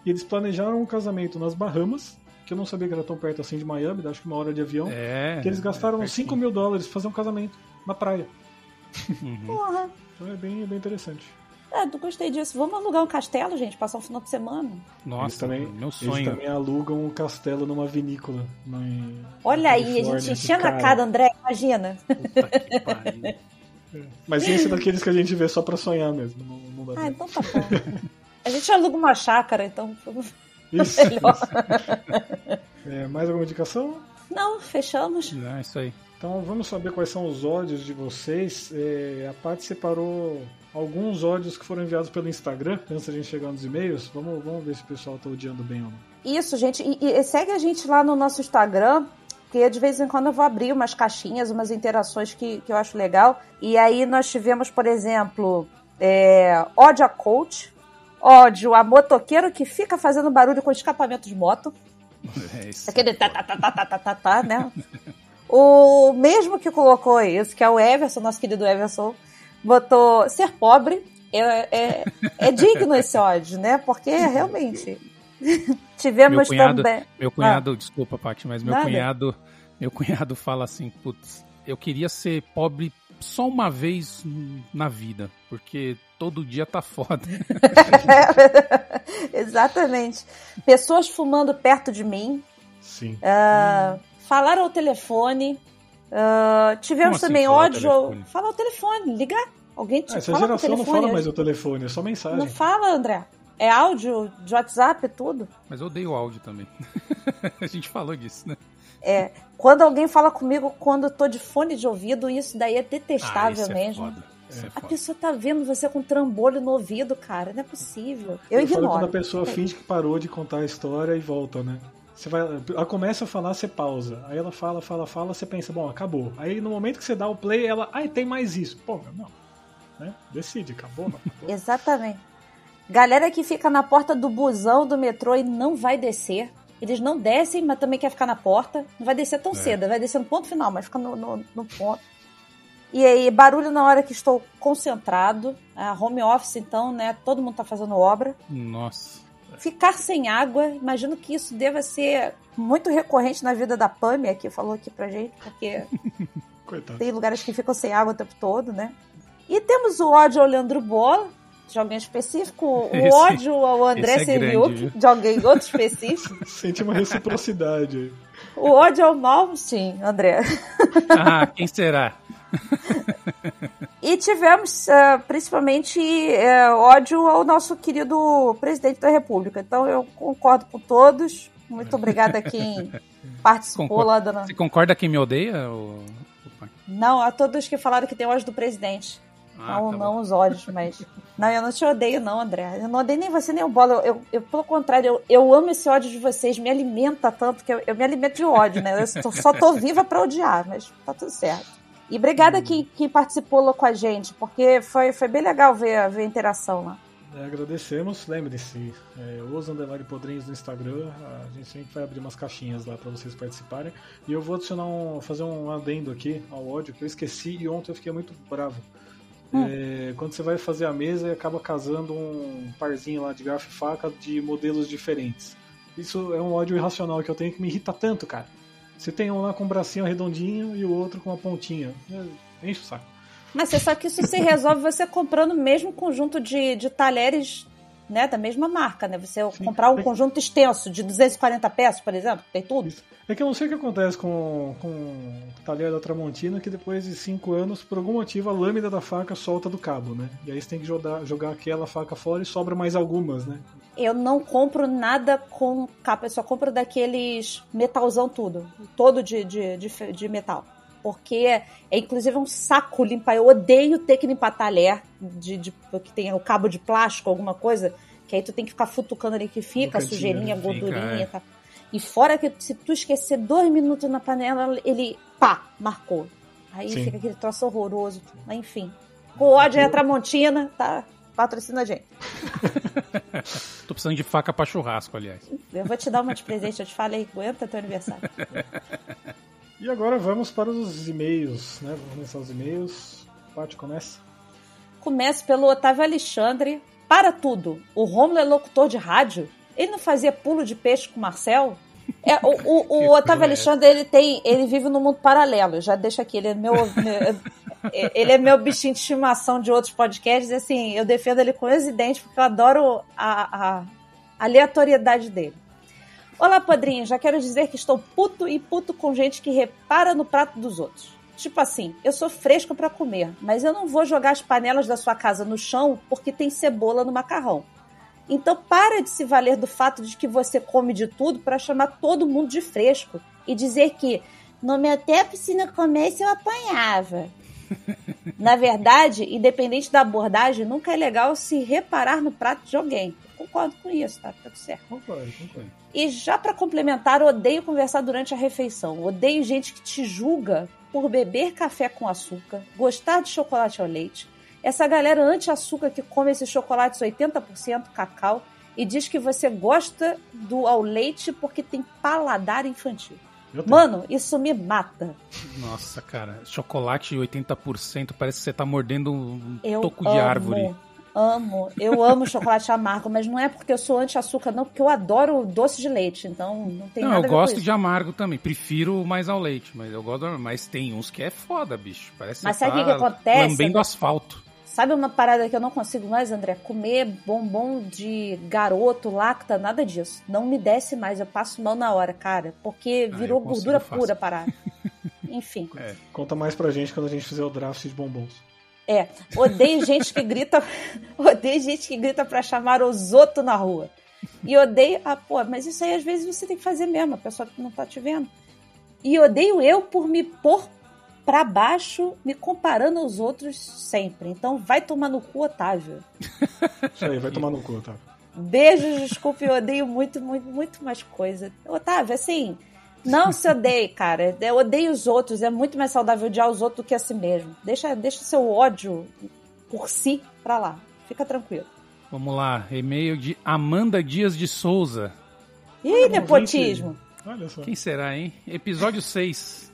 e eles planejaram um casamento nas Bahamas, que eu não sabia que era tão perto assim de Miami, acho que uma hora de avião. É. Que eles gastaram é 5 mil dólares pra fazer um casamento na praia. Uhum. Porra. Então é bem, é bem interessante. É, eu gostei disso. Vamos alugar um castelo, gente, passar um final de semana. eles Nossa, também, meu Eles sonho. também alugam um castelo numa vinícola. na- Olha na aí, a gente enchendo a cara, André, imagina. Puta que pariu. Mas esse é daqueles que a gente vê só pra sonhar mesmo. Não, não dá Ah, pra... então tá bom. A gente aluga uma chácara, então. Isso. (laughs) melhor. É, mais alguma indicação? Não, fechamos. Não, é isso aí. Então vamos saber quais são os ódios de vocês. É, a Paty separou alguns ódios que foram enviados pelo Instagram, antes da gente chegar nos e-mails. Vamos, vamos ver se o pessoal tá odiando bem ou não. Isso, gente. E, e segue a gente lá no nosso Instagram, porque de vez em quando eu vou abrir umas caixinhas, umas interações que, que eu acho legal. E aí nós tivemos, por exemplo, é, ódio a coach, ódio a motoqueiro que fica fazendo barulho com escapamento de moto. (laughs) É isso. Aquele tá, tá, tá, tá, tá, tá, tá, tá né? o mesmo que colocou isso, que é o Everson, nosso querido Everson, botou ser pobre. É, é, é digno esse ódio, né? Porque realmente. (laughs) Meu Tivemos cunhado, também. meu cunhado, desculpa, Paty, mas meu Nada. cunhado, meu cunhado fala assim, putz, eu queria ser pobre só uma vez na vida, porque todo dia tá foda. (laughs) Exatamente. Pessoas fumando perto de mim. Sim. ah, Falar ao telefone. Ah, tivemos Como assim também ódio. telefone? Falar ao telefone, ligar. Alguém te Ah, essa fala o geração não telefone. fala mais o telefone, é só mensagem. Não fala, André. É áudio de WhatsApp, tudo. Mas eu odeio áudio também. (laughs) A gente falou disso, né? É, quando alguém fala comigo quando eu tô de fone de ouvido, isso daí é Ah, detestável isso é mesmo. foda. Isso é A pessoa tá vendo você com trambolho no ouvido, cara. Não é possível. Eu, Eu ignoro. quando a pessoa finge que parou de contar a história e volta, né? Você vai, ela começa a falar, você pausa. Aí ela fala, fala, fala, você pensa, bom, acabou. Aí no momento que você dá o play, ela, ai, tem mais isso. Pô, meu, não. Né? Decide, acabou, não. Acabou. (laughs) Exatamente. Galera que fica na porta do busão do metrô e não vai descer. Eles não descem, mas também quer ficar na porta. Não vai descer tão cedo, vai descer no ponto final, mas fica no, no- no ponto. E aí, barulho na hora que estou concentrado. A home office, então, né? Todo mundo tá fazendo obra. Nossa. Ficar sem água, imagino que isso deva ser muito recorrente na vida da Pâmia, que falou aqui pra gente, porque (laughs) tem lugares que ficam sem água o tempo todo, né? E temos o ódio ao Leandro Bola, de alguém específico, o (laughs) Esse- ódio ao André é Seriuk, viu? de alguém outro específico. (laughs) Sente uma reciprocidade aí. O ódio ao mal, sim, André. Ah, quem será? E tivemos, eh, principalmente, eh, ódio ao nosso querido presidente da República. Então eu concordo com todos. Muito obrigada a quem (laughs) participou Concordo. lá da. Você concorda quem me odeia? Ou... Não, a todos que falaram que tem ódio do presidente. Ah, não, tá não os ódios, mas. (laughs) Não, eu não te odeio, não, André. Eu não odeio nem você, nem o Bola. Eu, eu, eu, pelo contrário, eu, eu amo esse ódio de vocês. Me alimenta tanto que eu, eu me alimento de ódio, né? Eu só tô viva pra odiar, mas tá tudo certo. E obrigada quem, quem participou lá com a gente, porque foi, foi bem legal ver, ver a interação lá. É, agradecemos, lembre-se, é, os Underline Podrinhos no Instagram, a gente sempre vai abrir umas caixinhas lá para vocês participarem. E eu vou adicionar um, fazer um adendo aqui ao ódio que eu esqueci e ontem eu fiquei muito bravo. É, quando você vai fazer a mesa e acaba casando um parzinho lá de garfo e faca de modelos diferentes. Isso é um ódio irracional que eu tenho que me irrita tanto, cara. Você tem um lá com um bracinho arredondinho e o outro com uma pontinha. É, Enche o saco. Mas você sabe que isso se resolve você comprando o mesmo conjunto de, de talheres né, da mesma marca, né? Você comprar um conjunto extenso de 240 peças, por exemplo, tem tudo. É que eu não sei o que acontece com, com o talher da Tramontina, que depois de 5 anos, por algum motivo, a lâmina da faca solta do cabo, né? E aí você tem que jogar, jogar aquela faca fora e sobra mais algumas, né? Eu não compro nada com capa, eu só compro daqueles metalzão tudo, todo de, de, de, de metal. Porque é inclusive um saco limpar. Eu odeio ter que limpar talher de, de, que tem o cabo de plástico, alguma coisa, que aí tu tem que ficar futucando ali que fica, cantinho, sujeirinha, né? gordurinha é. e tal. E fora que se tu esquecer dois minutos na panela, ele pá, marcou. Aí Sim. fica aquele troço horroroso. Mas enfim. Com ódio é a Tramontina, tá? Patrocina a gente. (laughs) Tô precisando de faca pra churrasco, aliás. Eu vou te dar uma de presente, eu te falei, aguenta teu aniversário. E agora vamos para os e-mails, né? Vamos começar os e-mails. Paty, começa. Começo pelo Otávio Alexandre. Para tudo, o Romulo é locutor de rádio? Ele não fazia pulo de peixe com o Marcel? É, o, o, (laughs) o Otávio é Alexandre, ele tem. Ele vive num mundo paralelo. Eu Já deixa aqui, ele é meu. (laughs) ele é meu bichinho de estimação de outros podcasts. E assim, eu defendo ele com os dentes, porque eu adoro a, a aleatoriedade dele. Olá, padrinho. Já quero dizer que estou puto e puto com gente que repara no prato dos outros. Tipo assim, eu sou fresco pra comer, mas eu não vou jogar as panelas da sua casa no chão porque tem cebola no macarrão. Então para de se valer do fato de que você come de tudo para chamar todo mundo de fresco e dizer que no meu tempo se não comesse eu apanhava. (laughs) Na verdade, independente da abordagem, nunca é legal se reparar no prato de alguém. Eu concordo com isso, tá? Tá tudo certo. Concordo, concordo. E já pra complementar, odeio conversar durante a refeição. Odeio gente que te julga por beber café com açúcar, gostar de chocolate ao leite. Essa galera anti-açúcar que come esses chocolates 80% cacau e diz que você gosta do ao leite porque tem paladar infantil. Eu. Mano, isso me mata. Nossa, cara, chocolate 80% parece que você tá mordendo um Eu toco amo, de árvore. Amo, eu amo chocolate amargo, mas não é porque eu sou anti-açúcar, não, porque eu adoro doce de leite, então não tem Não, nada eu ver com gosto de amargo também. Prefiro mais ao leite, mas eu gosto. Mas tem uns que é foda, bicho. Parece Mas você sabe o tá que que acontece, Lambendo asfalto. Sabe uma parada que eu não consigo mais, André? Comer bombom de garoto, lacta, nada disso. Não me desce mais, eu passo mal na hora, cara. Porque Ah, virou eu consigo gordura pura a parada. (laughs) Enfim. É. Conta mais pra gente quando a gente fizer o draft de bombons. É, odeio gente que grita, (laughs) odeio gente que grita pra chamar os outros na rua. E odeio, ah, pô, mas isso aí às vezes você tem que fazer mesmo, a pessoa que não tá te vendo. E odeio eu por me pôr pra baixo, me comparando aos outros sempre. Então vai tomar no cu, Otávio. Isso aí, vai tomar no cu, tá? Beijos, desculpe, eu odeio muito, muito, muito mais coisa. Otávio, assim, não se odeie, cara. Eu odeio os outros. É muito mais saudável odiar os outros do que a si mesmo. Deixa, deixa o seu ódio por si pra lá. Fica tranquilo. Vamos lá, e-mail de Amanda Dias de Souza. Ih, nepotismo. Olha só. Quem será, hein? Episódio 6.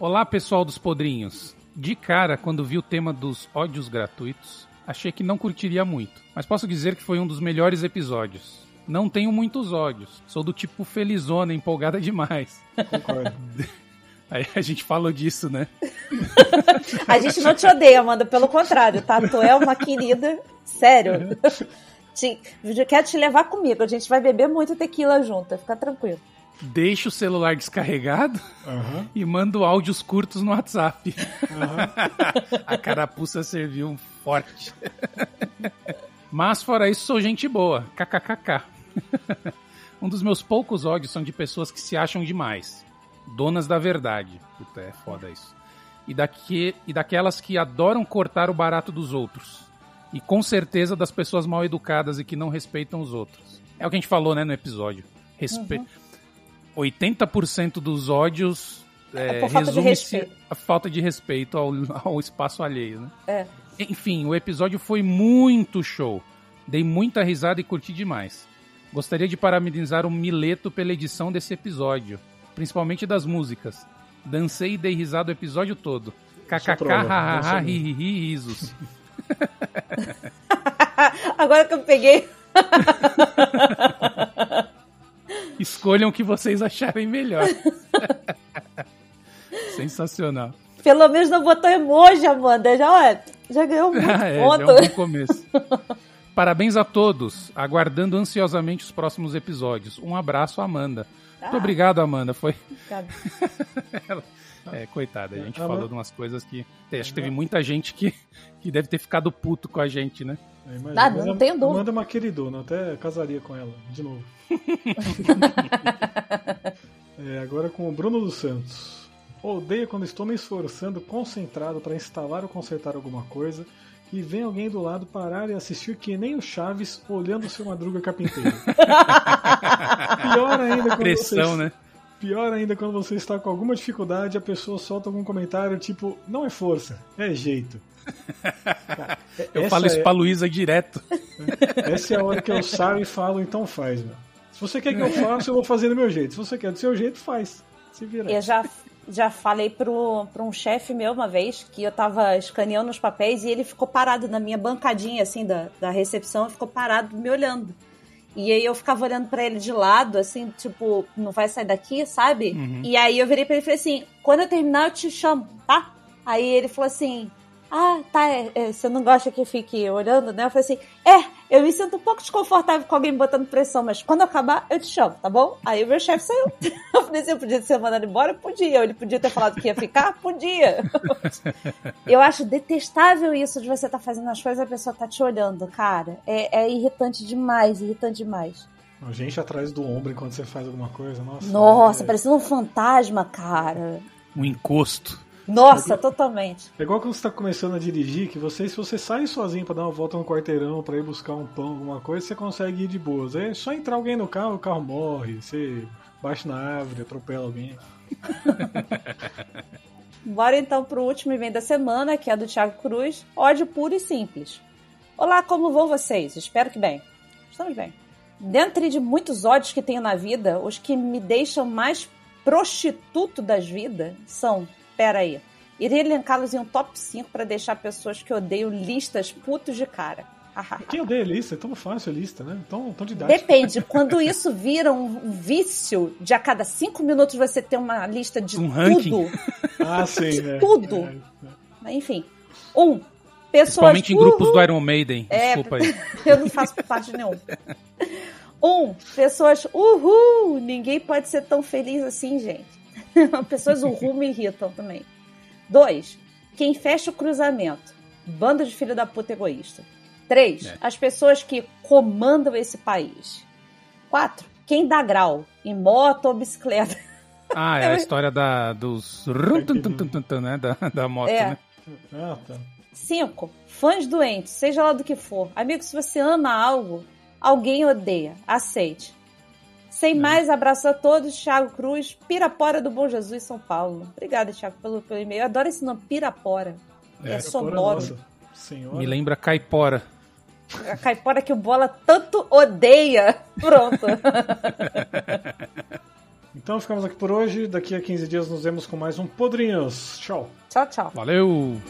Olá, pessoal dos podrinhos. De cara, quando vi o tema dos ódios gratuitos, achei que não curtiria muito, mas posso dizer que foi um dos melhores episódios. Não tenho muitos ódios, sou do tipo felizona, empolgada demais. Concordo. (laughs) Aí a gente falou disso, né? (laughs) A gente não te odeia, Amanda. Pelo contrário, tá? Tu é uma querida. Sério. Te, eu quero te levar comigo. A gente vai beber muito tequila junto. Fica tranquilo. Deixa o celular descarregado Aham. (laughs) e mando áudios curtos no WhatsApp. (laughs) a carapuça serviu forte. (laughs) Mas fora isso, sou gente boa. KKKK. um dos meus poucos ódios são de pessoas que se acham demais. Donas da verdade. Puta, é foda isso. E, daqui, e daquelas que adoram cortar o barato dos outros. E com certeza das pessoas mal educadas e que não respeitam os outros. É o que a gente falou, né, no episódio. Respe... 80% dos ódios É é, resume-se a falta de respeito ao, (laughs) ao espaço alheio, né? É. Enfim, o episódio foi muito show. Dei muita risada e curti demais. Gostaria de parabenizar o Mileto pela edição desse episódio, principalmente das músicas. Dancei e dei risada o episódio todo. KKK, prova, hahaha, hihihi, risos. (laughs) Agora que eu peguei. (laughs) Escolham o que vocês acharem melhor. (laughs) Sensacional. Pelo menos não botou emoji, Amanda. Já, ué, já ganhou (laughs) muito Ah, é, ponto. é um bom começo. Parabéns a todos, aguardando ansiosamente os próximos episódios. Um abraço, Amanda. Muito Ah. obrigado, Amanda. Foi. Cara, (laughs) É, coitada, a gente Amanda- falou de umas coisas que. Acho que teve muita gente que, que deve ter ficado puto com a gente, né? É, imagina. Ah, Mas não a- tenho dúvida. Amanda é uma queridona, até casaria com ela, de novo. (laughs) É, agora com o Bruno dos Santos. Odeio quando estou me esforçando concentrado para instalar ou consertar alguma coisa e vem alguém do lado parar e assistir que nem o Chaves olhando o seu Madruga Carpinteiro. (laughs) Pior ainda quando Pressão, você, né? Pior ainda quando você está com alguma dificuldade a pessoa solta algum comentário tipo, não é força, é jeito. Cara, (laughs) Eu essa falo isso é- pra Luísa direto. (laughs) essa é a hora que eu saio e falo, então faz, meu. Se você quer que eu faça, eu vou fazer do meu jeito. Se você quer do seu jeito, faz. Se vira. eu já, já falei pro, pro um chefe meu uma vez que eu tava escaneando os papéis e ele ficou parado na minha bancadinha, assim, da, da recepção, ficou parado me olhando. E aí eu ficava olhando pra ele de lado, assim, tipo, não vai sair daqui, sabe? E aí eu virei pra ele e falei assim: quando eu terminar, eu te chamo, tá? Aí ele falou assim: Ah, tá, é, é, você não gosta que fique olhando, né? Eu falei assim: É, eu me sinto um pouco desconfortável com alguém botando pressão, mas quando acabar, eu te chamo, tá bom? Aí o meu chefe saiu. (laughs) Eu falei assim: eu podia ser mandado embora? Podia. Ele podia ter falado que ia ficar? Podia. (laughs) Eu acho detestável isso de você estar fazendo as coisas e a pessoa tá te olhando, cara. É, é irritante demais, irritante demais. A gente atrás do ombro enquanto você faz alguma coisa. Nossa. Nossa, é... parecendo um fantasma, cara. Um encosto. Nossa, totalmente. é igual quando você tá começando a dirigir, que você, se você sai sozinho pra dar uma volta no quarteirão, pra ir buscar um pão, alguma coisa, você consegue ir de boas. É só entrar alguém no carro, o carro morre, você bate na árvore, atropela alguém. (laughs) Bora então pro último e-mail da semana, que é do Thiago Cruz. Ódio puro e simples. Olá, como vão vocês? Espero que bem. Estamos bem. Dentre de muitos ódios que tenho na vida, os que me deixam mais prostituto das vidas são. Pera aí. Irei elencá-los em um top 5 para deixar pessoas que odeiam listas putos de cara. Quem odeia lista? É tão fácil a lista, né? Tão, tão didático. Depende. (laughs) Quando isso vira um vício de a cada cinco minutos você ter uma lista de Um ranking. tudo. (laughs) Ah, sim, né? Tudo. É, é. Mas, Enfim. Um. Pessoas. Principalmente em grupos Uhul. do Iron Maiden. É, Desculpa aí. (laughs) Eu não faço parte de nenhum. Um, pessoas, uhul, ninguém pode ser tão feliz assim, gente. (laughs) Pessoas uhul me irritam também. Dois, quem fecha o cruzamento. Bando de filho da puta egoísta. Três, É. as pessoas que comandam esse país. Quatro, quem dá grau em moto ou bicicleta. Ah, é a (laughs) história da, dos... né? Da, da moto, É. né? Ah, tá. 5. Fãs doentes, seja lá do que for. Amigo, se você ama algo, alguém odeia. Aceite. Sem mais, abraço a todos. Thiago Cruz, Pirapora do Bom Jesus, São Paulo. Obrigada, Thiago, pelo, pelo e-mail. Eu adoro esse nome, Pirapora. É, É. sonoro. Senhora. Me lembra Caipora. A caipora que o Bola tanto odeia. Pronto. (laughs) Então ficamos aqui por hoje. Daqui a 15 dias nos vemos com mais um Podrinhos. Tchau. tchau, tchau. Valeu!